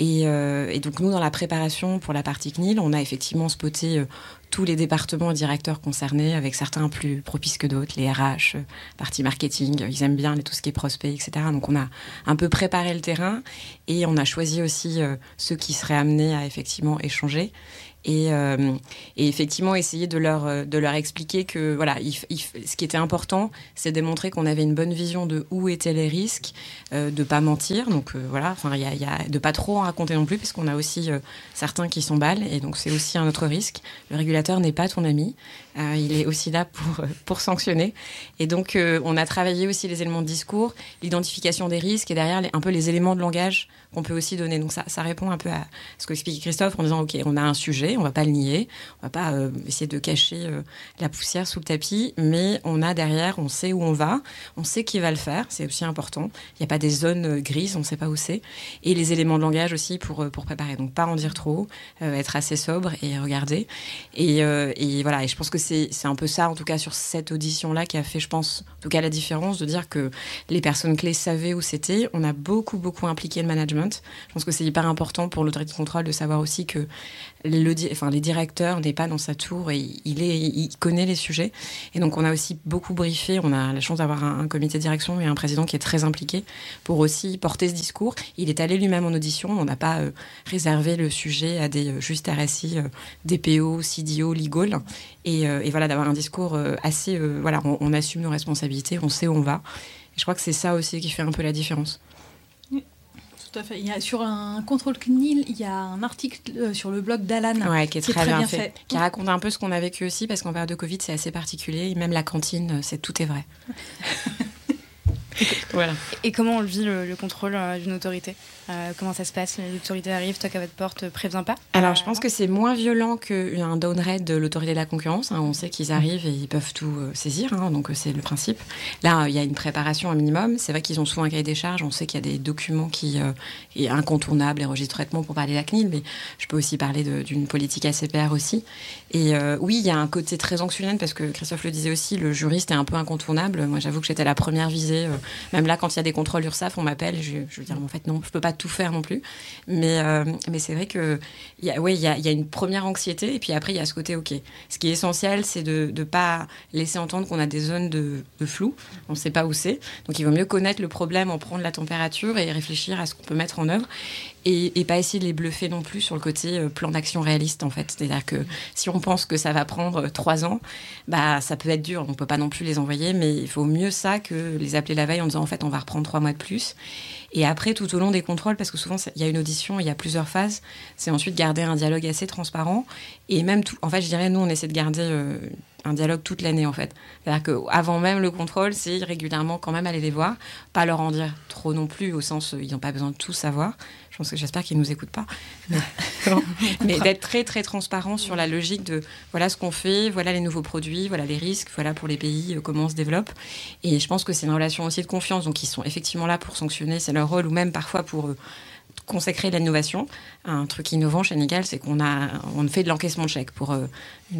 Et, euh, et, donc nous, dans la préparation pour la partie CNIL, on a effectivement spoté euh, tous les départements et directeurs concernés, avec certains plus propices que d'autres, les RH, partie marketing, ils aiment bien tout ce qui est prospect, etc. Donc on a un peu préparé le terrain et on a choisi aussi ceux qui seraient amenés à effectivement échanger. Et, euh, et, effectivement essayer de leur, euh, de leur expliquer que voilà, il, il, ce qui était important, c'est démontrer qu'on avait une bonne vision de où étaient les risques, euh, de pas mentir, donc euh, voilà, y a, y a, de pas trop en raconter non plus, puisqu'on a aussi euh, certains qui s'emballent, et donc c'est aussi un autre risque. Le régulateur n'est pas ton ami, euh, il est aussi là pour pour sanctionner, et donc on a travaillé aussi les éléments de discours, l'identification des risques, et derrière un peu les éléments de langage qu'on peut aussi donner. Donc ça, ça répond un peu à ce qu'expliquait Christophe en disant ok, on a un sujet on va pas le nier, on va pas euh, essayer de cacher euh, la poussière sous le tapis, mais on a derrière, on sait où on va, on sait qui va le faire, c'est aussi important. Il n'y a pas des zones euh, grises, on ne sait pas où c'est, et les éléments de langage aussi pour pour préparer. Donc pas en dire trop, euh, être assez sobre et regarder. Et, euh, et voilà, et je pense que c'est un peu ça, en tout cas sur cette audition là, qui a fait, je pense, en tout cas la différence de dire que les personnes clés savaient où c'était. On a beaucoup beaucoup impliqué le management. Je pense que c'est hyper important pour l'autorité de contrôle de savoir aussi que le, les directeurs n'est pas dans sa tour et il, connaît les sujets. Et donc, on a aussi beaucoup briefé. On a la chance d'avoir un, comité de direction et un président qui est très impliqué pour aussi porter ce discours. Il est allé lui-même en audition. On n'a pas euh, réservé le sujet à des euh, juste RSI, euh, DPO, CDO. Et, euh, et voilà, d'avoir un discours assez. voilà, on, on assume nos responsabilités, on sait où on va. Et je crois que c'est ça aussi qui fait un peu la différence. Tout à fait. Il y a, sur un contrôle CNIL, il y a un article euh, sur le blog d'Alan ouais, qui est qui très, est très bien, bien fait, fait. qui raconte un peu ce qu'on a vécu aussi, parce qu'en période de Covid, c'est assez particulier. Et même la cantine, c'est tout est vrai. voilà. Et comment on vit le, le contrôle euh, d'une autorité euh, Comment ça se passe L'autorité arrive, toque à votre porte, euh, prévient pas Alors, je pense que c'est moins violent qu'un downgrade de l'autorité de la concurrence. Hein. On sait qu'ils arrivent et ils peuvent tout euh, saisir, hein, donc c'est le principe. Là, il y a une préparation un minimum. C'est vrai qu'ils ont souvent un cahier des charges. On sait qu'il y a des documents qui euh, est incontournables, les registres de traitement pour parler de la CNIL, mais je peux aussi parler d'une politique ACPR aussi. Et euh, oui, il y a un côté très anxiogène parce que Christophe le disait aussi, le juriste est un peu incontournable. Moi, j'avoue que j'étais la première visée. Euh, même là, quand il y a des contrôles URSAF, on m'appelle. Je, je veux dire, en fait, non, je peux pas tout faire non plus. Mais, euh, c'est vrai que y a, il y a une première anxiété et puis après, il y a ce côté, ok. Ce qui est essentiel, c'est de ne pas laisser entendre qu'on a des zones de, de flou. On ne sait pas où c'est. Donc, il vaut mieux connaître le problème, en prendre la température et réfléchir à ce qu'on peut mettre en œuvre et, pas essayer de les bluffer non plus sur le côté euh, plan d'action réaliste en fait. C'est-à-dire que si on pense que ça va prendre trois ans, bah ça peut être dur. On peut pas non plus les envoyer, mais il faut mieux ça que les appeler la veille en disant en fait on va reprendre trois mois de plus. Et après tout au long des contrôles, parce que souvent il y a une audition, il y a plusieurs phases, c'est ensuite garder un dialogue assez transparent et même tout. En fait, je dirais nous on essaie de garder euh, un dialogue toute l'année en fait. C'est-à-dire qu'avant même le contrôle, c'est régulièrement quand même aller les voir, pas leur en dire trop non plus, au sens ils n'ont pas besoin de tout savoir. Pense que j'espère qu'ils nous écoutent pas, mais, mais d'être très très transparent sur la logique de voilà ce qu'on fait, voilà les nouveaux produits, voilà les risques, voilà pour les pays euh, comment on se développe. Et je pense que c'est une relation aussi de confiance, donc ils sont effectivement là pour sanctionner, c'est leur rôle, ou même parfois pour euh, consacrer l'innovation. Un truc innovant chez Nickel, c'est qu'on a, on fait de l'encaissement de chèque. Pour, euh,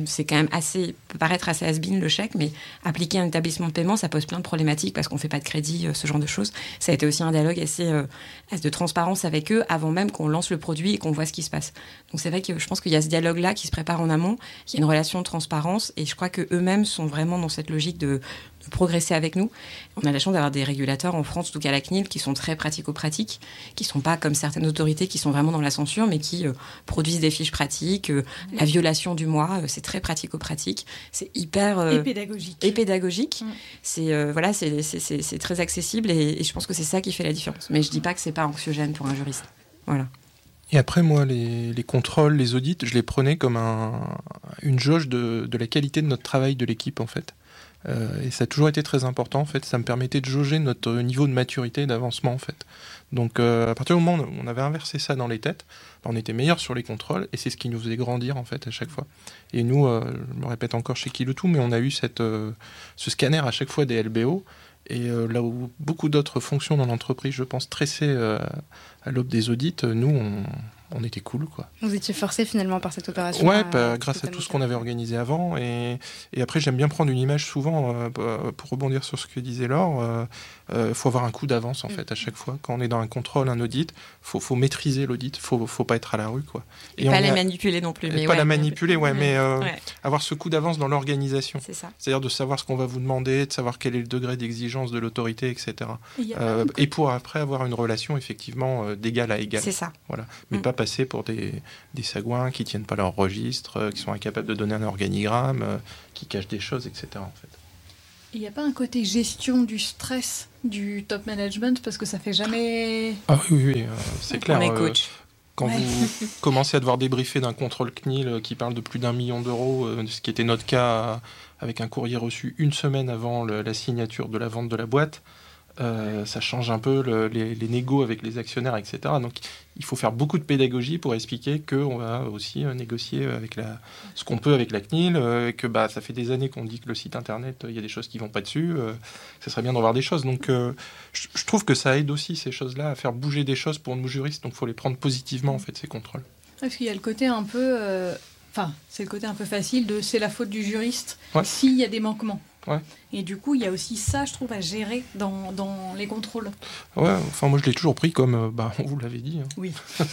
c'est quand même assez, peut paraître assez has-been le chèque, mais appliquer un établissement de paiement, ça pose plein de problématiques parce qu'on fait pas de crédit, euh, ce genre de choses. Ça a été aussi un dialogue assez, euh, assez de transparence avec eux avant même qu'on lance le produit et qu'on voit ce qui se passe. Donc c'est vrai que je pense qu'il y a ce dialogue-là qui se prépare en amont, qu'il y a une relation de transparence et je crois que eux-mêmes sont vraiment dans cette logique de, de progresser avec nous. On a la chance d'avoir des régulateurs en France, en tout cas à la CNIL, qui sont très pratico-pratiques, qui sont pas comme certaines autorités qui sont vraiment dans la censure, mais qui euh, produisent des fiches pratiques. Euh, mmh. La violation du mois, euh, c'est très pratico-pratique. C'est hyper... et pédagogique. Et pédagogique. Mmh. C'est voilà, c'est très accessible et, et je pense que c'est ça qui fait la différence. Mais je dis pas que c'est pas anxiogène pour un juriste. Voilà. Et après, moi, les, les, contrôles, les audits, je les prenais comme un, une jauge de, de, la qualité de notre travail de l'équipe, en fait. Euh, et ça a toujours été très important en fait. Ça me permettait de jauger notre niveau de maturité et d'avancement en fait. Donc euh, à partir du moment où on avait inversé ça dans les têtes, on était meilleur sur les contrôles et c'est ce qui nous faisait grandir en fait à chaque fois. Et nous, euh, je me répète encore chez Kiloutou, mais on a eu cette, euh, ce scanner à chaque fois des LBO. Et euh, là où beaucoup d'autres fonctions dans l'entreprise, je pense, tressaient à l'aube des audits, nous, on, on était cool, quoi. Vous étiez forcé finalement par cette opération Ouais, bah, grâce à tout ce qu'on avait organisé avant. Et, et après, j'aime bien prendre une image souvent, euh, bah, pour rebondir sur ce que disait Laure, il euh, faut avoir un coup d'avance en Mm. fait à chaque fois. Quand on est dans un contrôle, un audit, faut, faut maîtriser l'audit, faut, faut pas être à la rue, quoi. Et, on pas la manipuler non plus. et Mais pas ouais. la manipuler, ouais, mais euh, Ouais, avoir ce coup d'avance dans l'organisation. c'est ça. C'est-à-dire de savoir ce qu'on va vous demander, de savoir quel est le degré d'exigence de l'autorité, etc. Et Euh, et pour après avoir une relation effectivement euh, d'égal à égal. C'est ça. Mais Mm. pas passer pour des, des sagouins qui tiennent pas leur registre, euh, qui sont incapables de donner un organigramme, euh, qui cachent des choses, etc. En fait. Il n'y a pas un côté gestion du stress du top management parce que ça fait jamais. Ah oui, oui, oui, euh, c'est clair. On est euh, coach. quand Ouais. vous commencez à devoir débriefer d'un contrôle CNIL qui parle de plus d'un million d'euros, ce qui était notre cas avec un courrier reçu une semaine avant le- la signature de la vente de la boîte, euh, ça change un peu le- les, les négos avec les actionnaires, etc. Donc il faut faire beaucoup de pédagogie pour expliquer qu'on va aussi euh, négocier avec la, ce qu'on peut avec la CNIL, euh, et que bah, ça fait des années qu'on dit que le site internet, il y a des choses qui vont pas dessus, euh, ça serait bien d'en voir des choses. Donc euh, je, je trouve que ça aide aussi ces choses-là à faire bouger des choses pour nous juristes, donc il faut les prendre positivement en fait ces contrôles. Parce qu'il y a le côté un peu. Enfin, c'est le côté un peu facile de c'est la faute du juriste Ouais. s'il y a des manquements. Ouais. Et du coup, il y a aussi ça, je trouve, à gérer dans, dans les contrôles. Ouais, enfin moi je l'ai toujours pris comme, euh, bah on vous l'avait dit. hein. Oui.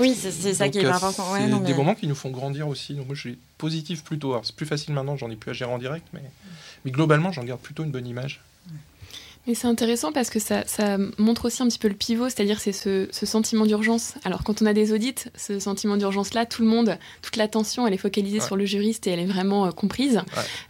Oui, c'est ça Donc, qui est euh, important. Ouais, c'est non, des moments qui nous font grandir aussi. Donc moi je suis positif plutôt. Alors c'est plus facile maintenant, j'en ai plus à gérer en direct, mais, mais globalement j'en garde plutôt une bonne image. Mais c'est intéressant parce que ça, ça montre aussi un petit peu le pivot, c'est-à-dire c'est ce, ce sentiment d'urgence. Alors quand on a des audits, ce sentiment d'urgence-là, tout le monde, toute l'attention, elle est focalisée Ouais. sur le juriste et elle est vraiment euh, comprise.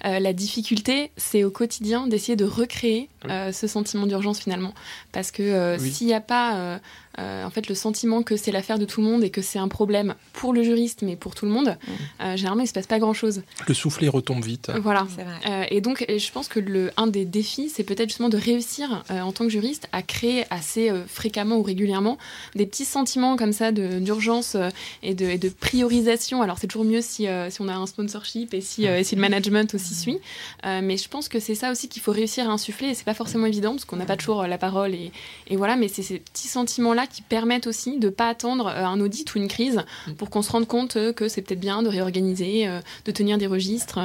Euh, la difficulté, c'est au quotidien d'essayer de recréer Oui. euh, ce sentiment d'urgence finalement. Parce que euh, Oui. s'il n'y a pas euh, euh, en fait le sentiment que c'est l'affaire de tout le monde et que c'est un problème pour le juriste mais pour tout le monde, euh, généralement il se passe pas grand-chose. Le soufflet retombe vite. Voilà. Vrai. Euh, et donc, je pense que le, un des défis, c'est peut-être justement de réussir euh, en tant que juriste à créer assez euh, fréquemment ou régulièrement des petits sentiments comme ça de- d'urgence euh, et, de, et de priorisation. Alors, c'est toujours mieux si, euh, si on a un sponsorship et si, euh, et si le management aussi suit. Euh, mais je pense que c'est ça aussi qu'il faut réussir à insuffler et pas forcément évident parce qu'on n'a pas toujours euh, la parole et, et voilà. Mais c'est ces petits sentiments-là qui permettent aussi de pas attendre euh, un audit ou une crise pour qu'on se rende compte euh, que c'est peut-être bien de réorganiser, de tenir des registres.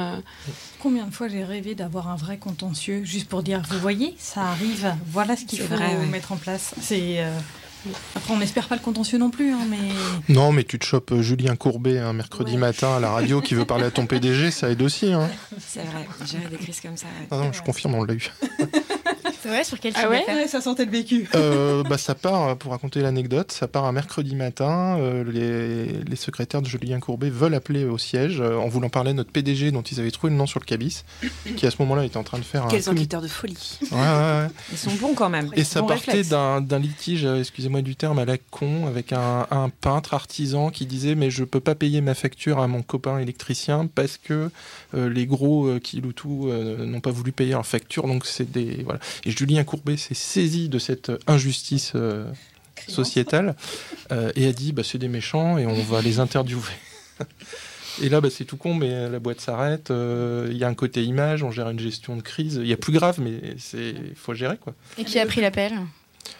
Combien de fois j'ai rêvé d'avoir un vrai contentieux juste pour dire, vous voyez, ça arrive, voilà ce qu'il faut vrai, ouais. mettre en place. C'est. euh, Après, on n'espère pas le contentieux non plus, hein, mais. Non, mais tu te chopes Julien Courbet un mercredi Ouais. matin à la radio qui veut parler à ton PDG, ça aide aussi. Hein. C'est vrai. Gérer des crises comme ça. ouais. Ah non, je confirme, on l'a eu. Vrai, sur quel Ah ouais Ouais, ça sentait le vécu. Euh, bah, ça part, euh, pour raconter l'anecdote, ça part un mercredi matin. euh, les, les secrétaires de Julien Courbet veulent appeler au siège euh, en voulant parler à notre PDG dont ils avaient trouvé le nom sur le cabis, qui à ce moment-là était en train de faire un. Quels comité- enquêteurs de folie. Ouais, ouais, ouais. Ils sont bons quand même. Et ça Bon partait d'un litige, excusez-moi du terme, à la con, avec un, un peintre artisan qui disait mais je peux pas payer ma facture à mon copain électricien parce que euh, les gros euh, qui tout euh, n'ont pas voulu payer leur facture. Donc c'est des voilà. Et Julien Courbet s'est saisi de cette injustice euh, sociétale euh, et a dit bah c'est des méchants et on va les interviewer. Et là, bah, c'est tout con, mais la boîte s'arrête. euh, Il y a un côté image, on gère une gestion de crise. Il y a plus grave, mais c'est faut gérer quoi. Et qui a pris l'appel?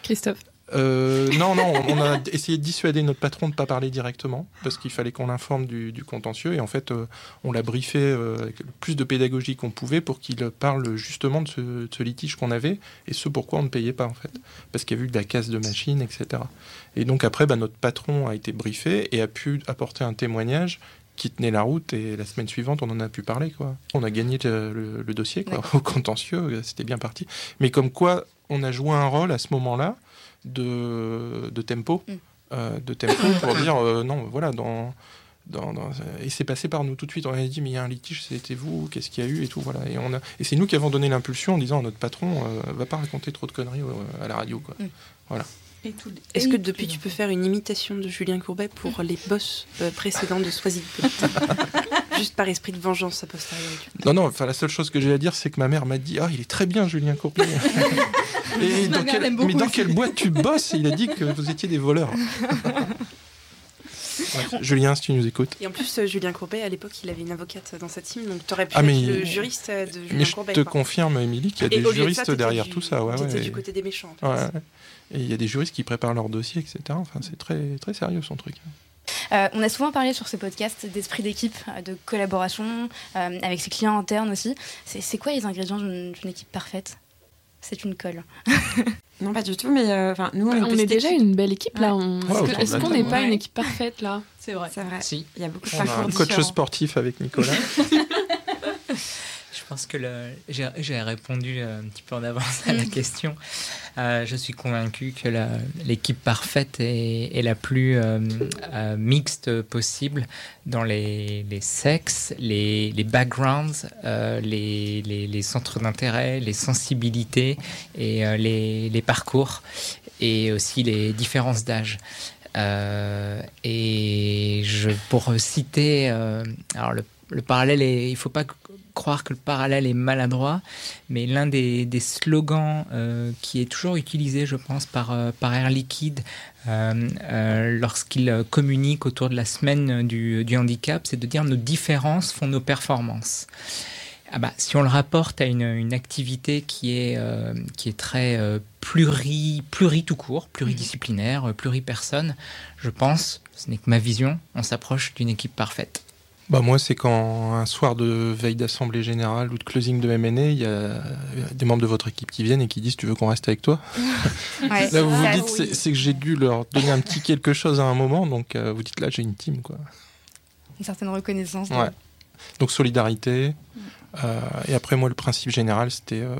Christophe. Euh, non, non, on a essayé de dissuader notre patron de ne pas parler directement, parce qu'il fallait qu'on l'informe du, du contentieux, et en fait, euh, on l'a briefé euh, avec le plus de pédagogie qu'on pouvait pour qu'il parle justement de ce, de ce litige qu'on avait, et ce pourquoi on ne payait pas, en fait, parce qu'il y a eu de la casse de machine, etc. Et donc après, bah, notre patron a été briefé et a pu apporter un témoignage qui tenait la route, et la semaine suivante, on en a pu parler, quoi. On a gagné le, le- le dossier, quoi, au contentieux, c'était bien parti. Mais comme quoi, on a joué un rôle à ce moment-là, de, de tempo, Mm. euh, de tempo pour dire euh, non, voilà, dans, dans, dans- et c'est passé par nous tout de suite. On a dit mais il y a un litige, c'était vous, qu'est-ce qu'il y a eu et tout, voilà. Et on a, et c'est nous qui avons donné l'impulsion en disant à notre patron, euh, va pas raconter trop de conneries euh, à la radio, quoi. Et tout- Est-ce et que depuis tu peux faire une imitation de Julien Courbet pour les boss euh, précédents de Soisy Juste par esprit de vengeance a posteriori. Non, non, enfin la seule chose que j'ai à dire, c'est que ma mère m'a dit ah il est très bien Julien Courbet. et dans beaucoup mais dans quelle boîte tu bosses? Il a dit que vous étiez des voleurs. Ouais. Julien, si tu nous écoutes. Et en plus, euh, Julien Courbet, à l'époque, il avait une avocate dans sa team, donc tu aurais pu Ah, être mais- le juriste de Julien Mais je Courbet. te quoi. confirme, Émilie, qu'il y a Et des de juristes ça, derrière du- tout ça. Ouais, ouais, du côté des méchants. en fait. Et il y a des juristes qui préparent leur dossier, etc. Enfin, c'est très, très sérieux son truc. Euh, on a souvent parlé sur ce podcast d'esprit d'équipe, euh, de collaboration, euh, avec ses clients internes aussi. C'est c'est quoi les ingrédients d'une d'une équipe parfaite? C'est une colle. Non, pas du tout, mais euh, enfin, nous, on, on est déjà équipe. une belle équipe là. On- Ouais, Est-ce qu'on n'est pas ouais. une équipe parfaite là? C'est vrai. C'est vrai. Si. Il y a beaucoup de On a un coach sportif avec Nicolas. Pense que j'ai répondu euh, un petit peu en avance à la question. Euh, je suis convaincu que l'équipe parfaite est, est la plus euh, euh, mixte possible dans les, les sexes, les, les backgrounds, les, centres d'intérêt, les sensibilités et les, les parcours et aussi les différences d'âge. Euh, et je, pour citer, euh, alors le, le parallèle est, il faut pas croire que le parallèle est maladroit, mais l'un des, des slogans euh, qui est toujours utilisé, je pense, par, euh, par Air Liquide euh, euh, lorsqu'il euh, communique autour de la semaine du, du handicap, c'est de dire nos différences font nos performances. Ah bah, si on le rapporte à une, une activité qui est, euh, qui est très euh, pluri, tout court, pluridisciplinaire, pluripersonne, je pense, ce n'est que ma vision, on s'approche d'une équipe parfaite. Bah moi, c'est quand un soir de veille d'assemblée générale ou de closing de M&A, il y a des membres de votre équipe qui viennent et qui disent tu veux qu'on reste avec toi? Ouais, Là, vous vous dites c'est c'est que j'ai dû leur donner un petit quelque chose à un moment, donc euh, vous dites là j'ai une team quoi. une certaine reconnaissance. Ouais. Donc solidarité. euh, et après moi le principe général c'était euh,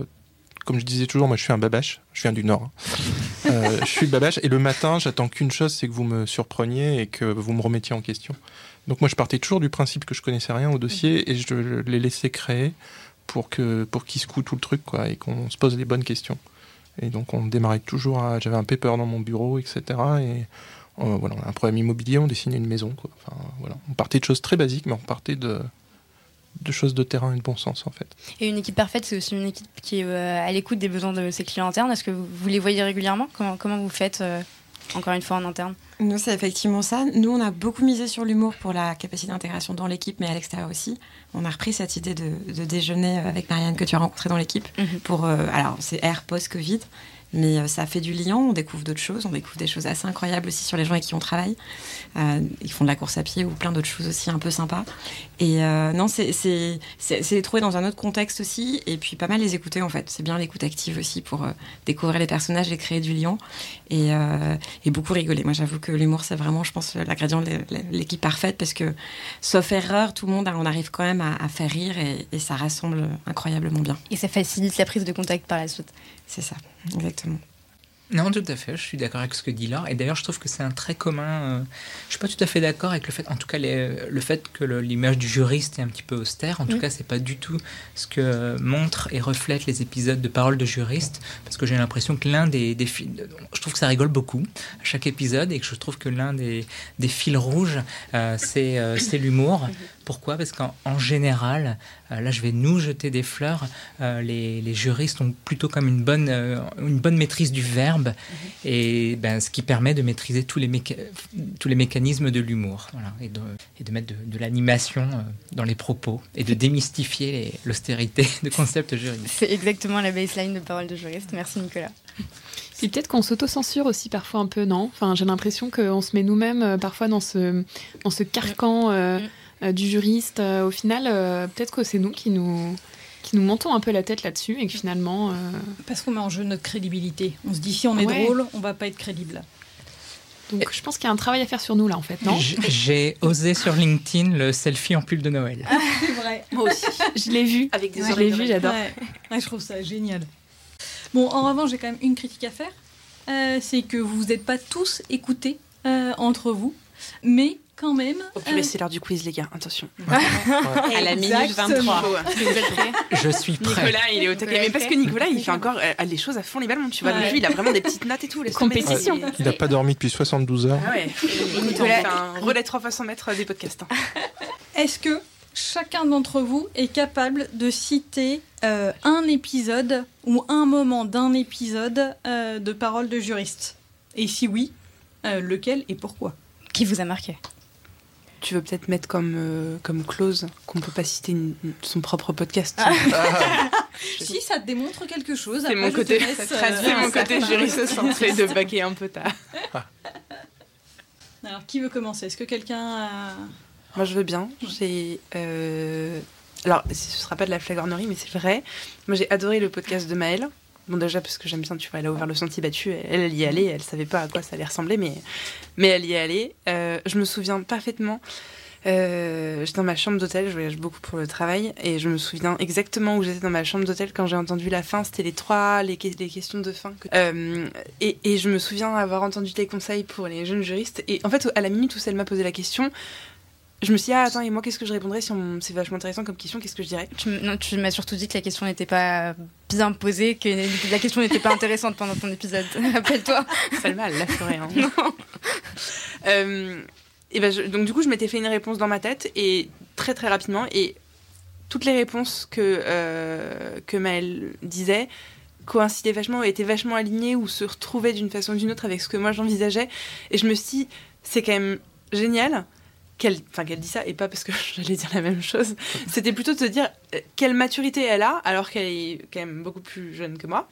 comme je disais toujours, moi je suis un babache, je viens du Nord. hein. Je suis babache et le matin j'attends qu'une chose, c'est que vous me surpreniez et que vous me remettiez en question. Donc moi je partais toujours du principe que je connaissais rien au dossier et je les laissais créer pour que pour qu'ils secouent tout le truc quoi et qu'on se pose les bonnes questions. Et donc on démarrait toujours j'avais un paper dans mon bureau etc. Et euh, voilà, on a un problème immobilier, on dessinait une maison quoi. Enfin, voilà, on partait de choses très basiques mais on partait de choses de terrain et de bon sens en fait. Et une équipe parfaite, c'est aussi une équipe qui est euh, à l'écoute des besoins de ses clients internes. Est-ce que vous, vous les voyez régulièrement? Comment, comment vous faites, euh, encore une fois, en interne Nous, c'est effectivement ça. Nous, on a beaucoup misé sur l'humour pour la capacité d'intégration dans l'équipe, mais à l'extérieur aussi. On a repris cette idée de, de déjeuner avec Marianne que tu as rencontrée dans l'équipe. Mhm. Pour, euh, alors, c'est air post-Covid, mais euh, ça fait du lien. On découvre d'autres choses. On découvre des choses assez incroyables aussi sur les gens avec qui on travaille. Euh, ils font de la course à pied ou plein d'autres choses aussi un peu sympas. Et euh, non, c'est les trouver dans un autre contexte aussi. Et puis pas mal les écouter en fait. C'est bien l'écoute active aussi pour découvrir les personnages et créer du lien. Et, et beaucoup rigoler. Moi, j'avoue que l'humour, c'est vraiment, je pense, l'ingrédient de l'équipe parfaite parce que, sauf erreur, tout le monde, on arrive quand même à, à faire rire et, et ça rassemble incroyablement bien. Et ça facilite la prise de contact par la suite. C'est ça, exactement. Non, tout à fait, je suis d'accord avec ce que dit Laure. Et d'ailleurs, je trouve que c'est un trait commun. euh, je suis pas tout à fait d'accord avec le fait, en tout cas, les- le fait que l'image du juriste est un petit peu austère. En tout Mm. cas, c'est pas du tout ce que montrent et reflètent les épisodes de Parole de juriste. Parce que j'ai l'impression que l'un des, des fils. Je trouve que ça rigole beaucoup à chaque épisode et que je trouve que l'un des, des fils rouges, euh, c'est euh, c'est l'humour. Pourquoi? Parce qu'en en général, là, je vais nous jeter des fleurs. euh, les, les juristes ont plutôt comme une bonne, euh, une bonne maîtrise du verbe, et ben, ce qui permet de maîtriser tous les, méca- tous les mécanismes de l'humour, voilà, et, de, et de mettre de, de l'animation euh, dans les propos, et de démystifier l'austérité de concepts juridiques. C'est exactement la baseline de parole de juriste. Merci Nicolas. Puis peut-être qu'on s'auto-censure aussi parfois un peu, non? Enfin, j'ai l'impression qu'on se met nous-mêmes euh, parfois dans ce, dans ce carcan euh, Mm. euh, du juriste. Euh, au final, euh, peut-être que c'est nous qui nous, qui nous montons un peu la tête là-dessus et que finalement. euh, Parce qu'on met en jeu notre crédibilité. On se dit si on est Ouais. drôle, on va pas être crédible. Donc je pense qu'il y a un travail à faire sur nous là en fait, non? J'ai osé sur LinkedIn le selfie en pull de Noël. C'est vrai. Moi aussi. Je l'ai vu. Avec des je oreilles l'ai vu, j'adore. Ouais. Ouais, je trouve ça génial. Bon, en revanche, j'ai quand même une critique à faire. Euh, c'est que vous n'êtes pas tous écoutés euh, entre vous, mais quand même. Purée, c'est l'heure du quiz, les gars. Attention. À la minute Exactement. 23. Je suis prêt. Nicolas, il est au taquet. Mais parce que Nicolas, il fait encore euh, les choses à fond les ballons. Tu vois, le Ouais. jeu, il a vraiment des petites notes et tout. laisse tomber. Compétition. C'est- Il n'a pas dormi depuis 72 heures. Ah ouais. Nicolas- un relais 3 fois 100 mètres des podcasts. hein. Est-ce que chacun d'entre vous est capable de citer euh, un épisode ou un moment d'un épisode euh, de Parole de juriste? Et si oui, euh, lequel et pourquoi? Qui vous a marqué? Tu veux peut-être mettre comme, euh, comme clause qu'on peut pas citer une- son propre podcast. Si ça te démontre quelque chose, C'est mon côté, laisse, ça euh, mon côté juriste centré de baquer un peu tard. Alors, qui veut commencer? Est-ce que quelqu'un a... Moi, je veux bien. J'ai. euh, Alors, ce sera pas de la flagornerie, mais c'est vrai. Moi, j'ai adoré le podcast de Maëlle. Bon, déjà, parce que j'aime bien, tu vois, elle a ouvert le sentier battu. Elle, elle y est allée. Elle savait pas à quoi ça allait ressembler, mais, mais elle y est allée. Euh, je me souviens parfaitement. euh, j'étais dans ma chambre d'hôtel, je voyage beaucoup pour le travail, et je me souviens exactement où j'étais dans ma chambre d'hôtel quand j'ai entendu la fin. C'était les trois, les, que- les questions de fin. Euh, et, et je me souviens avoir entendu tes conseils pour les jeunes juristes. Et en fait, à la minute où elle m'a posé la question, je me suis dit, ah, attends, et moi, qu'est-ce que je répondrais si on... c'est vachement intéressant comme question, qu'est-ce que je dirais? Tu, non, m'as surtout dit que la question n'était pas bien posée, que la question n'était pas intéressante pendant ton épisode. Rappelle-toi. Salma, elle l'a fait rien. Euh, et ben je- donc, du coup, je m'étais fait une réponse dans ma tête, et très très rapidement, et toutes les réponses que, euh, que Maëlle disait coïncidaient vachement, étaient vachement alignées ou se retrouvaient d'une façon ou d'une autre avec ce que moi j'envisageais. Et je me suis dit, c'est quand même génial qu'elle enfin, dit ça, et pas parce que j'allais dire la même chose. C'était plutôt de se dire euh, quelle maturité elle a, alors qu'elle est quand même beaucoup plus jeune que moi.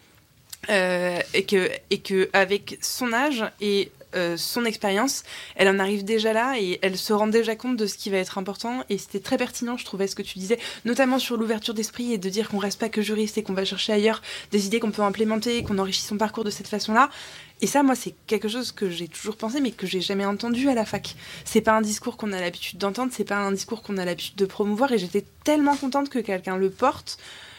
Euh, et que et que avec son âge et euh, son expérience, elle en arrive déjà là et elle se rend déjà compte de ce qui va être important. Et c'était très pertinent, je trouvais, ce que tu disais, notamment sur l'ouverture d'esprit et de dire qu'on reste pas que juriste et qu'on va chercher ailleurs des idées qu'on peut implémenter, qu'on enrichit son parcours de cette façon-là. Et ça, moi, c'est quelque chose que j'ai toujours pensé, mais que j'ai jamais entendu à la fac. C'est pas un discours qu'on a l'habitude d'entendre, c'est pas un discours qu'on a l'habitude de promouvoir. Et j'étais tellement contente que quelqu'un le porte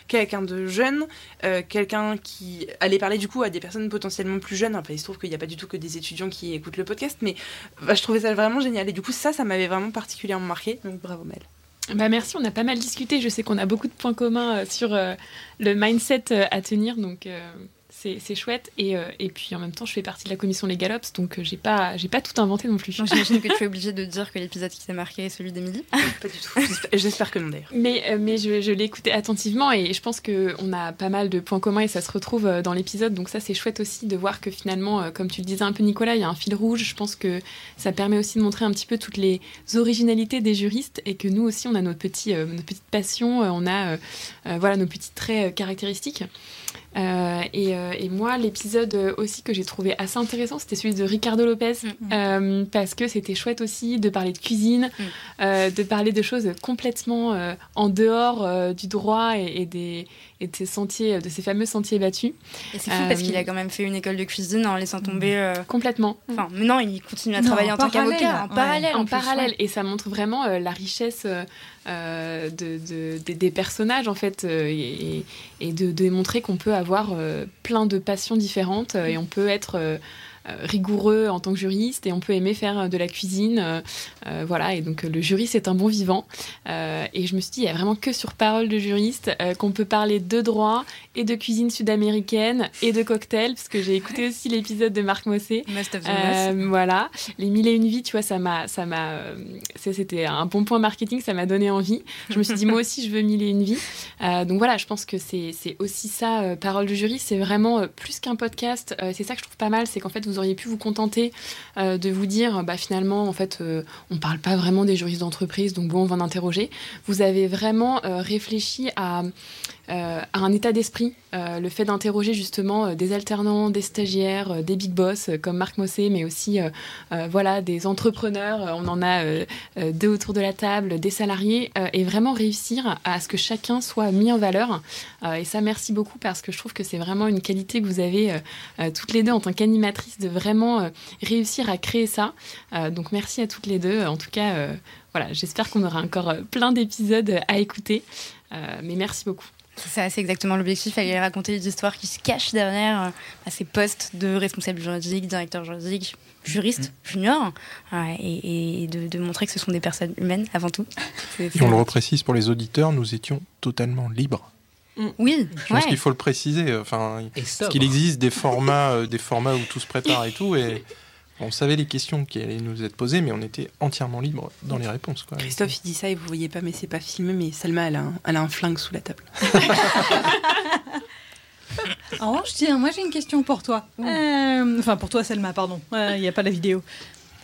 quelqu'un de jeune, euh, quelqu'un qui allait parler du coup à des personnes potentiellement plus jeunes. Enfin, il se trouve qu'il n'y a pas du tout que des étudiants qui écoutent le podcast, mais bah, je trouvais ça vraiment génial. Et du coup, ça, ça m'avait vraiment particulièrement marqué. Donc bravo Mel. Bah merci, on a pas mal discuté. Je sais qu'on a beaucoup de points communs euh, sur euh, le mindset à tenir, donc c'est chouette. Et, euh, et puis en même temps, je fais partie de la commission Legalops, donc euh, j'ai pas, j'ai pas tout inventé non plus. J'imagine que tu es obligé de dire que l'épisode qui t'a marqué est celui d'Emilie. Pas du tout. J'espère- que non d'ailleurs. Mais, euh, mais je, je l'ai écouté attentivement et je pense qu'on a pas mal de points communs et ça se retrouve euh, dans l'épisode. Donc ça, c'est chouette aussi de voir que finalement, euh, comme tu le disais un peu Nicolas, il y a un fil rouge. Je pense que ça permet aussi de montrer un petit peu toutes les originalités des juristes et que nous aussi, on a notre, petit, euh, notre petite passion, euh, on a euh, euh, voilà, nos petits traits euh, caractéristiques. Euh, et, euh, et moi, l'épisode aussi que j'ai trouvé assez intéressant, c'était celui de Ricardo Lopez, euh, parce que c'était chouette aussi de parler de cuisine, Mm. de parler de choses complètement en dehors du droit et, et des, et de ces sentiers, de ces fameux sentiers battus. Et c'est fou parce qu'il a quand même fait une école de cuisine en laissant tomber. Complètement. Enfin, mais non, il continue à Non, travailler en en tant qu'avocat, en ouais. parallèle. en plus, parallèle ouais. et ça montre vraiment la richesse euh, de, de- des- personnages en fait euh, et, de, démontrer qu'on peut avoir euh, plein de passions différentes et on peut être rigoureux en tant que juriste et on peut aimer faire euh, de la cuisine euh, euh, voilà et donc euh, le juriste est un bon vivant Euh, et je me suis dit il y a vraiment que sur parole de juriste euh, qu'on peut parler de droit et de cuisine sud-américaine et de cocktail parce que j'ai écouté aussi l'épisode de Marc Mossé euh, voilà, les mille et une vies, tu vois, ça m'a, ça m'a, euh, c'était un bon point marketing, ça m'a donné envie. Je me suis dit moi aussi je veux mille et une vies. Euh, donc voilà, je pense que c'est, c'est aussi ça, euh, parole du jury, c'est vraiment euh, plus qu'un podcast. Euh, c'est ça que je trouve pas mal, c'est qu'en fait vous auriez pu vous contenter euh, de vous dire, bah finalement en fait euh, on parle pas vraiment des juristes d'entreprise, donc bon on va en interroger. Vous avez vraiment euh, réfléchi à à un état d'esprit, euh, le fait d'interroger justement euh, des alternants, des stagiaires, euh, des big boss euh, comme Marc Mossé, mais aussi euh, euh, voilà des entrepreneurs. Euh, on en a euh, euh, deux autour de la table, des salariés, euh, et vraiment réussir à ce que chacun soit mis en valeur. Euh, et ça, merci beaucoup parce que je trouve que c'est vraiment une qualité que vous avez euh, euh, toutes les deux en tant qu'animatrice de vraiment euh, réussir à créer ça. Euh, donc merci à toutes les deux. En tout cas, euh, voilà, j'espère qu'on aura encore euh, plein d'épisodes à écouter. Euh, mais merci beaucoup. C'est ça, c'est exactement l'objectif. Aller raconter des histoires qui se cachent derrière euh, à ces postes de responsable juridique, directeur juridique, juriste, junior, ouais, et, et de, de montrer que ce sont des personnes humaines avant tout. Et on le reprécise pour les auditeurs, nous étions totalement libres. Oui, Je pense ouais. qu'il faut le préciser. Enfin, parce sobre. qu'il existe des formats, euh, des formats où tout se prépare et tout, et on savait les questions qui allaient nous être posées, mais on était entièrement libre dans les réponses. Quoi. Christophe, il dit ça et vous voyez pas, mais c'est pas filmé. Mais Salma, elle a un, elle a un flingue sous la table. En revanche, tiens, moi j'ai une question pour toi. Euh, enfin, pour toi, Selma, pardon. Il n'y a pas la vidéo.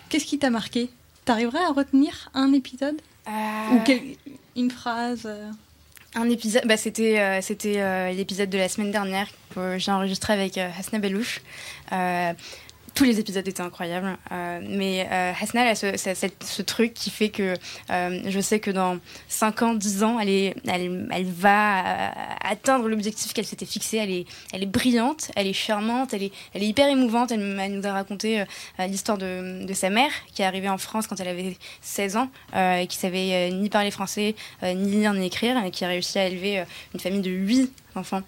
Qu'est-ce qui t'a marqué? T'arriverais à retenir un épisode? Euh, Ou quel- une phrase euh, Un épisode, bah, c'était euh, c'était euh, l'épisode de la semaine dernière que j'ai enregistré avec euh, Hasna Belouche. Tous les épisodes étaient incroyables, euh, mais euh, Hasna elle a ce, truc qui fait que euh, je sais que dans 5 ans, 10 ans, elle, va euh, atteindre l'objectif qu'elle s'était fixé. Elle est, brillante, elle est charmante, elle est, hyper émouvante. Elle, nous a raconté l'histoire de, de sa mère qui est arrivée en France quand elle avait 16 ans et qui savait ni parler français, ni lire ni écrire, et qui a réussi à élever une famille de 8 enfants.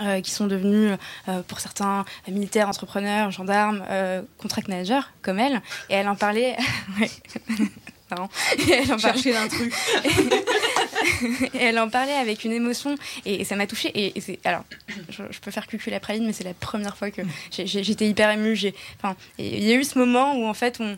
Euh, qui sont devenus, euh, pour certains, militaires, entrepreneurs, gendarmes, euh, contract managers, comme elle. Et elle en parlait. Marrant. Et elle en parlait l'intrus. et elle en parlait avec une émotion et, et ça m'a touchée et, et c'est alors je, je peux faire cucul la praline mais c'est la première fois que j'étais hyper émue j'ai enfin il y a eu ce moment où en fait on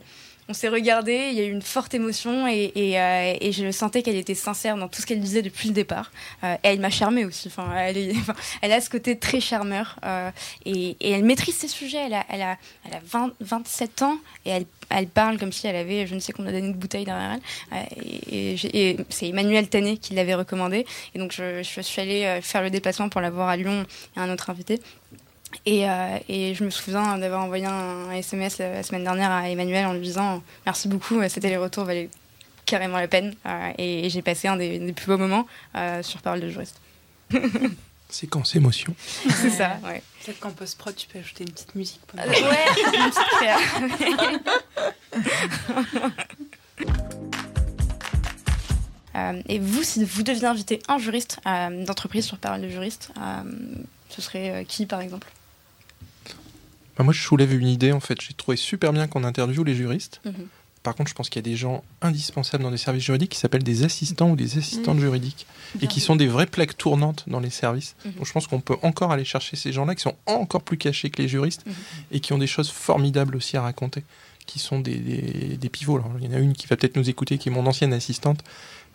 on s'est regardé, il y a eu une forte émotion euh, et je sentais qu'elle était sincère dans tout ce qu'elle disait depuis le départ. Euh, elle m'a charmée aussi. Enfin, elle, a ce côté très charmeur euh, et, elle maîtrise ses sujets. Elle a, elle a, elle a 20, 27 ans et elle, parle comme si elle avait je ne sais combien d'années de bouteille derrière elle. Et, c'est Emmanuel Tanet qui l'avait recommandé. Et donc je, suis allée faire le déplacement pour la voir à Lyon et un autre invité. Et, euh, et je me souviens d'avoir envoyé un SMS la, semaine dernière à Emmanuel en lui disant merci beaucoup, euh, c'était les retours valaient carrément la peine. Euh, et, et j'ai passé un des, des plus beaux moments euh, sur Parole de juriste. Séquence émotion. C'est ça, ouais. Peut-être qu'en post-prod, tu peux ajouter une petite musique. pour- ouais, une petite. Euh, et vous, si vous deviez inviter un juriste euh, d'entreprise sur Parole de juriste, euh, ce serait euh, qui par exemple? Moi, je soulève une idée, en fait. J'ai trouvé super bien qu'on interviewe les juristes. Mhm. Par contre, je pense qu'il y a des gens indispensables dans les services juridiques qui s'appellent des assistants ou des assistantes juridiques et qui sont des vraies plaques tournantes dans les services. Mhm. Donc, je pense qu'on peut encore aller chercher ces gens-là qui sont encore plus cachés que les juristes Mhm. et qui ont des choses formidables aussi à raconter, qui sont des, des- des pivots. Alors, il y en a une qui va peut-être nous écouter, qui est mon ancienne assistante,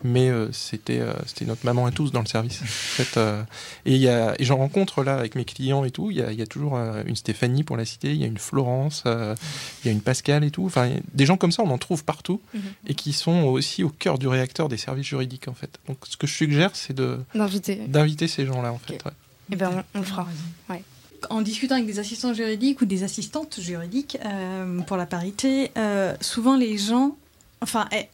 mais euh, c'était euh, c'était notre maman à tous dans le service. En fait, euh, et et j'en rencontre là avec mes clients et tout. Il y a, il y a toujours euh, une Stéphanie pour la citer, il y a une Florence, euh, il y a une Pascal et tout. Enfin, des gens comme ça, on en trouve partout Mhm. et qui sont aussi au cœur du réacteur des services juridiques en fait. Donc, ce que je suggère, c'est de D'inviter d'inviter ces gens-là en fait. ouais. Eh ben, on, on le fera. En discutant avec des assistants juridiques ou des assistantes juridiques euh, pour la parité, euh, souvent les gens, enfin, eh,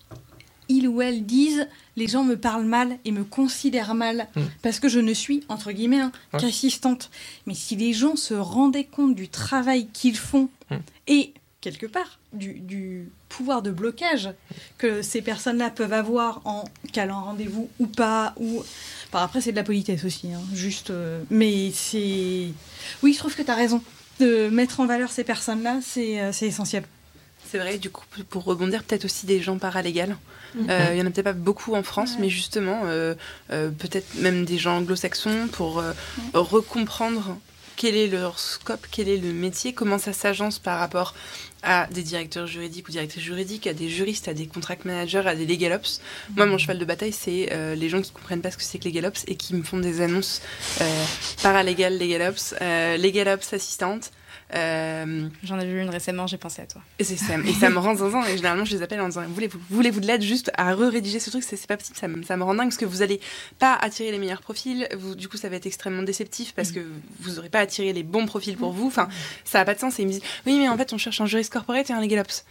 ils ou elles disent les gens me parlent mal et me considèrent mal Mm. parce que je ne suis, entre guillemets, hein, Ouais. qu'assistante. Mais si les gens se rendaient compte du travail qu'ils font Mm. et, quelque part, du, du pouvoir de blocage que ces personnes-là peuvent avoir en calant rendez-vous ou pas, ou... Enfin, après, c'est de la politesse aussi, hein, juste... euh, mais c'est... Oui, je trouve que tu as raison. De mettre en valeur ces personnes-là, c'est euh, c'est essentiel. C'est vrai, du coup, pour rebondir, peut-être aussi des gens paralégales. Euh, Il y en a peut-être pas beaucoup en France, mais justement, euh, euh, peut-être même des gens anglo-saxons pour euh, recomprendre quel est leur scope, quel est le métier, comment ça s'agence par rapport à des directeurs juridiques ou directrices juridiques, à des juristes, à des contract managers, à des legal ops. Moi, mon cheval de bataille, c'est euh, les gens qui comprennent pas ce que c'est que legal ops et qui me font des annonces euh, paralégal, legal ops, euh, legal ops assistante. Euh, J'en ai vu une récemment, j'ai pensé à toi. et, ça, et ça me rend zinzin. Et généralement, je les appelle en disant Voulez-vous voulez -vous de l'aide juste à re-rédiger ce truc? C'est pas possible, ça me, ça me rend dingue parce que vous allez pas attirer les meilleurs profils. Vous, du coup, ça va être extrêmement déceptif parce que vous aurez pas attiré les bons profils pour vous. Enfin, ça a pas de sens. Et ils me disent Oui, mais en fait, on cherche un juriste corporate et un legal ops.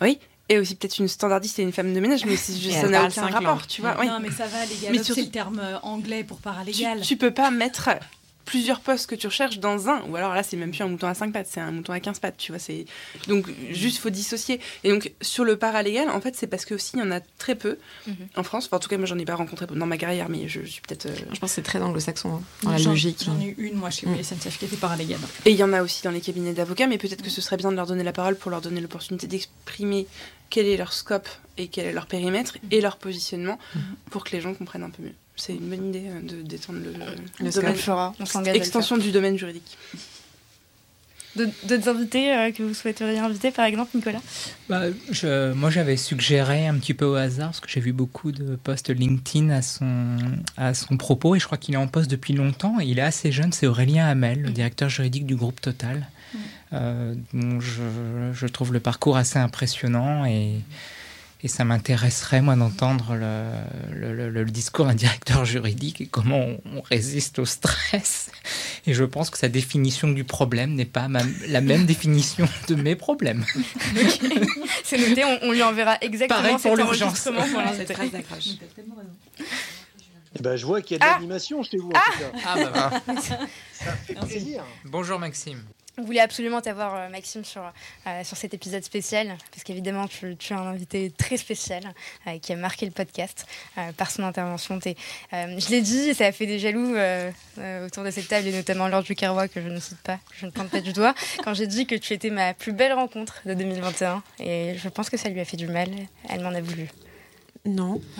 Oui. Et aussi peut-être une standardiste et une femme de ménage, mais c'est juste- ça n'a aucun rapport, tu vois. oui. Non, mais ça va, légal. Mais c'est le terme euh, anglais pour Tu, paralégal. tu peux pas mettre plusieurs postes que tu recherches dans un ou alors là c'est même plus un mouton à 5 pattes c'est un mouton à 15 pattes tu vois c'est donc juste faut dissocier et donc sur le paralégal en fait c'est parce que aussi il y en a très peu Mhm. en France enfin, en tout cas moi j'en ai pas rencontré dans ma carrière mais je, je suis peut-être euh, Je pense que c'est très anglo-saxon, hein, dans la J'en- logique. J'en ai eu une, moi, chez Mm. SNCF qui était paralégal. et il y en a aussi dans les cabinets d'avocats mais peut-être que ce serait bien de leur donner la parole pour leur donner l'opportunité d'exprimer quel est leur scope et quel est leur périmètre et leur positionnement pour que les gens comprennent un peu mieux c'est une bonne idée euh, de d'étendre le, le domaine. Fera, on s'engage. extension du domaine juridique. D'autres invités euh, que vous souhaiteriez inviter, par exemple, Nicolas? Bah, je- moi, j'avais suggéré un petit peu au hasard, parce que j'ai vu beaucoup de posts LinkedIn à son, à son propos, et je crois qu'il est en poste depuis longtemps, et il est assez jeune, c'est Aurélien Hamel, le directeur juridique du groupe Total, euh, dont je, je trouve le parcours assez impressionnant, et Et ça m'intéresserait, moi, d'entendre le, le, discours d'un directeur juridique et comment on, résiste au stress. Et je pense que sa définition du problème n'est pas la même définition de mes problèmes. C'est noté, on, lui enverra exactement Pareil pour l'urgence. Eh ben, je vois qu'il y a de ah l'animation chez vous. En ah, tout cas. ah bah, bah. Ça fait plaisir. Bonjour Maxime. On voulait absolument t'avoir, euh, Maxime, sur, euh, sur cet épisode spécial, parce qu'évidemment, tu, tu, es un invité très spécial euh, qui a marqué le podcast par son intervention. je l'ai dit, ça a fait des jaloux autour de cette table, et notamment lors du Carrois, que je ne cite pas, je ne pointe pas du doigt, quand j'ai dit que tu étais ma plus belle rencontre de 2021. Et je pense que ça lui a fait du mal. Elle m'en a voulu. Non.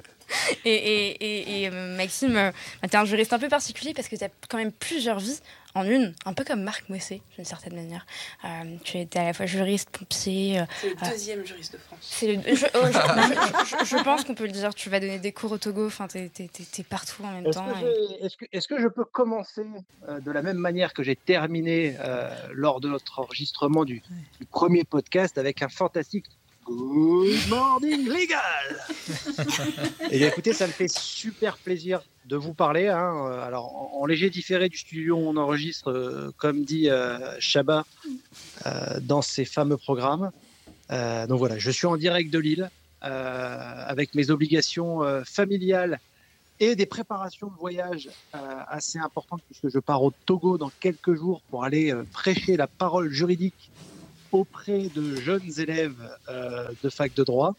et, euh, Maxime, euh, tu es un juriste un peu particulier parce que tu as quand même plusieurs vies en une, un peu comme Marc Moissé, d'une certaine manière. Euh, tu étais à la fois juriste, pompier. c'est le deuxième juriste de France. je, pense qu'on peut le dire. Tu vas donner des cours au Togo, enfin, tu es, partout en même temps. Est-ce que, est que, je peux commencer de la même manière que j'ai terminé lors de notre enregistrement du, du, premier podcast avec un fantastique Good morning legal Et eh écoutez, ça me fait super plaisir de vous parler. Hein. Alors, en, léger différé du studio, on enregistre, euh, comme dit euh, euh, dans ses fameux programmes. donc voilà, je suis en direct de Lille avec mes obligations familiales et des préparations de voyage assez importantes puisque je pars au Togo dans quelques jours pour aller prêcher la parole juridique auprès de jeunes élèves euh, de fac de droit.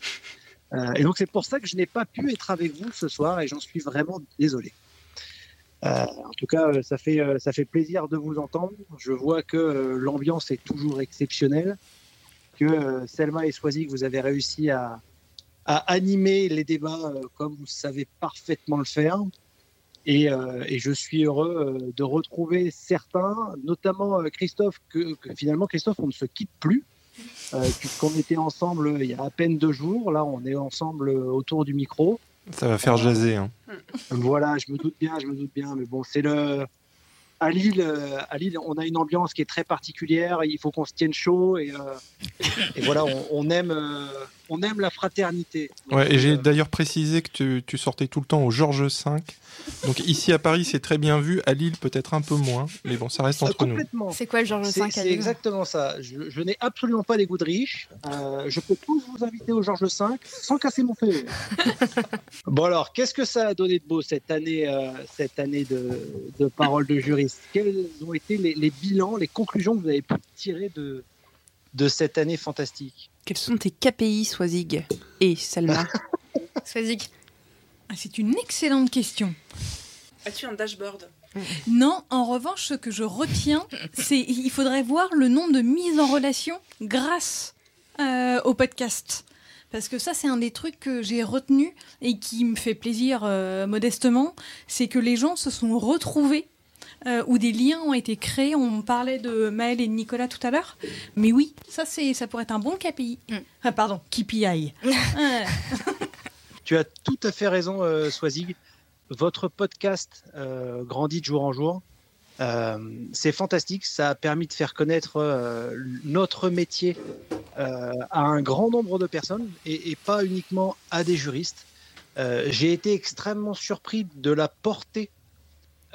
Euh, et donc c'est pour ça que je n'ai pas pu être avec vous ce soir et j'en suis vraiment désolé. Euh, en tout cas, ça fait, ça fait plaisir de vous entendre. Je vois que l'ambiance est toujours exceptionnelle, que Selma et Swazik, vous avez réussi à, à animer les débats comme vous savez parfaitement le faire. Euh, et, je suis heureux euh, de retrouver certains, notamment euh, Christophe, que, finalement Christophe, on ne se quitte plus, puisqu'on était ensemble il y a à peine deux jours. Là, on est ensemble autour du micro. Ça va faire jaser. Hein. Voilà, je me doute bien, je me doute bien, mais bon, c'est le. À Lille, à Lille, on a une ambiance qui est très particulière. Il faut qu'on se tienne chaud et, et voilà, on, aime, on aime la fraternité. ouais, et j'ai d'ailleurs précisé que tu, tu, sortais tout le temps au Georges V donc ici à Paris, c'est très bien vu. À Lille, peut-être un peu moins. Mais bon, ça reste entre nous. C'est quoi le Georges V C'est exactement ça. Je, n'ai absolument pas des goûts de riche. Euh, je peux tous vous inviter au Georges V sans casser mon feu. bon alors, qu'est-ce que ça a donné de beau cette année, euh, cette année de, de parole de juriste? Quels ont été les, bilans, les conclusions que vous avez pu tirer de, de cette année fantastique? Quels sont tes KPI, Swazig et Salma Swazig ah, c'est une excellente question. As-tu un dashboard? Non, en revanche, ce que je retiens, c'est il faudrait voir le nombre de mises en relation grâce euh, au podcast. Parce que ça, c'est un des trucs que j'ai retenu et qui me fait plaisir euh, modestement, c'est que les gens se sont retrouvés euh, où des liens ont été créés. On parlait de Maël et de Nicolas tout à l'heure. Mais oui, ça, c'est, ça pourrait être un bon KPI. Mm. Ah, pardon, KPI. Tu as tout à fait raison, euh, Swazig. Votre podcast euh, grandit de jour en jour. Euh, c'est fantastique. Ça a permis de faire connaître notre métier à un grand nombre de personnes et, pas uniquement à des juristes. J'ai été extrêmement surpris de la portée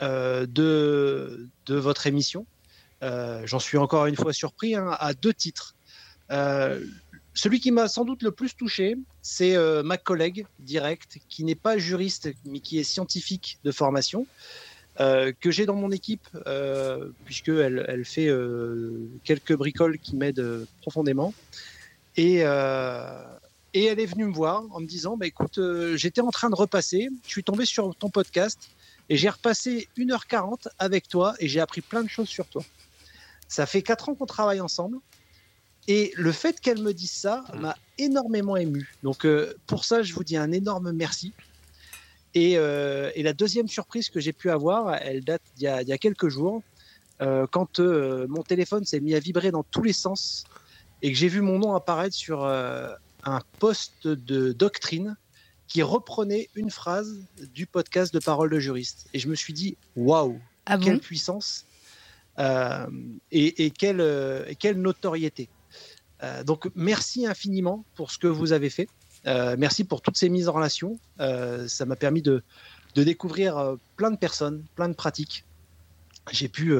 de, de votre émission. J'en suis encore une fois surpris hein, à deux titres. Celui qui m'a sans doute le plus touché, c'est euh, ma collègue directe, qui n'est pas juriste, mais qui est scientifique de formation, euh, que j'ai dans mon équipe, euh, puisqu'elle elle fait quelques bricoles qui m'aident profondément. Et, et elle est venue me voir en me disant, bah, écoute, j'étais en train de repasser, je suis tombé sur ton podcast, et j'ai repassé 1h40 avec toi, et j'ai appris plein de choses sur toi. Ça fait 4 ans qu'on travaille ensemble. Et le fait qu'elle me dise ça m'a énormément ému. Donc euh, pour ça, je vous dis un énorme merci. Et, euh, la deuxième surprise que j'ai pu avoir, elle date d'il y, a quelques jours, euh, quand mon téléphone s'est mis à vibrer dans tous les sens et que j'ai vu mon nom apparaître sur un poste de doctrine qui reprenait une phrase du podcast de Parole de juriste. Et je me suis dit, waouh, ah quelle puissance et, quelle, quelle, notoriété. donc merci infiniment pour ce que vous avez fait. merci pour toutes ces mises en relation. ça m'a permis de, de découvrir plein de personnes, plein de pratiques. J'ai pu,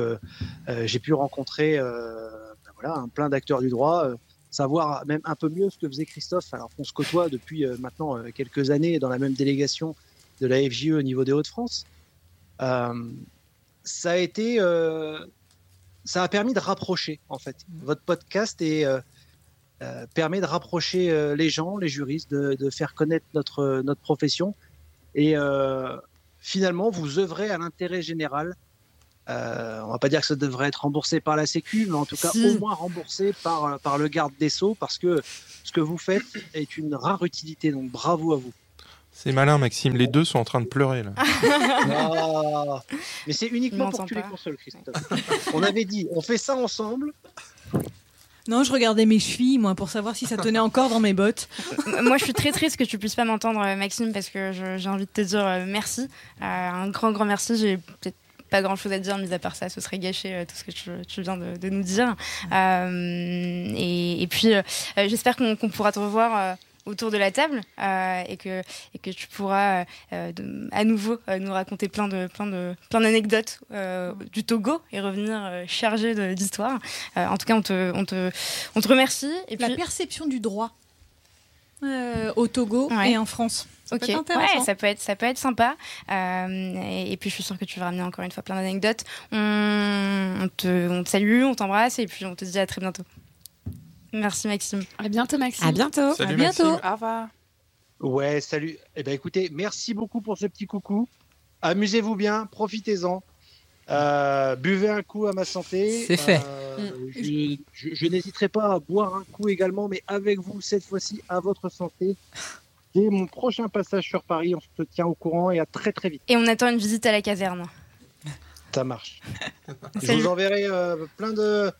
j'ai pu rencontrer ben voilà, plein d'acteurs du droit, savoir même un peu mieux ce que faisait Christophe, alors qu'on se côtoie depuis euh, maintenant euh, quelques années dans la même délégation de la FJE au niveau des Hauts-de-France. Euh, ça a été, ça a permis de rapprocher en fait. Votre podcast et permet de rapprocher les gens, les juristes, de, faire connaître notre notre profession et finalement vous œuvrez à l'intérêt général euh, on va pas dire que ça devrait être remboursé par la Sécu, mais en tout cas au moins remboursé par, par le garde des Sceaux, parce que ce que vous faites est une rare utilité, donc bravo à vous. C'est malin, Maxime. Les deux sont en train de pleurer là. Ah. mais c'est uniquement pour que tu les consoles, Christophe. on avait dit, on fait ça ensemble. Non, je regardais mes chevilles, moi, pour savoir si ça tenait encore dans mes bottes. moi, je suis très triste que tu puisses pas m'entendre, Maxime, parce que j'ai envie de te dire euh, merci. Euh, un grand, grand merci. J'ai peut-être pas grand chose à dire, mis à part ça, ce serait gâcher euh, tout ce que tu, viens de, nous dire. Euh, et, puis, euh, j'espère qu'on pourra te revoir autour de la table et que et que tu pourras à nouveau nous raconter plein de plein de plein d'anecdotes du Togo et revenir chargé d'histoire. en tout cas, on te on te on te remercie. Et la perception du droit au Togo et en France. Ça ok, peut ouais, ça peut être, ça peut être sympa. Euh, et, puis je suis sûre que tu vas ramener encore une fois plein d'anecdotes. On, te, on te salue, on t'embrasse et puis on te dit à très bientôt. Merci Maxime. À bientôt Maxime. À bientôt. Salut, à bientôt. Maxime. Au revoir. Ouais, salut. Eh ben écoutez, merci beaucoup pour ce petit coucou. Amusez-vous bien, profitez-en. Euh, buvez un coup à ma santé. C'est fait. Euh, je, je n'hésiterai pas à boire un coup également, mais avec vous cette fois-ci à votre santé mon prochain passage sur Paris. On se tient au courant et à très très vite. Et on attend une visite à la caserne. Ça marche. Je vous enverrai euh, plein de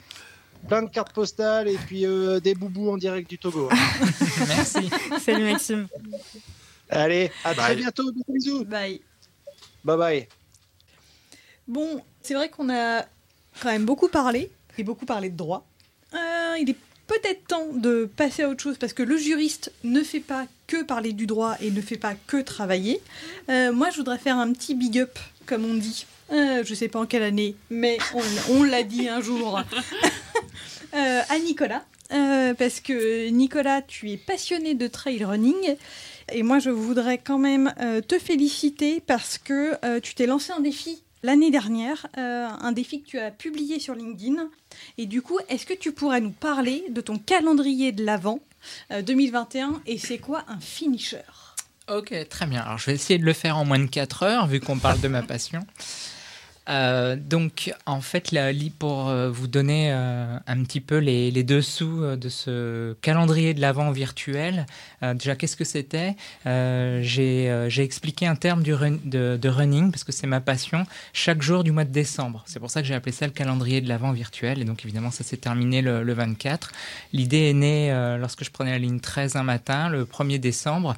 plein de cartes postales et puis euh, des boubous en direct du Togo. Merci. Salut Maxime. Allez, à très bientôt. Bisous. Bye. Bye bye. Bon, c'est vrai qu'on a quand même beaucoup parlé et beaucoup parlé de droit. Euh, il est peut-être temps de passer à autre chose parce que le juriste ne fait pas que parler du droit et ne fait pas que travailler. Euh, moi, je voudrais faire un petit big up, comme on dit. Euh, je ne sais pas en quelle année, mais on, l'a dit un jour euh, à Nicolas. parce que Nicolas, tu es passionné de trail running. Et moi, je voudrais quand même te féliciter parce que tu t'es lancé un défi l'année dernière, un défi que tu as publié sur LinkedIn. Et du coup, est-ce que tu pourrais nous parler de ton calendrier de l'Avent 2021 euh, et c'est quoi un finisher? Ok, très bien. Alors je vais essayer de le faire en moins de 4 heures vu qu'on parle de ma passion. Euh, donc, en fait, là, pour euh, vous donner euh, un petit peu les, dessous de ce calendrier de l'avant virtuel, déjà, qu'est-ce que c'était? J'ai expliqué un terme du de, running, parce que c'est ma passion, chaque jour du mois de décembre. C'est pour ça que j'ai appelé ça le calendrier de l'avant virtuel. Et donc, évidemment, ça s'est terminé le, 24. L'idée est née lorsque je prenais la ligne 13 un matin, le 1er décembre.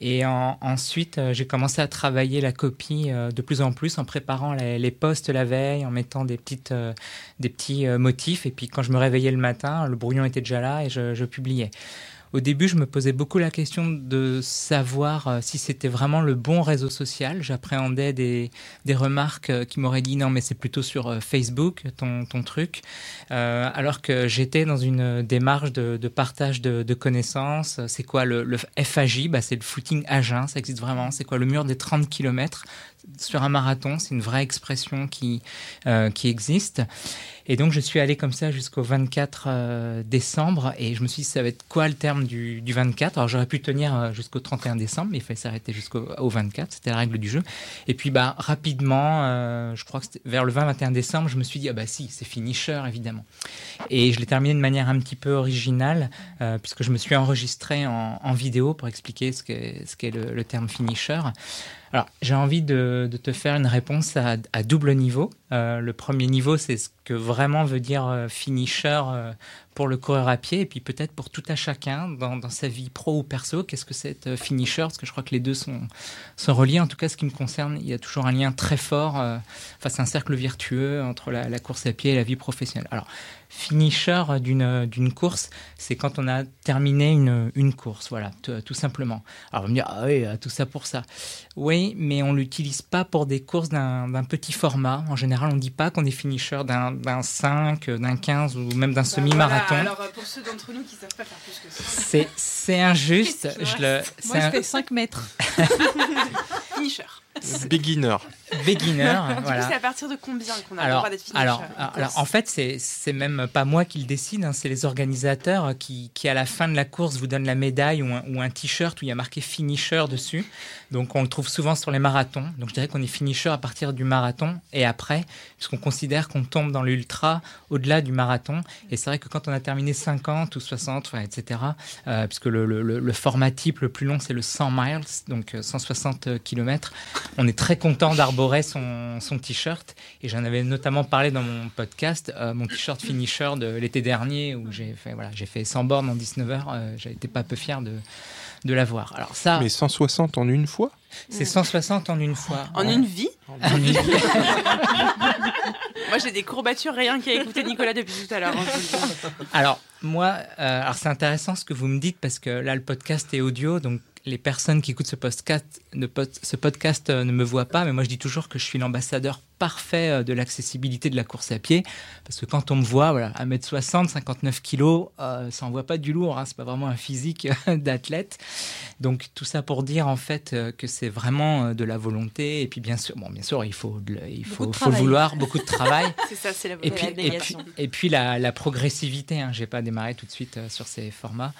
Et ensuite, j'ai commencé à travailler la copie de plus en plus en préparant les, les la veille en mettant des, petites, euh, des petits euh, motifs. Et puis quand je me réveillais le matin, le brouillon était déjà là et je, publiais. Au début, je me posais beaucoup la question de savoir euh, si c'était vraiment le bon réseau social. J'appréhendais des, des, remarques qui m'auraient dit non, mais c'est plutôt sur Facebook ton, ton truc. alors que j'étais dans une démarche de, partage de, connaissances. C'est quoi le, le FAJ bah, C'est le footing à jeun, ça existe vraiment. C'est quoi le mur des 30 km sur un marathon. C'est une vraie expression qui, euh, qui existe. Et donc, je suis allé comme ça jusqu'au 24 euh, décembre. Et je me suis dit, ça va être quoi le terme du, du 24 Alors, j'aurais pu tenir euh, jusqu'au 31 décembre, mais il fallait s'arrêter jusqu'au 24. C'était la règle du jeu. Et puis, bah, rapidement, je crois que vers le 20-21 décembre, je me suis dit, ah bah si, c'est finisher, évidemment. Et je l'ai terminé de manière un petit peu originale, puisque je me suis enregistré en, vidéo pour expliquer ce qu'est ce le, le terme finisher. Alors, j'ai envie de, te faire une réponse à, double niveau. Euh, le premier niveau, c'est ce que vraiment veut dire euh, finisher euh, pour le coureur à pied et puis peut-être pour tout à chacun dans, sa vie pro ou perso. Qu'est-ce que c'est finisher Parce que je crois que les deux sont, sont reliés. En tout cas, ce qui me concerne, il y a toujours un lien très fort. Enfin, c'est un cercle vertueux entre la, course à pied et la vie professionnelle. Alors, finisher d'une, course, c'est quand on a terminé une, une course, voilà, tout simplement. Alors, on va me dire, ah oui, tout ça pour ça. Oui, mais on l'utilise pas pour des courses d'un petit format. En général, on ne dit pas qu'on est finisher d'un, d'un 5, d'un 15 ou même d'un bah semi-marathon. Voilà. Alors, pour ceux d'entre nous qui ne savent pas faire plus que ça. C'est, c'est injuste. je le, Moi, je un... fais 5 mètres. finisher. Beginner. Beginner, voilà. c'est à partir de combien qu'on a alors, le droit d'être finisher alors, alors, en fait, c'est, même pas moi qui le décide, hein, c'est les organisateurs qui, qui, à la fin de la course, vous donnent la médaille ou un, ou un t-shirt où il y a marqué finisher dessus. Donc, on le trouve souvent sur les marathons. Donc, je dirais qu'on est finisher à partir du marathon et après, puisqu'on considère qu'on tombe dans l'ultra au-delà du marathon. Et c'est vrai que quand on a terminé 50 ou 60, enfin, etc., euh, puisque le, le, le, format type le plus long, c'est le 100 miles, donc 160 km, on est très content d'arborer son, son t-shirt. Et j'en avais notamment parlé dans mon podcast, euh, mon t-shirt finisher de l'été dernier, où j'ai fait, voilà, j'ai fait 100 bornes en 19 heures. Euh, J'étais pas peu fier de, de l'avoir. Alors ça. Mais 160 en une fois? C'est 160 en une fois. En ouais. une vie? En une vie. Moi, j'ai des courbatures rien qu'à écouter Nicolas depuis tout à l'heure. hein, Alors, moi, euh, alors c'est intéressant ce que vous me dites parce que là, le podcast est audio, donc les personnes qui écoutent ce podcast, ce podcast euh, ne me voient pas, mais moi je dis toujours que je suis l'ambassadeur parfait euh, de l'accessibilité de la course à pied, parce que quand on me voit, voilà, 1m60, 59 kg, euh, ça envoie pas du lourd, hein, c'est pas vraiment un physique d'athlète. Donc tout ça pour dire en fait euh, que c'est vraiment de la volonté, et puis bien sûr, bon, bien sûr, il faut, il faut, faut le vouloir, beaucoup de travail. c'est ça, c'est la, et puis, et puis, et puis la, la progressivité, hein, j'ai pas démarré tout de suite sur ces formats.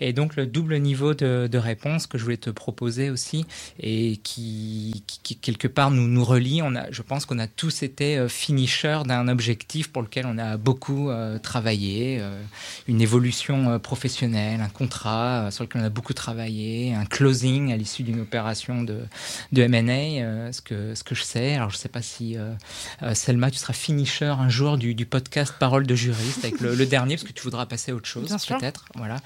Et donc le double niveau de, de, réponse que je voulais te proposer aussi et qui, qui, qui quelque part nous, nous relie, on a, je pense qu'on a tous été euh, finisher d'un objectif pour lequel on a beaucoup euh, travaillé, euh, une évolution professionnelle, un contrat sur lequel on a beaucoup travaillé, un closing à l'issue d'une opération de, de M&A, ce, que, ce que je sais. Alors je sais pas si Selma, tu seras finisher un jour du, du podcast Parole de juriste avec le, le dernier parce que tu voudras passer à autre chose peut-être. Voilà.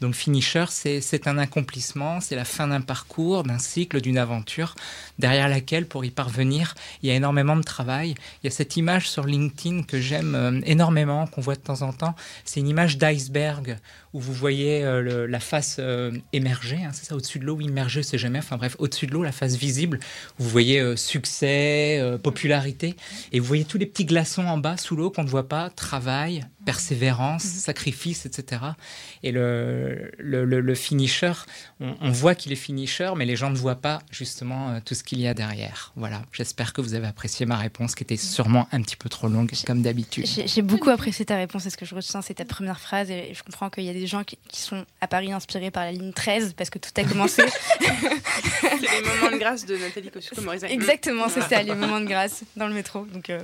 Donc finisher, c'est un accomplissement, c'est la fin d'un parcours, d'un cycle, d'une aventure, derrière laquelle, pour y parvenir, il y a énormément de travail. Il y a cette image sur LinkedIn que j'aime euh, énormément, qu'on voit de temps en temps. C'est une image d'iceberg où vous voyez euh, la face euh, émerger, hein, c'est ça, au-dessus de l'eau, immerger, c'est jamais, enfin bref, au-dessus de l'eau, la face visible, où vous voyez euh, succès, popularité, et vous voyez tous les petits glaçons en bas, sous l'eau, qu'on ne voit pas, travail, persévérance, sacrifice, etc. Et le, le, le, le finisher, on, on voit qu'il est finisher, mais les gens ne voient pas justement euh, tout ce qu'il y a derrière. Voilà, j'espère que vous avez apprécié ma réponse, qui était sûrement un petit peu trop longue, comme d'habitude. J'ai beaucoup apprécié ta réponse, et ce que je ressens, c'est ta première phrase, et je comprends qu'il y a des gens qui, qui, sont à Paris inspirés par la ligne 13, parce que tout a commencé. c'est les moments de grâce de Nathalie Kosciusko-Morizet. Exactement, c'est ça, les moments de grâce dans le métro. Donc, euh,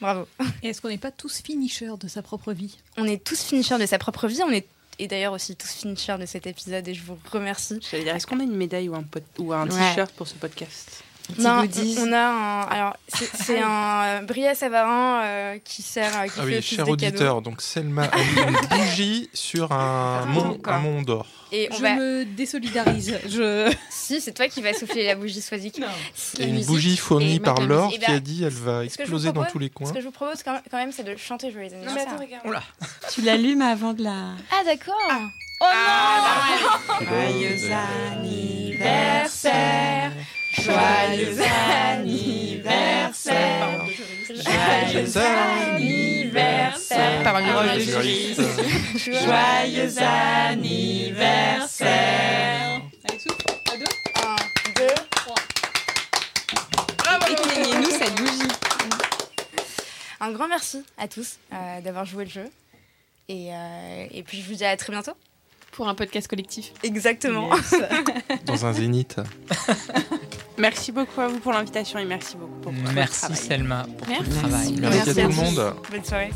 bravo. Et est-ce qu'on n'est pas tous finishers de sa propre vie? On est tous finishers de sa propre vie, on est et d'ailleurs aussi tous finishers de cet épisode, et je vous remercie. J'allais dire, est-ce qu'on a une médaille ou un, ou un t-shirt ouais. pour ce podcast? Non, on a un. Alors, c'est un euh, Bria Savarin euh, qui sert. Euh, qui ah fait oui, cher auditeur, donc Selma a mis une bougie sur un mont, un mont d'or. Et je va... me désolidarise. Je... si, c'est toi qui vas souffler la bougie Swazik. Si, et une bougie fournie par Laure qui a dit elle va exploser propose, dans tous les coins. Ce que je vous propose quand même, c'est de chanter Joyeux anniversaire. Non, mais attends, regarde. Oula. tu l'allumes avant de la. Ah, d'accord. Ah. Oh ah, non Joyeux anniversaire Joyeux anniversaire. Joyeux anniversaire. Parole de juriste Joyeux anniversaire Allez, souffle, à deux Un, deux, trois. Bravo. Éteignez-nous cette bougie Un grand merci à tous euh, d'avoir joué le jeu. Et, euh, et puis je vous dis à très bientôt pour un podcast collectif. Exactement. Yes. Dans un zénith. Merci beaucoup à vous pour l'invitation et merci beaucoup pour Merci votre travail. Selma pour merci. tout le travail. Merci, merci à tout le monde. Bonne soirée.